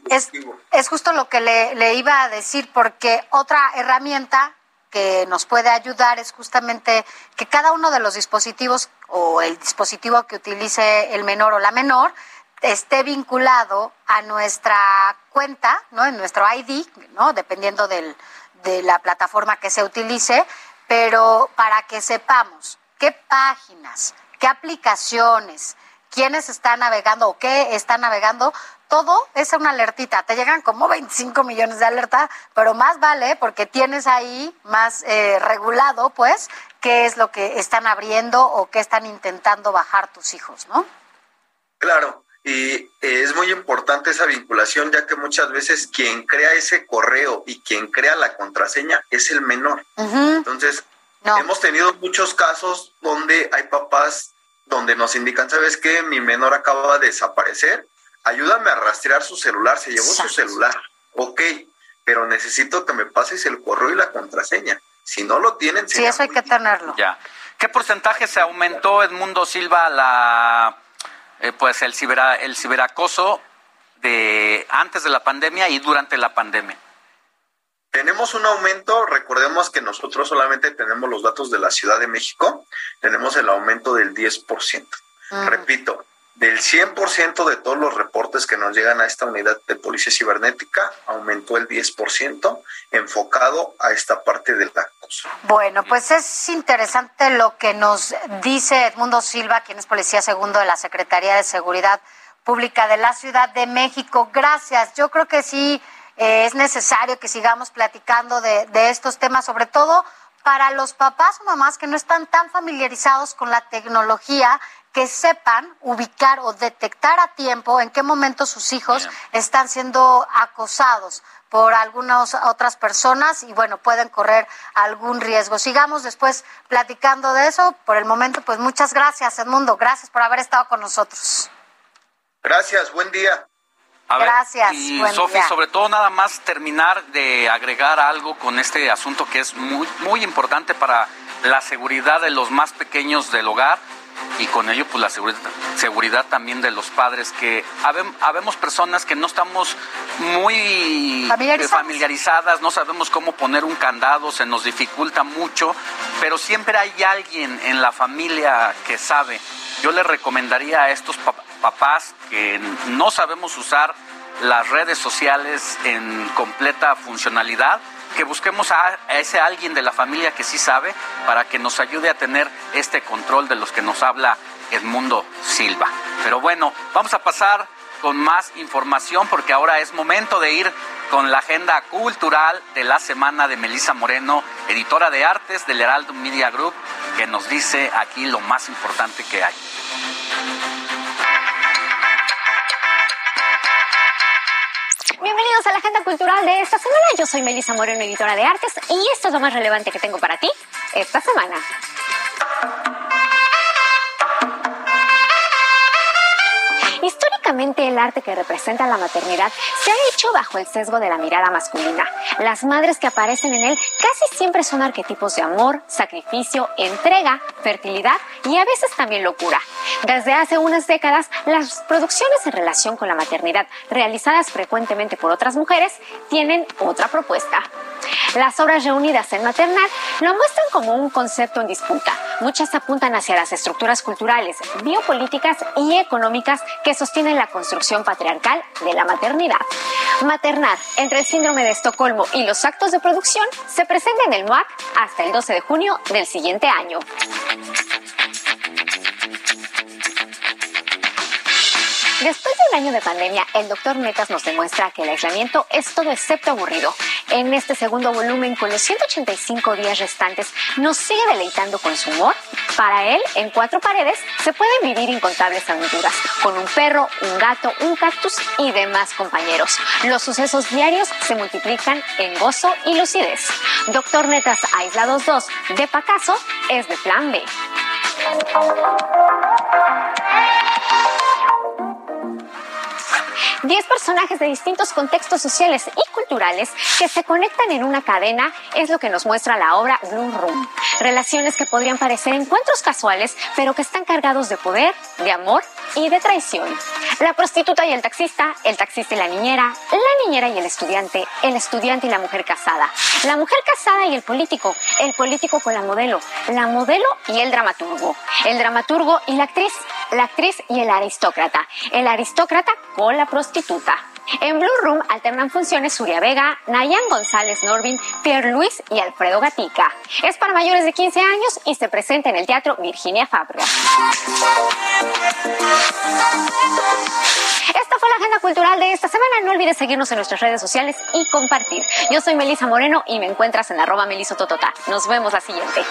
es, es justo lo que le, le iba a decir, porque otra herramienta que nos puede ayudar es justamente que cada uno de los dispositivos o el dispositivo que utilice el menor o la menor esté vinculado a nuestra cuenta, ¿no? En nuestro ID, ¿no? Dependiendo del, de la plataforma que se utilice, pero para que sepamos qué páginas, qué aplicaciones, quiénes están navegando o qué están navegando, todo es una alertita. Te llegan como 25 millones de alerta, pero más vale porque tienes ahí más eh, regulado, pues, qué es lo que están abriendo o qué están intentando bajar tus hijos, ¿no? Claro, y eh, es muy importante esa vinculación, ya que muchas veces quien crea ese correo y quien crea la contraseña es el menor. Entonces, hemos tenido muchos casos donde hay papás donde nos indican, ¿sabes qué? Mi menor acaba de desaparecer ayúdame a rastrear su celular, se llevó su celular, ok, pero necesito que me pases el correo y la contraseña. Si no lo tienen, sí, eso hay que tenerlo. Ya. ¿Qué porcentaje se aumentó Edmundo Silva la eh, pues el el ciberacoso de antes de la pandemia y durante la pandemia? Tenemos un aumento, recordemos que nosotros solamente tenemos los datos de la Ciudad de México, tenemos el aumento del 10%. Repito, del 100% de todos los reportes que nos llegan a esta unidad de policía cibernética, aumentó el 10% enfocado a esta parte del acoso. Bueno, pues es interesante lo que nos dice Edmundo Silva, quien es policía segundo de la Secretaría de Seguridad Pública de la Ciudad de México. Gracias. Yo creo que sí eh, es necesario que sigamos platicando de, de estos temas, sobre todo para los papás o mamás que no están tan familiarizados con la tecnología que sepan ubicar o detectar a tiempo en qué momento sus hijos están siendo acosados por algunas otras personas y bueno, pueden correr algún riesgo. Sigamos después platicando de eso. Por el momento, pues muchas gracias, Edmundo. Gracias por haber estado con nosotros. Gracias, buen día. Gracias. Y buen Sofi, día. sobre todo nada más terminar de agregar algo con este asunto que es muy, muy importante para la seguridad de los más pequeños del hogar y con ello pues la seguridad, seguridad también de los padres que habem- habemos personas que no estamos muy Familiarizadas. no sabemos cómo poner un candado, se nos dificulta mucho, pero siempre hay alguien en la familia que sabe. Yo le recomendaría a estos pa- papás que no sabemos usar las redes sociales en completa funcionalidad, que busquemos a, ese alguien de la familia que sí sabe para que nos ayude a tener este control de los que nos habla Edmundo Silva. Pero bueno, vamos a pasar con más información porque ahora es momento de ir con la agenda cultural de la semana de Melisa Moreno, editora de artes del Heraldo Media Group, que nos dice aquí lo más importante que hay. Bienvenidos a la agenda cultural de esta semana. Yo soy Melissa Moreno, editora de artes, y esto es lo más relevante que tengo para ti esta semana. Históricamente el arte que representa la maternidad se ha bajo el sesgo de la mirada masculina. Las madres que aparecen en él casi siempre son arquetipos de amor, sacrificio, entrega, fertilidad y a veces también locura. Desde hace unas décadas, las producciones en relación con la maternidad realizadas frecuentemente por otras mujeres tienen otra propuesta. Las obras reunidas en maternal lo muestran como un concepto en disputa. Muchas apuntan hacia las estructuras culturales, biopolíticas y económicas que sostienen la construcción patriarcal de la maternidad. Maternar, entre el síndrome de Estocolmo y los actos de producción, se presenta en el MUAC hasta el 12 de junio del siguiente año. Después de un año de pandemia, el doctor Netas nos demuestra que el aislamiento es todo excepto aburrido. En este segundo volumen, con los 185 días restantes, nos sigue deleitando con su humor. Para él, en cuatro paredes, se pueden vivir incontables aventuras, con un perro, un gato, un cactus y demás compañeros. Los sucesos diarios se multiplican en gozo y lucidez. Doctor Netas Aislados 2 de Pacaso es de Plan B. 10 personajes de distintos contextos sociales y culturales que se conectan en una cadena es lo que nos muestra la obra Blue Room. Relaciones que podrían parecer encuentros casuales, pero que están cargados de poder, de amor y de traición. La prostituta y el taxista, el taxista y la niñera, la niñera y el estudiante, el estudiante y la mujer casada, la mujer casada y el político, el político con la modelo, la modelo y el dramaturgo, el dramaturgo y la actriz, la actriz y el aristócrata, el aristócrata con la prostituta. En Blue Room alternan funciones Surya Vega, Nayan González Norvin, Pierre Luis y Alfredo Gatica. Es para mayores de 15 años y se presenta en el Teatro Virginia Fabra. Esta fue la agenda cultural de esta semana. No olvides seguirnos en nuestras redes sociales y compartir. Yo soy Melisa Moreno y me encuentras en arroba melisototota. Nos vemos la siguiente.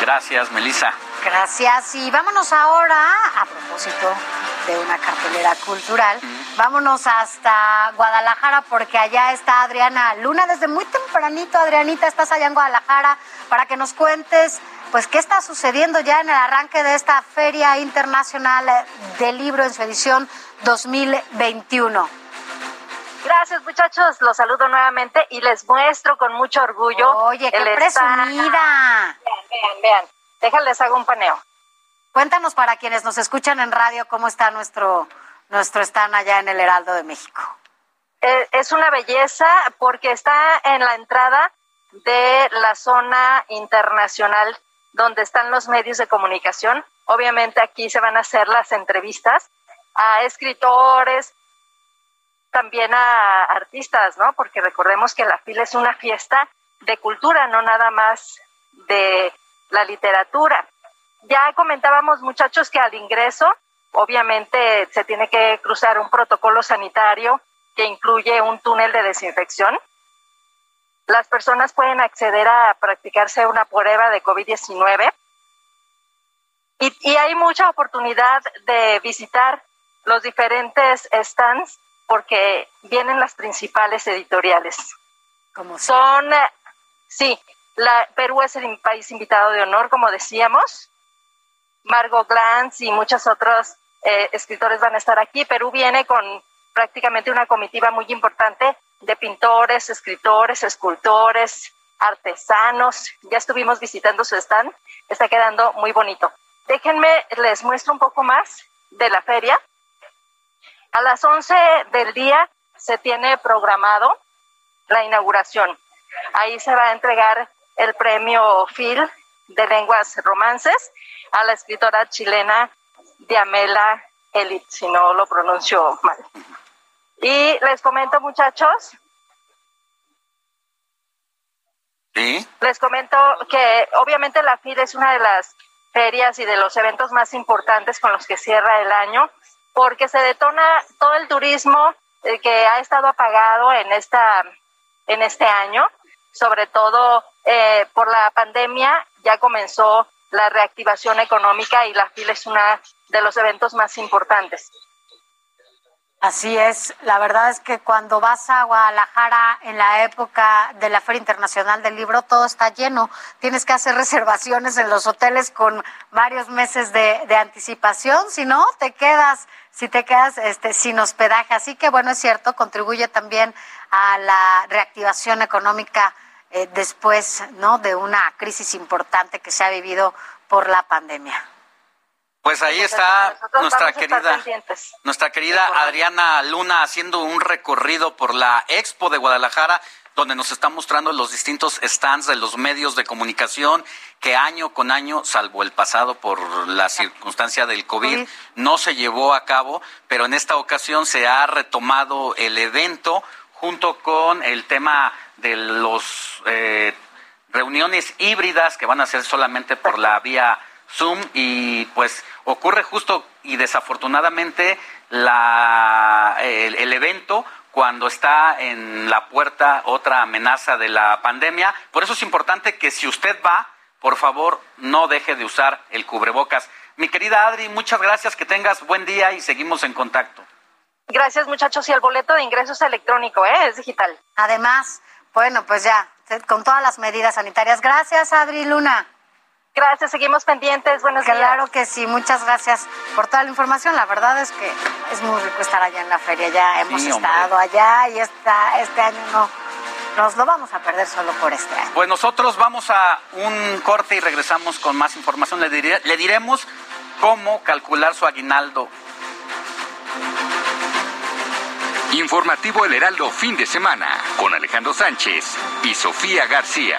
Gracias, Melissa. Gracias. Y vámonos ahora, a propósito de una cartelera cultural, vámonos hasta Guadalajara porque allá está Adriana Luna. Desde muy tempranito, Adrianita, estás allá en Guadalajara para que nos cuentes, pues, qué está sucediendo ya en el arranque de esta Feria Internacional del Libro en su edición 2021. Gracias muchachos, los saludo nuevamente y les muestro con mucho orgullo. Oye, qué el presumida. Vean, vean, vean. Déjales hago un paneo. Cuéntanos para quienes nos escuchan en radio cómo está nuestro, nuestro stand allá en el Heraldo de México. Eh, es una belleza porque está en la entrada de la zona internacional donde están los medios de comunicación. Obviamente aquí se van a hacer las entrevistas a escritores, también a artistas, ¿no? Porque recordemos que la FIL es una fiesta de cultura, no nada más de la literatura. Ya comentábamos, muchachos, que al ingreso, obviamente, se tiene que cruzar un protocolo sanitario que incluye un túnel de desinfección. Las personas pueden acceder a practicarse una prueba de COVID-19 y, y hay mucha oportunidad de visitar los diferentes stands porque vienen las principales editoriales. Como Son, eh, sí, la, Perú es el país invitado de honor, como decíamos. Margot Glantz y muchos otros eh, escritores van a estar aquí. Perú viene con prácticamente una comitiva muy importante de pintores, escritores, escultores, artesanos. Ya estuvimos visitando su stand, está quedando muy bonito. Déjenme, les muestro un poco más de la feria. A las 11 del día se tiene programado la inauguración. Ahí se va a entregar el premio Phil de lenguas romances a la escritora chilena Diamela Elit, si no lo pronuncio mal. Y les comento, muchachos, les comento que obviamente la FIL es una de las ferias y de los eventos más importantes con los que cierra el año, porque se detona todo el turismo eh, que ha estado apagado en esta en este año, sobre todo eh, por la pandemia, ya comenzó la reactivación económica y la FIL es uno de los eventos más importantes. Así es, la verdad es que cuando vas a Guadalajara en la época de la Feria Internacional del Libro, todo está lleno. Tienes que hacer [laughs] reservaciones en los hoteles con varios meses de, de anticipación, si no, te quedas, si te quedas este, sin hospedaje. Así que bueno, es cierto, contribuye también a la reactivación económica eh, después ¿no? de una crisis importante que se ha vivido por la pandemia. Pues ahí está nuestra querida, nuestra querida Adriana Luna haciendo un recorrido por la Expo de Guadalajara, donde nos está mostrando los distintos stands de los medios de comunicación que año con año, salvo el pasado por la circunstancia del COVID, no se llevó a cabo, pero en esta ocasión se ha retomado el evento junto con el tema de los eh, reuniones híbridas que van a ser solamente por la vía Zoom y pues ocurre justo y desafortunadamente la, el, el, evento cuando está en la puerta otra amenaza de la pandemia. Por eso es importante que si usted va, por favor, no deje de usar el cubrebocas. Mi querida Adri, muchas gracias, que tengas buen día y seguimos en contacto. Gracias muchachos y el boleto de ingreso es electrónico, ¿eh? es digital. Además, bueno, pues ya, con todas las medidas sanitarias. Gracias, Adri Luna. Gracias, seguimos pendientes. Buenos claro días. Claro que sí, muchas gracias por toda la información. La verdad es que es muy rico estar allá en la feria. Ya hemos Sí, estado allá y esta, este año no nos lo vamos a perder solo por este año. Pues nosotros vamos a un corte y regresamos con más información. Le, diré- le diremos cómo calcular su aguinaldo. Informativo El Heraldo fin de semana con Alejandro Sánchez y Sofía García.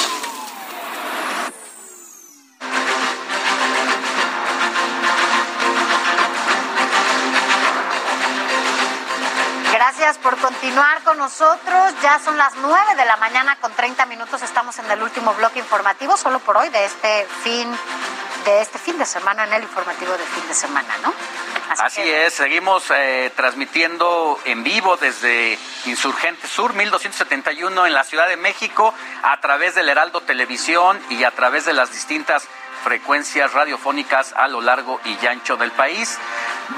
Gracias por continuar con nosotros. Ya son las 9 de la mañana con 30 minutos. Estamos en el último bloque informativo, solo por hoy, de este fin de este fin de semana, en el informativo de fin de semana, ¿no? Así es, seguimos eh, transmitiendo en vivo desde Insurgente Sur 1271 en la Ciudad de México a través del Heraldo Televisión y a través de las distintas frecuencias radiofónicas a lo largo y ancho del país.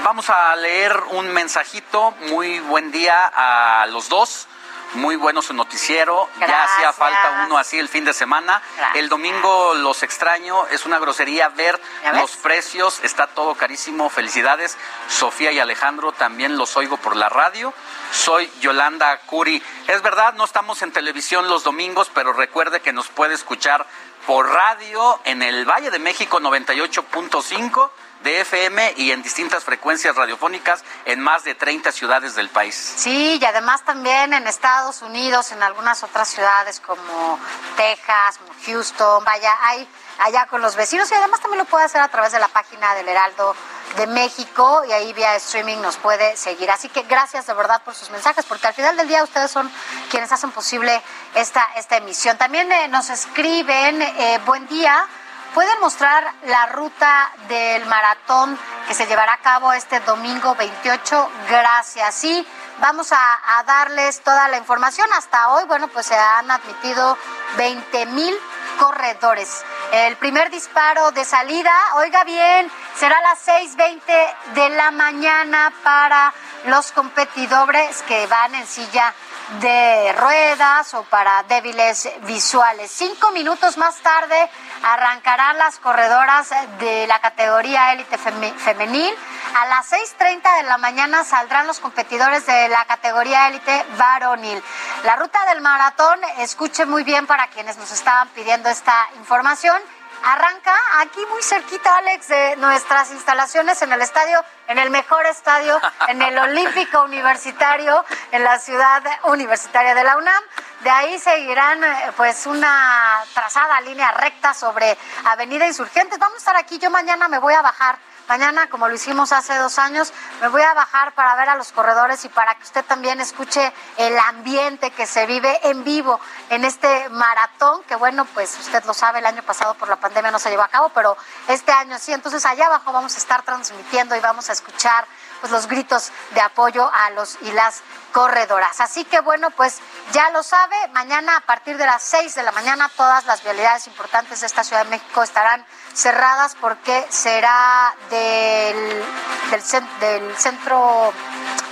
Vamos a leer un mensajito. Muy buen día a los dos. Muy bueno su noticiero. Ya hacía falta uno así el fin de semana. Gracias. El domingo los extraño. Es una grosería ver los precios. Está todo carísimo. Felicidades. Sofía y Alejandro también los oigo por la radio. Soy Yolanda Curi. Es verdad, no estamos en televisión los domingos, pero recuerde que nos puede escuchar por radio en el Valle de México 98.5 de FM y en distintas frecuencias radiofónicas en más de 30 ciudades del país. Sí, y además también en Estados Unidos, en algunas otras ciudades como Texas, Houston, vaya, hay allá con los vecinos y además también lo puede hacer a través de la página del Heraldo de México y ahí vía streaming nos puede seguir. Así que gracias de verdad por sus mensajes, porque al final del día ustedes son quienes hacen posible esta, esta emisión. También eh, nos escriben, eh, buen día. ¿Pueden mostrar la ruta del maratón que se llevará a cabo este domingo 28? Gracias. Sí, vamos a, a darles toda la información. Hasta hoy, bueno, pues se han admitido 20 mil corredores. El primer disparo de salida, oiga bien, será a las 6.20 de la mañana para los competidores que van en silla de ruedas o para débiles visuales. Cinco minutos más tarde arrancarán las corredoras de la categoría élite femenil. A las 6.30 de la mañana saldrán los competidores de la categoría élite varonil. La ruta del maratón, escuche muy bien para quienes nos estaban pidiendo esta información, arranca aquí muy cerquita, Alex, de nuestras instalaciones en el estadio, en el mejor estadio, en el Olímpico Universitario, en la ciudad universitaria de la UNAM. De ahí seguirán eh, pues una trazada línea recta sobre Avenida Insurgentes. Vamos a estar aquí, yo mañana me voy a bajar Mañana, como lo hicimos hace dos años, me voy a bajar para ver a los corredores y para que usted también escuche el ambiente que se vive en vivo en este maratón, que bueno, pues usted lo sabe, el año pasado por la pandemia no se llevó a cabo, pero este año sí. Entonces allá abajo vamos a estar transmitiendo y vamos a escuchar pues los gritos de apoyo a los y las corredoras. Así que bueno, pues ya lo sabe, mañana a partir de las 6 de la mañana todas las vialidades importantes de esta Ciudad de México estarán cerradas porque será del, del, del centro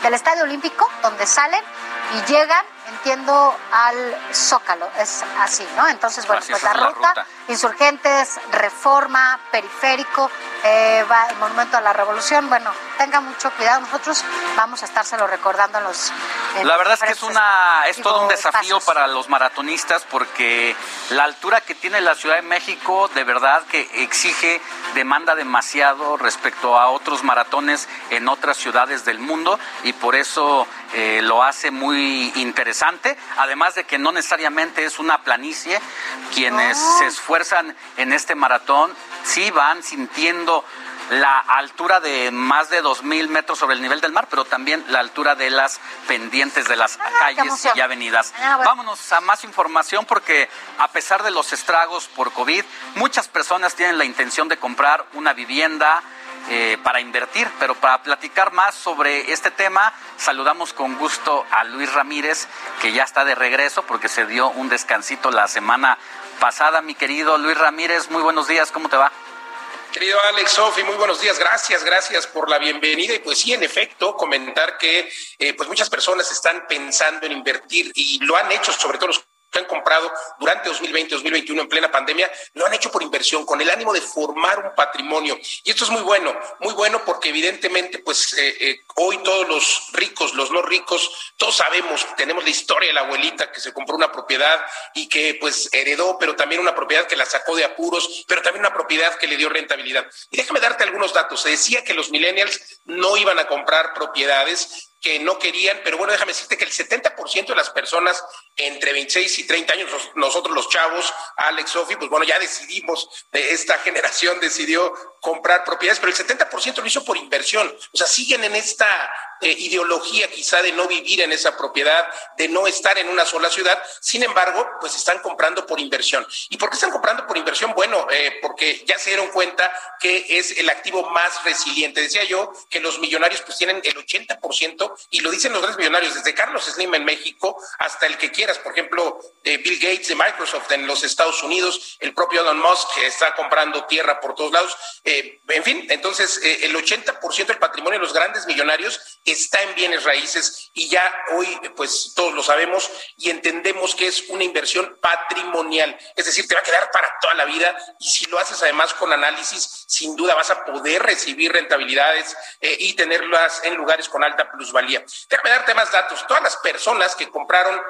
del Estadio Olímpico donde salen y llegan al Zócalo. Es así, ¿no? Entonces, bueno, pues la, ruta, insurgentes, reforma, periférico, eh, va el Monumento a la Revolución. Bueno, tenga mucho cuidado. Nosotros vamos a estárselo recordando en los. la verdad es que es una es todo un desafío para los maratonistas porque la altura que tiene la Ciudad de México de verdad que exige demanda demasiado respecto a otros maratones en otras ciudades del mundo y por eso eh, lo hace muy interesante, además de que no necesariamente es una planicie, quienes se esfuerzan en este maratón sí van sintiendo la altura de más de 2.000 metros sobre el nivel del mar, pero también la altura de las pendientes de las ah, calles y avenidas. Vámonos a más información porque a pesar de los estragos por COVID, muchas personas tienen la intención de comprar una vivienda, eh, para invertir. Pero para platicar más sobre este tema, saludamos con gusto a Luis Ramírez, que ya está de regreso porque se dio un descansito la semana pasada. Mi querido Luis Ramírez, muy buenos días, ¿cómo te va? Querido Alex Sofi, muy buenos días, gracias, gracias por la bienvenida. Y pues sí, en efecto, comentar que eh, pues muchas personas están pensando en invertir y lo han hecho, sobre todo los que han comprado durante 2020, 2021 en plena pandemia, lo han hecho por inversión, con el ánimo de formar un patrimonio. Y esto es muy bueno, muy bueno porque evidentemente, pues eh, eh, hoy todos los ricos, los no ricos, todos sabemos, tenemos la historia de la abuelita que se compró una propiedad y que pues heredó, pero también una propiedad que la sacó de apuros, pero también una propiedad que le dio rentabilidad. Y déjame darte algunos datos. Se decía que los millennials no iban a comprar propiedades, que no querían, pero bueno, déjame decirte que el 70% de las personas entre 26 y 30 años, nosotros los chavos, Alex, Sofi, pues bueno, ya decidimos, de esta [laughs] generación decidió comprar propiedades, pero el 70% lo hizo por inversión. O sea, siguen en esta eh, ideología quizá de no vivir en esa propiedad, de no estar en una sola ciudad. Sin embargo, pues están comprando por inversión. ¿Y por qué están comprando por inversión? Bueno, eh, porque ya se dieron cuenta que es el activo más resiliente. Decía yo que los millonarios pues tienen el 80% y lo dicen los grandes millonarios, desde Carlos Slim en México hasta el que Por ejemplo, eh, Bill Gates de Microsoft en los Estados Unidos, el propio Elon Musk que está comprando tierra por todos lados. en fin, entonces el 80% del patrimonio de los grandes millonarios está en bienes raíces y ya hoy pues todos lo sabemos y entendemos que es una inversión patrimonial, es decir, te va a quedar para toda la vida y si lo haces además con análisis, sin duda vas a poder recibir rentabilidades eh, y tenerlas en lugares con alta plusvalía. Déjame darte más datos. Todas las personas que compraron,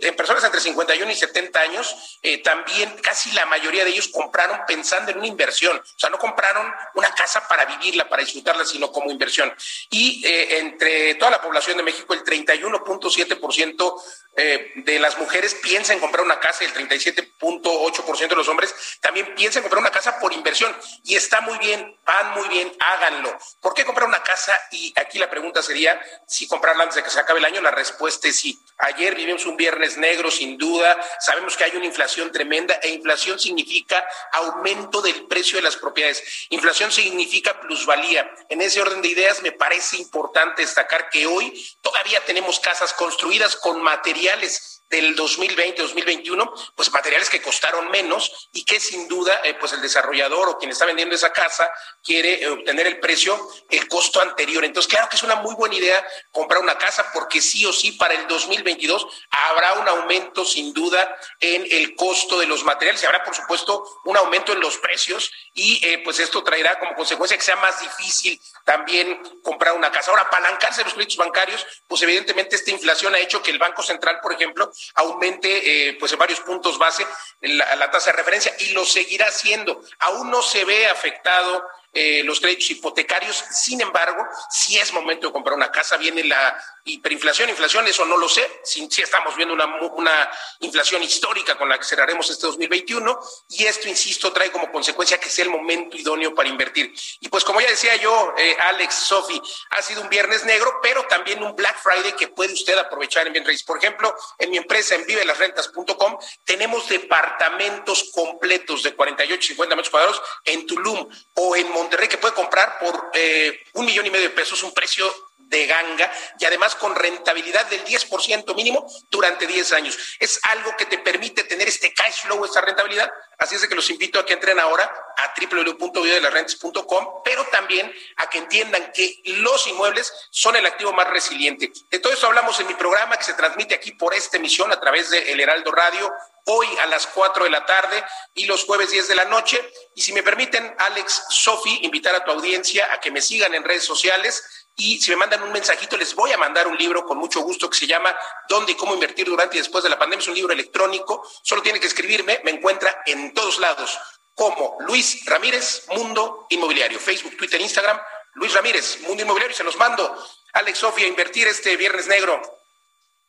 eh, personas entre 51 y 70 años, eh, también casi la mayoría de ellos compraron pensando en una inversión. O sea, no compraron una casa para vivirla, para disfrutarla, sino como inversión. Y eh, entre toda la población de México, el 31.7% eh, de las mujeres piensa en comprar una casa y el 37.8% de los hombres también piensa en comprar una casa por inversión. Y está muy bien, van muy bien, háganlo. ¿Por qué comprar una casa? Y aquí la pregunta sería si comprarla antes de que se acabe el año. La respuesta es sí. Ayer vivimos un viernes negro, sin duda. Sabemos que hay una inflación tremenda e inflación significa aumento del precio de las propiedades. Inflación significa plusvalía. En ese orden de ideas me parece importante destacar que hoy todavía tenemos casas construidas con materiales del 2020-2021, pues materiales que costaron menos y que sin duda, eh, pues el desarrollador o quien está vendiendo esa casa quiere eh, obtener el precio, el costo anterior. Entonces, claro que es una muy buena idea comprar una casa porque sí o sí para el 2022 habrá un aumento sin duda en el costo de los materiales y habrá, por supuesto, un aumento en los precios y eh, pues esto traerá como consecuencia que sea más difícil también comprar una casa. Ahora, apalancarse los créditos bancarios, pues evidentemente esta inflación ha hecho que el Banco Central, por ejemplo, aumente eh, pues en varios puntos base la, tasa de referencia y lo seguirá haciendo. Aún no se ve afectado eh, los créditos hipotecarios. Sin embargo, si es momento de comprar una casa, viene la hiperinflación, inflación, eso no lo sé. Si, estamos viendo una, una, inflación histórica con la que cerraremos este 2021 y esto, insisto, trae como consecuencia que sea el momento idóneo para invertir. Y pues como ya decía yo, eh, Alex, Sofi, ha sido un viernes negro, pero también un Black Friday que puede usted aprovechar en bien raíz. Por ejemplo, en mi empresa en vivelasrentas.com tenemos departamentos completos de 48, 50 metros cuadrados en Tulum o en Monterrey que puede comprar por eh, un millón y medio de pesos, un precio de ganga y además con rentabilidad del 10% mínimo durante 10 años. Es algo que te permite tener este cash flow, esta rentabilidad. Así es que los invito a que entren ahora a www.videodelarrentes.com, pero también a que entiendan que los inmuebles son el activo más resiliente. De todo eso hablamos en mi programa que se transmite aquí por esta emisión a través de El Heraldo Radio, hoy a las 4 de la tarde y los jueves 10 de la noche. Y si me permiten, Alex, Sofi, invitar a tu audiencia a que me sigan en redes sociales y si me mandan un mensajito, les voy a mandar un libro con mucho gusto que se llama ¿Dónde y cómo invertir durante y después de la pandemia? Es un libro electrónico. Solo tiene que escribirme. Me encuentra en todos lados como Luis Ramírez, Mundo Inmobiliario. Facebook, Twitter, Instagram. Luis Ramírez, Mundo Inmobiliario. Y se los mando. Alex Sofía, invertir este viernes negro.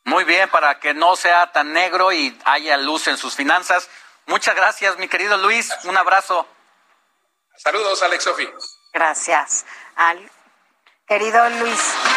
Muy bien, para que no sea tan negro y haya luz en sus finanzas. Muchas gracias, mi querido Luis. Un abrazo. Saludos, Alex Sofi. Gracias. Al querido Luis.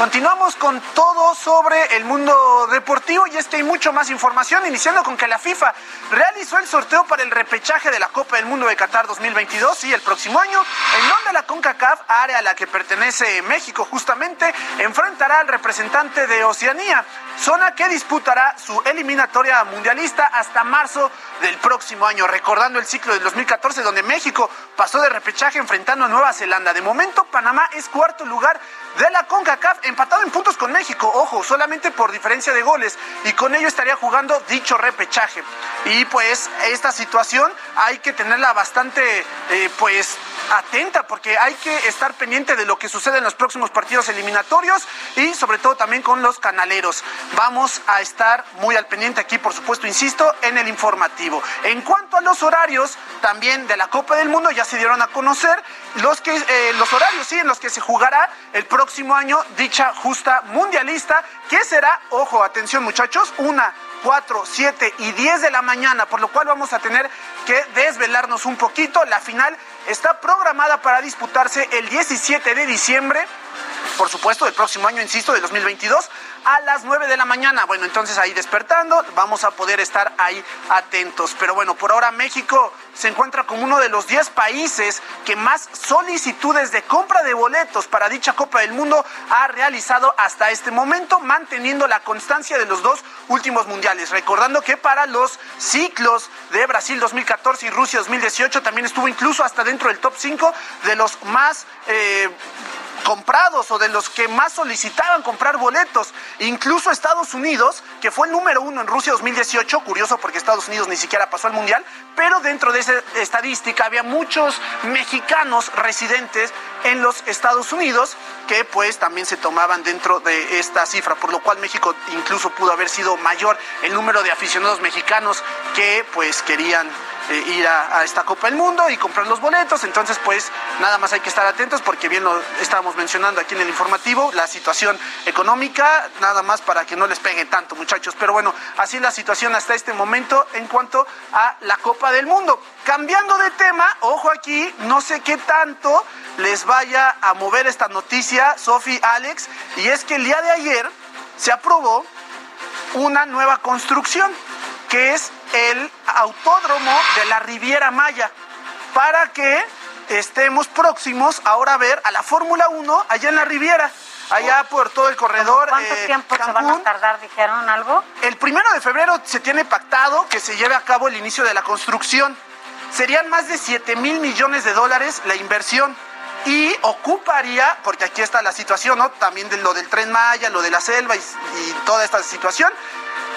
Continuamos con todo sobre el mundo deportivo y es que hay mucho más información, iniciando con que la FIFA realizó el sorteo para el repechaje de la Copa del Mundo de Qatar 2022 y el próximo año, en donde la CONCACAF, área a la que pertenece México justamente, enfrentará al representante de Oceanía, zona que disputará su eliminatoria mundialista hasta marzo del próximo año, recordando el ciclo del 2014 donde México pasó de repechaje enfrentando a Nueva Zelanda. De momento, Panamá es cuarto lugar de la CONCACAF, empatado en puntos con México, ojo, solamente por diferencia de goles, y con ello estaría jugando dicho repechaje. Y pues esta situación hay que tenerla bastante, eh, pues atenta porque hay que estar pendiente de lo que sucede en los próximos partidos eliminatorios y sobre todo también con los canaleros. Vamos a estar muy al pendiente aquí, por supuesto, insisto, en el informativo. En cuanto a los horarios también de la Copa del Mundo, ya se dieron a conocer los, que, eh, los horarios sí, en los que se jugará el próximo año dicha justa mundialista, que será, ojo, atención muchachos, una 4, 7 y 10 de la mañana, por lo cual vamos a tener que desvelarnos un poquito. La final está programada para disputarse el 17 de diciembre, por supuesto, del próximo año, insisto, de 2022, a las 9 de la mañana. Bueno, entonces ahí despertando, vamos a poder estar ahí atentos. Pero bueno, por ahora México se encuentra como uno de los 10 países que más solicitudes de compra de boletos para dicha Copa del Mundo ha realizado hasta este momento, manteniendo la constancia de los dos últimos mundiales. Recordando que para los ciclos de Brasil 2014 y Rusia 2018 también estuvo incluso hasta dentro del top 5 de los más... Eh, comprados o de los que más solicitaban comprar boletos. Incluso Estados Unidos, que fue el número uno en Rusia 2018, curioso porque Estados Unidos ni siquiera pasó al Mundial, pero dentro de esa estadística había muchos mexicanos residentes en los Estados Unidos que pues también se tomaban dentro de esta cifra, por lo cual México incluso pudo haber sido mayor el número de aficionados mexicanos que pues querían eh, ir a, esta Copa del Mundo y comprar los boletos. Entonces, pues nada más hay que estar atentos porque bien lo estábamos mencionando aquí en el informativo, la situación económica, nada más para que no les pegue tanto, muchachos. Pero bueno, así la situación hasta este momento en cuanto a la Copa del Mundo. Cambiando de tema, ojo aquí, no sé qué tanto les vaya a mover esta noticia, Sofi, Alex, y es que el día de ayer se aprobó una nueva construcción que es el autódromo de la Riviera Maya, para que estemos próximos ahora a ver a la Fórmula 1 allá en la Riviera allá por todo el corredor. ¿Cuánto eh, tiempo se van a tardar, dijeron algo? El primero de febrero se tiene pactado que se lleve a cabo el inicio de la construcción. Serían más de 7 mil millones de dólares la inversión y ocuparía, porque aquí está la situación, ¿no? También de lo del tren Maya, lo de la selva y, y toda esta situación.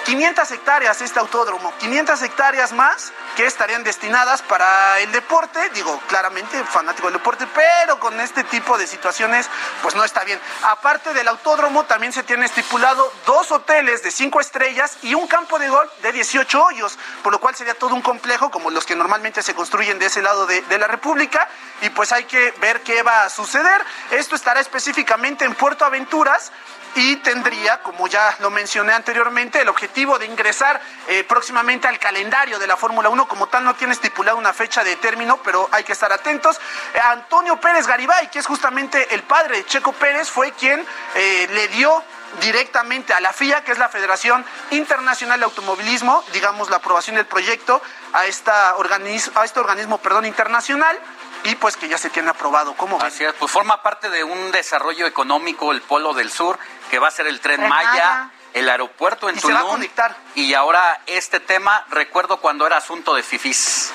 500 hectáreas este autódromo, 500 hectáreas más que estarían destinadas para el deporte, digo claramente fanático del deporte, pero con este tipo de situaciones pues no está bien. Aparte del autódromo también se tiene estipulado dos hoteles de cinco estrellas y un campo de golf de 18 hoyos, por lo cual sería todo un complejo como los que normalmente se construyen de ese lado de, de la República y pues hay que ver qué va a suceder. Esto estará específicamente en Puerto Aventuras y tendría, como ya lo mencioné anteriormente, el objetivo de ingresar eh, próximamente al calendario de la Fórmula 1. Como tal, no tiene estipulado una fecha de término, pero hay que estar atentos. Eh, Antonio Pérez Garibay, que es justamente el padre de Checo Pérez, fue quien eh, le dio directamente a la FIA, que es la Federación Internacional de Automovilismo, digamos la aprobación del proyecto a, esta a este organismo perdón, internacional y pues que ya se tiene aprobado. ¿Cómo ven? Así es, pues forma parte de un desarrollo económico el Polo del Sur, que va a ser el Tren Tren Maya, Maya. el aeropuerto en Y se va a Tulum. conectar. Y ahora este tema, recuerdo cuando era asunto de FIFIs.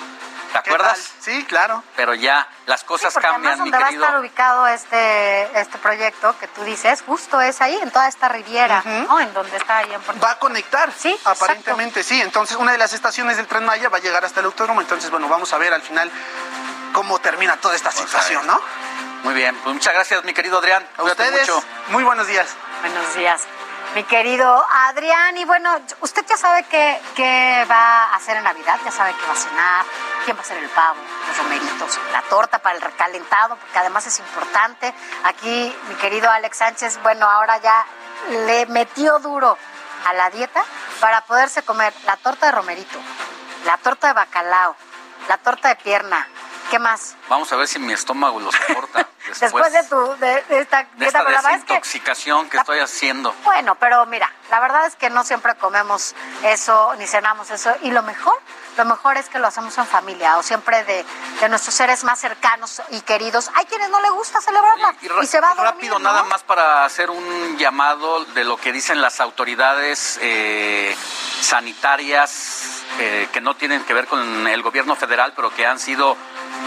¿Te ¿Qué acuerdas? tal? Sí, claro. Pero ya las cosas Porque además cambian, mi donde va a querido. estar ubicado este, este proyecto que tú dices, justo es ahí, en toda esta riviera, ¿no? En donde está ahí en Puerto Va a conectar. Sí, Aparentemente sí. Entonces, una de las estaciones del Tren Maya va a llegar hasta el autódromo. Entonces, bueno, vamos a ver al final cómo termina toda esta situación, ¿no? Muy bien, pues muchas gracias, mi querido Adrián. A Cuídate ustedes, mucho. muy buenos días. Buenos días. Mi querido Adrián, y bueno, usted ya sabe qué, qué va a hacer en Navidad, ya sabe qué va a cenar, quién va a ser el pavo, los romeritos, la torta para el recalentado, porque además es importante. Aquí mi querido Alex Sánchez, bueno, ahora ya le metió duro a la dieta para poderse comer la torta de romerito, la torta de bacalao, la torta de pierna, ¿qué más? Vamos a ver si mi estómago lo soporta [laughs] después, Después de, tu, de, de esta de esta la que desintoxicación que estoy haciendo. bueno, pero mira, la verdad es que no siempre comemos eso ni cenamos eso y lo mejor, lo mejor es que lo hacemos en familia o siempre de, de nuestros seres más cercanos y queridos. Hay quienes no le gusta celebrarla y, se va a dormir, rápido, ¿no? nada más para hacer un llamado de lo que dicen las autoridades eh, sanitarias eh, que no tienen que ver con el gobierno federal, pero que han sido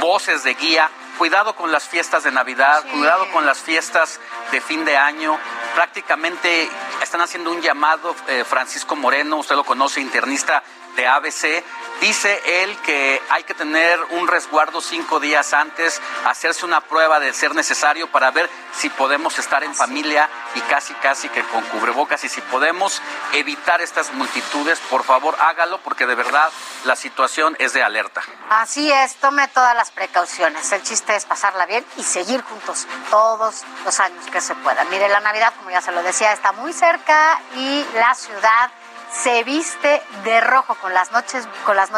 voces de guía. Cuidado con las fiestas de Navidad, cuidado con las fiestas de fin de año. Prácticamente están haciendo un llamado, eh, Francisco Moreno, usted lo conoce, internista de ABC, dice él que hay que tener un resguardo cinco días antes, hacerse una prueba de ser necesario para ver si podemos estar en familia y casi casi que con cubrebocas y si podemos evitar estas multitudes, por favor hágalo porque de verdad la situación es de alerta. Así es, tome todas las precauciones. El chiste es pasarla bien y seguir juntos todos los años que se pueda. Mire, la Navidad, como ya se lo decía, está muy cerca y la ciudad se viste de rojo con las noches, con las.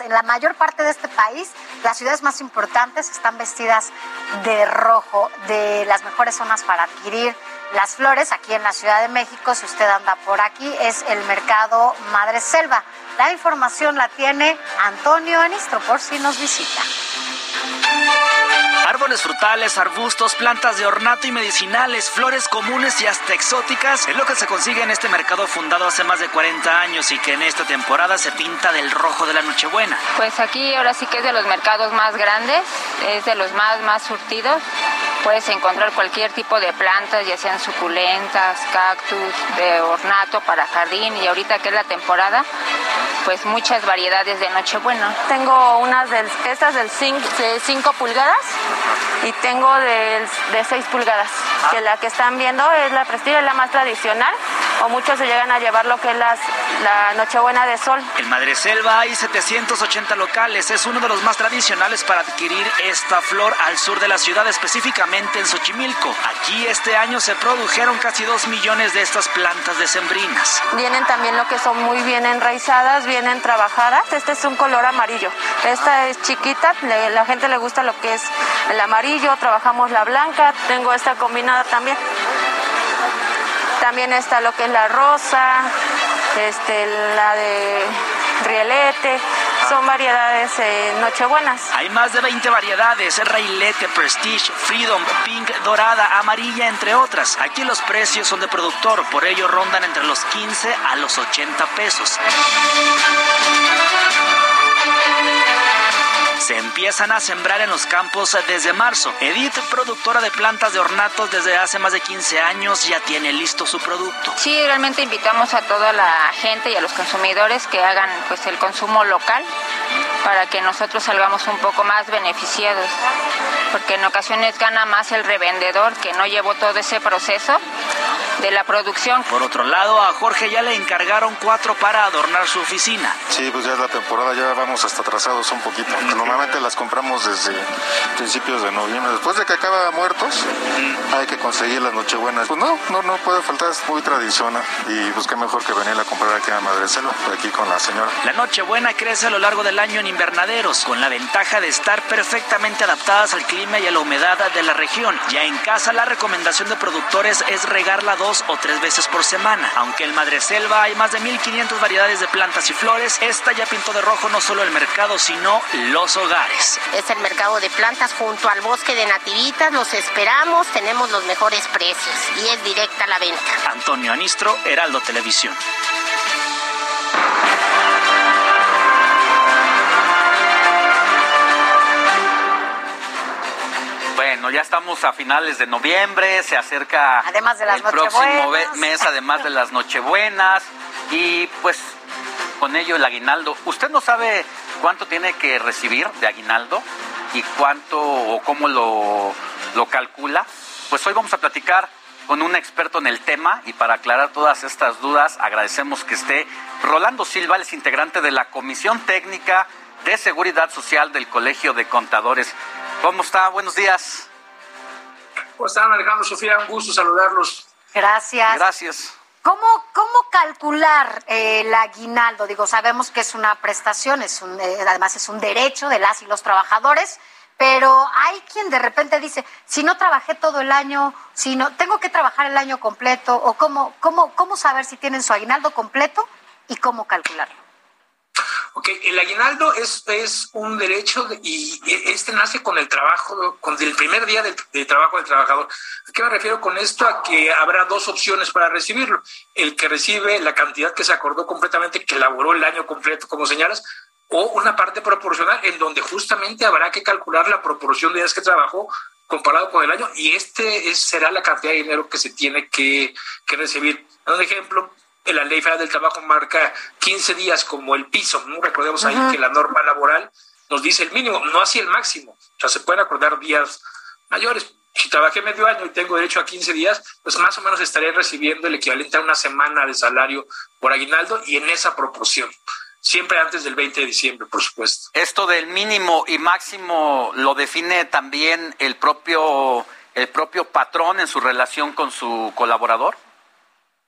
En la mayor parte de este país, las ciudades más importantes están vestidas de rojo, de las mejores zonas para adquirir las flores aquí en la Ciudad de México, si usted anda por aquí, es el mercado Madre Selva. La información la tiene Antonio Anistro por si nos visita. Árboles frutales, arbustos, plantas de ornato y medicinales, flores comunes y hasta exóticas es lo que se consigue en este mercado fundado hace más de 40 años y que en esta temporada se pinta del rojo de la Nochebuena. Pues aquí ahora sí que es de los mercados más grandes, es de los más más surtidos. Puedes encontrar cualquier tipo de plantas, ya sean suculentas, cactus, de ornato para jardín y ahorita que es la temporada, pues muchas variedades de Nochebuena. Tengo unas del, estas del 5 pulgadas y tengo del, de 6 pulgadas, que la que están viendo es la Prestige, es la más tradicional, o muchos se llegan a llevar lo que es las, la Nochebuena de Sol. En Madreselva hay 780 locales, es uno de los más tradicionales para adquirir esta flor al sur de la ciudad, específicamente en Xochimilco. Aquí este año se produjeron casi 2 millones de estas plantas decembrinas. Vienen también lo que son muy bien enraizadas, vienen trabajadas. Este es un color amarillo. Esta es chiquita, le- la gente le gusta lo que es el amarillo, trabajamos la blanca, tengo esta combinada también. También está lo que es la rosa, este, la de rielete, son variedades eh, nochebuenas. Hay más de 20 variedades, railete, prestige, freedom, pink, dorada, amarilla, entre otras. Aquí los precios son de productor, por ello rondan entre los 15 a los 80 pesos. Se empiezan a sembrar en los campos desde marzo. Edith, productora de plantas de ornatos desde hace más de 15 años, ya tiene listo su producto. Sí, realmente invitamos a toda la gente y a los consumidores que hagan pues el consumo local para que nosotros salgamos un poco más beneficiados, porque en ocasiones gana más el revendedor que no llevó todo ese proceso de la producción. Por otro lado, a Jorge ya le encargaron cuatro para adornar su oficina. Sí, pues ya es la temporada, ya vamos hasta atrasados un poquito. Normalmente las compramos desde principios de noviembre. Después de que acaba muertos, hay que conseguir las nochebuenas. Pues no, no, no puede faltar, es muy tradicional. Y pues qué mejor que venir a comprar aquí a Madrecelo, aquí con la señora. La Nochebuena crece a lo largo del año en invernaderos, con la ventaja de estar perfectamente adaptadas al clima y a la humedad de la región. Ya en casa, la recomendación de productores es regarla dos o tres veces por semana. Aunque en Madreselva hay más de 1500 variedades de plantas y flores, esta ya pintó de rojo no solo el mercado, sino los hogares. Es el mercado de plantas junto al bosque de nativitas. Los esperamos, tenemos los mejores precios y es directa la venta. Antonio Anistro, Heraldo Televisión. Bueno, ya estamos a finales de noviembre, se acerca Además de las el próximo mes, además de las Nochebuenas, y pues con ello el aguinaldo. ¿Usted no sabe cuánto tiene que recibir de aguinaldo y cuánto o cómo lo, lo calcula? Pues hoy vamos a platicar con un experto en el tema y para aclarar todas estas dudas agradecemos que esté Rolando Silva, es integrante de la Comisión Técnica de Seguridad Social del Colegio de Contadores. ¿Cómo está? Buenos días. ¿Cómo están, Alejandro, Sofía? Un gusto saludarlos. Gracias. Gracias. ¿Cómo, cómo calcular eh, el aguinaldo? Digo, sabemos que es una prestación, es un, eh, además es un derecho de las y los trabajadores, pero hay quien de repente dice, si no trabajé todo el año, si no, tengo que trabajar el año completo, o cómo, cómo, cómo saber si tienen su aguinaldo completo y cómo calcularlo. Ok, el aguinaldo es, es un derecho de- y este nace con el trabajo, con el primer día del, del trabajo del trabajador. ¿A qué me refiero con esto? A que habrá dos opciones para recibirlo. El que recibe la cantidad que se acordó completamente, que elaboró el año completo, como señalas, o una parte proporcional en donde justamente habrá que calcular la proporción de días que trabajó comparado con el año y este es- será la cantidad de dinero que se tiene que, que recibir. Un ejemplo, la ley federal del trabajo marca 15 días como el piso, ¿no? Recordemos ahí Ajá. que la norma laboral nos dice el mínimo, no así el máximo. O sea, se pueden acordar días mayores. Si trabajé medio año y tengo derecho a 15 días, pues más o menos estaré recibiendo el equivalente a una semana de salario por aguinaldo y en esa proporción. Siempre antes del 20 de diciembre, por supuesto. Esto del mínimo y máximo lo define también el propio el propio patrón en su relación con su colaborador.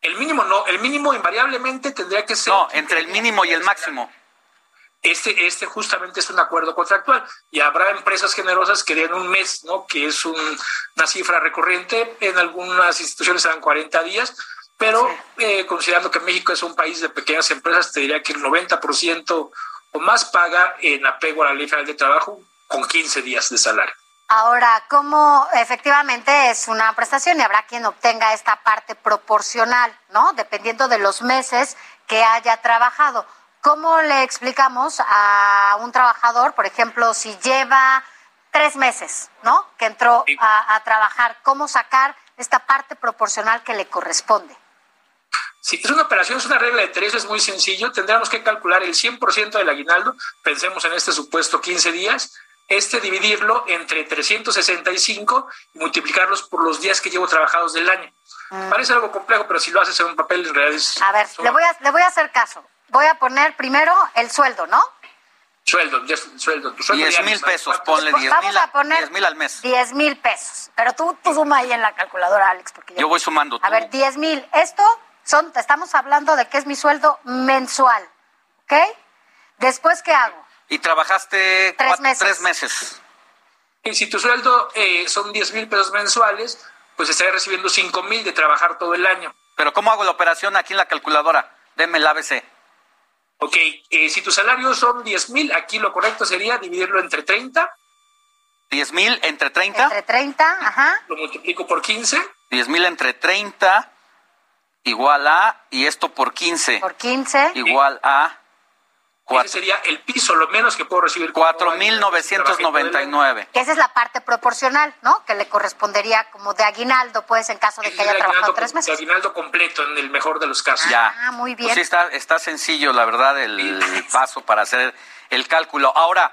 El mínimo no, el mínimo invariablemente tendría que ser... No, entre el mínimo y el máximo. Este, este justamente es un acuerdo contractual y habrá empresas generosas que den un mes, ¿no? Que es un- una cifra recurrente. En algunas instituciones serán 40 días, pero eh, considerando que México es un país de pequeñas empresas, te diría que el 90% o más paga en apego a la ley federal de trabajo con 15 días de salario. Ahora, como efectivamente es una prestación y habrá quien obtenga esta parte proporcional, ¿no? Dependiendo de los meses que haya trabajado. ¿Cómo le explicamos a un trabajador, por ejemplo, si lleva tres meses, ¿no? Que entró a, a trabajar, cómo sacar esta parte proporcional que le corresponde? Si es una operación, es una regla de tres, es muy sencillo. Tendríamos que calcular el 100% del aguinaldo, pensemos en este supuesto 15 días, este dividirlo entre 365 y multiplicarlos por los días que llevo trabajados del año. Parece algo complejo, pero si lo haces en un papel, en realidad es A ver, le voy a, le voy a hacer caso. Voy a poner primero el sueldo, ¿no? sueldo, sueldo. Tu sueldo 10 ya mil no- pesos, ponle 10 Vamos mil, a poner 10 mil al mes. 10 mil pesos. Pero tú, tú suma ahí en la calculadora, Alex, porque yo... Yo voy sumando. A ver, 10 mil. Esto son, estamos hablando de que es mi sueldo mensual, ¿ok? Después, ¿qué hago? Y trabajaste Tres cuatro- meses. tres meses. Y si tu sueldo eh, son 10 mil pesos mensuales, pues estarías recibiendo 5 mil de trabajar todo el año. Pero ¿cómo hago la operación aquí en la calculadora? Deme el ABC. Ok, eh, si tu salario son 10 mil, aquí lo correcto sería dividirlo entre 30, 10 mil entre 30. Entre 30, ajá. lo multiplico por 15, 10 mil entre 30 igual a, y esto por 15 Por 15. igual a ese sería el piso, lo menos que puedo recibir. como año de trabajo todo el año. 4.999. Que esa es la parte proporcional, ¿no? Que le correspondería como de aguinaldo, pues, en caso de que haya trabajado aguinaldo, tres meses. el aguinaldo completo en el mejor de los casos. Ya. Ah, muy bien. Pues sí, está, está sencillo, la verdad, el paso para hacer el cálculo. Ahora,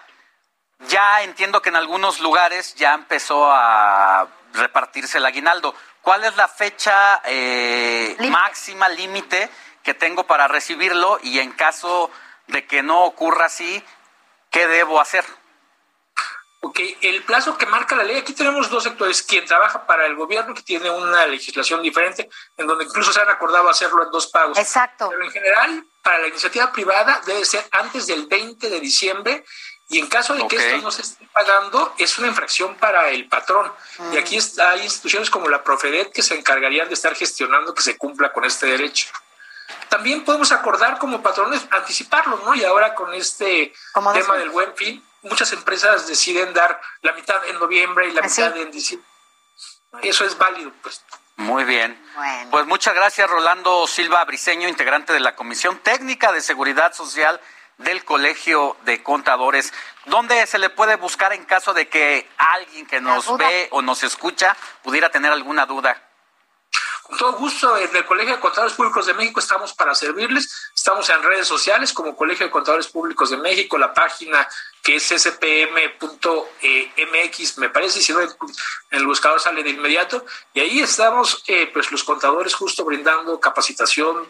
ya entiendo que en algunos lugares ya empezó a repartirse el aguinaldo. ¿Cuál es la fecha eh, máxima, límite que tengo para recibirlo? Y en caso de que no ocurra así, ¿qué debo hacer? Ok, el plazo que marca la ley, aquí tenemos dos sectores, quien trabaja para el gobierno, que tiene una legislación diferente, en donde incluso se han acordado hacerlo en dos pagos. Exacto. Pero en general, para la iniciativa privada debe ser antes del 20 de diciembre y en caso de que esto no se esté pagando, es una infracción para el patrón. Mm. Y aquí está- hay instituciones como la Profedet que se encargarían de estar gestionando que se cumpla con este derecho. También podemos acordar como patrones anticiparlo, ¿no? Y ahora con este tema del buen fin, muchas empresas deciden dar la mitad en noviembre y la Así. mitad en diciembre. Eso es válido, pues. Muy bien. Bueno. Pues muchas gracias, Rolando Silva Briceño, integrante de la Comisión Técnica de Seguridad Social del Colegio de Contadores. ¿Dónde se le puede buscar en caso de que alguien que nos ve o nos escucha pudiera tener alguna duda? Con todo gusto, en el Colegio de Contadores Públicos de México estamos para servirles. Estamos en redes sociales como Colegio de Contadores Públicos de México, la página que es spm.mx, me parece, si no, en el buscador sale de inmediato. Y ahí estamos, eh, pues, los contadores justo brindando capacitación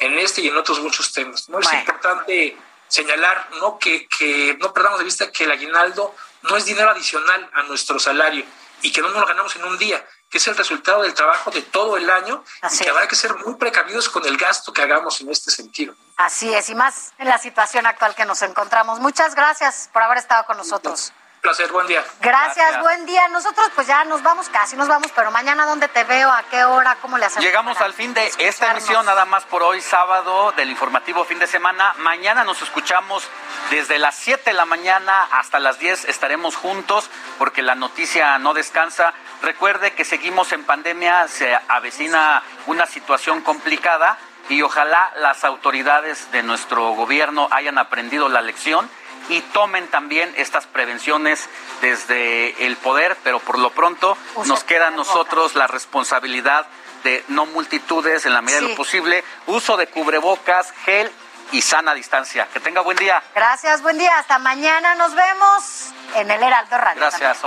en este y en otros muchos temas. ¿no? Es importante señalar ¿no? Que, que no perdamos de vista que el aguinaldo no es dinero adicional a nuestro salario y que no nos lo ganamos en un día, que es el resultado del trabajo de todo el año y que habrá que ser muy precavidos con el gasto que hagamos en este sentido. Así es, y más en la situación actual que nos encontramos. Muchas gracias por haber estado con nosotros. Placer, buen día. Gracias, buen día. Nosotros pues ya nos vamos, casi nos vamos, pero mañana ¿dónde te veo? ¿A qué hora? ¿Cómo le hacemos? Llegamos al fin de esta emisión, nada más por hoy, sábado, del informativo fin de semana. Mañana nos escuchamos desde las 7 de la mañana hasta las 10. Estaremos juntos porque la noticia no descansa. Recuerde que seguimos en pandemia, se avecina una situación complicada y ojalá las autoridades de nuestro gobierno hayan aprendido la lección y tomen también estas prevenciones desde el poder, pero por lo pronto nos queda a nosotros la responsabilidad de no multitudes en la medida de lo posible, uso de cubrebocas, gel y sana distancia. Que tenga buen día. Gracias, buen día. Hasta mañana nos vemos en el Heraldo Radio. Gracias,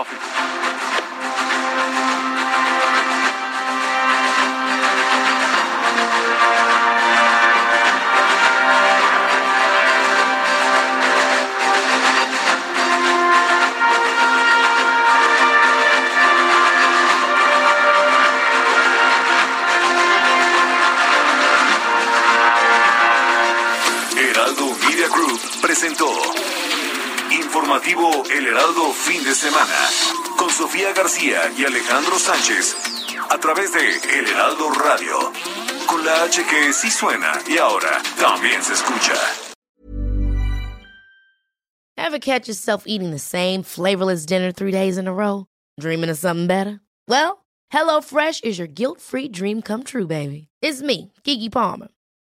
presentó Informativo El Heraldo Fin de Semana con Sofía García y Alejandro Sánchez a través de El Heraldo Radio con la H que sí suena y ahora también se escucha. Ever catch yourself eating the same flavorless dinner three days in a row? Dreaming of something better? Well, HelloFresh is your guilt-free dream come true, baby. It's me, Kiki Palmer.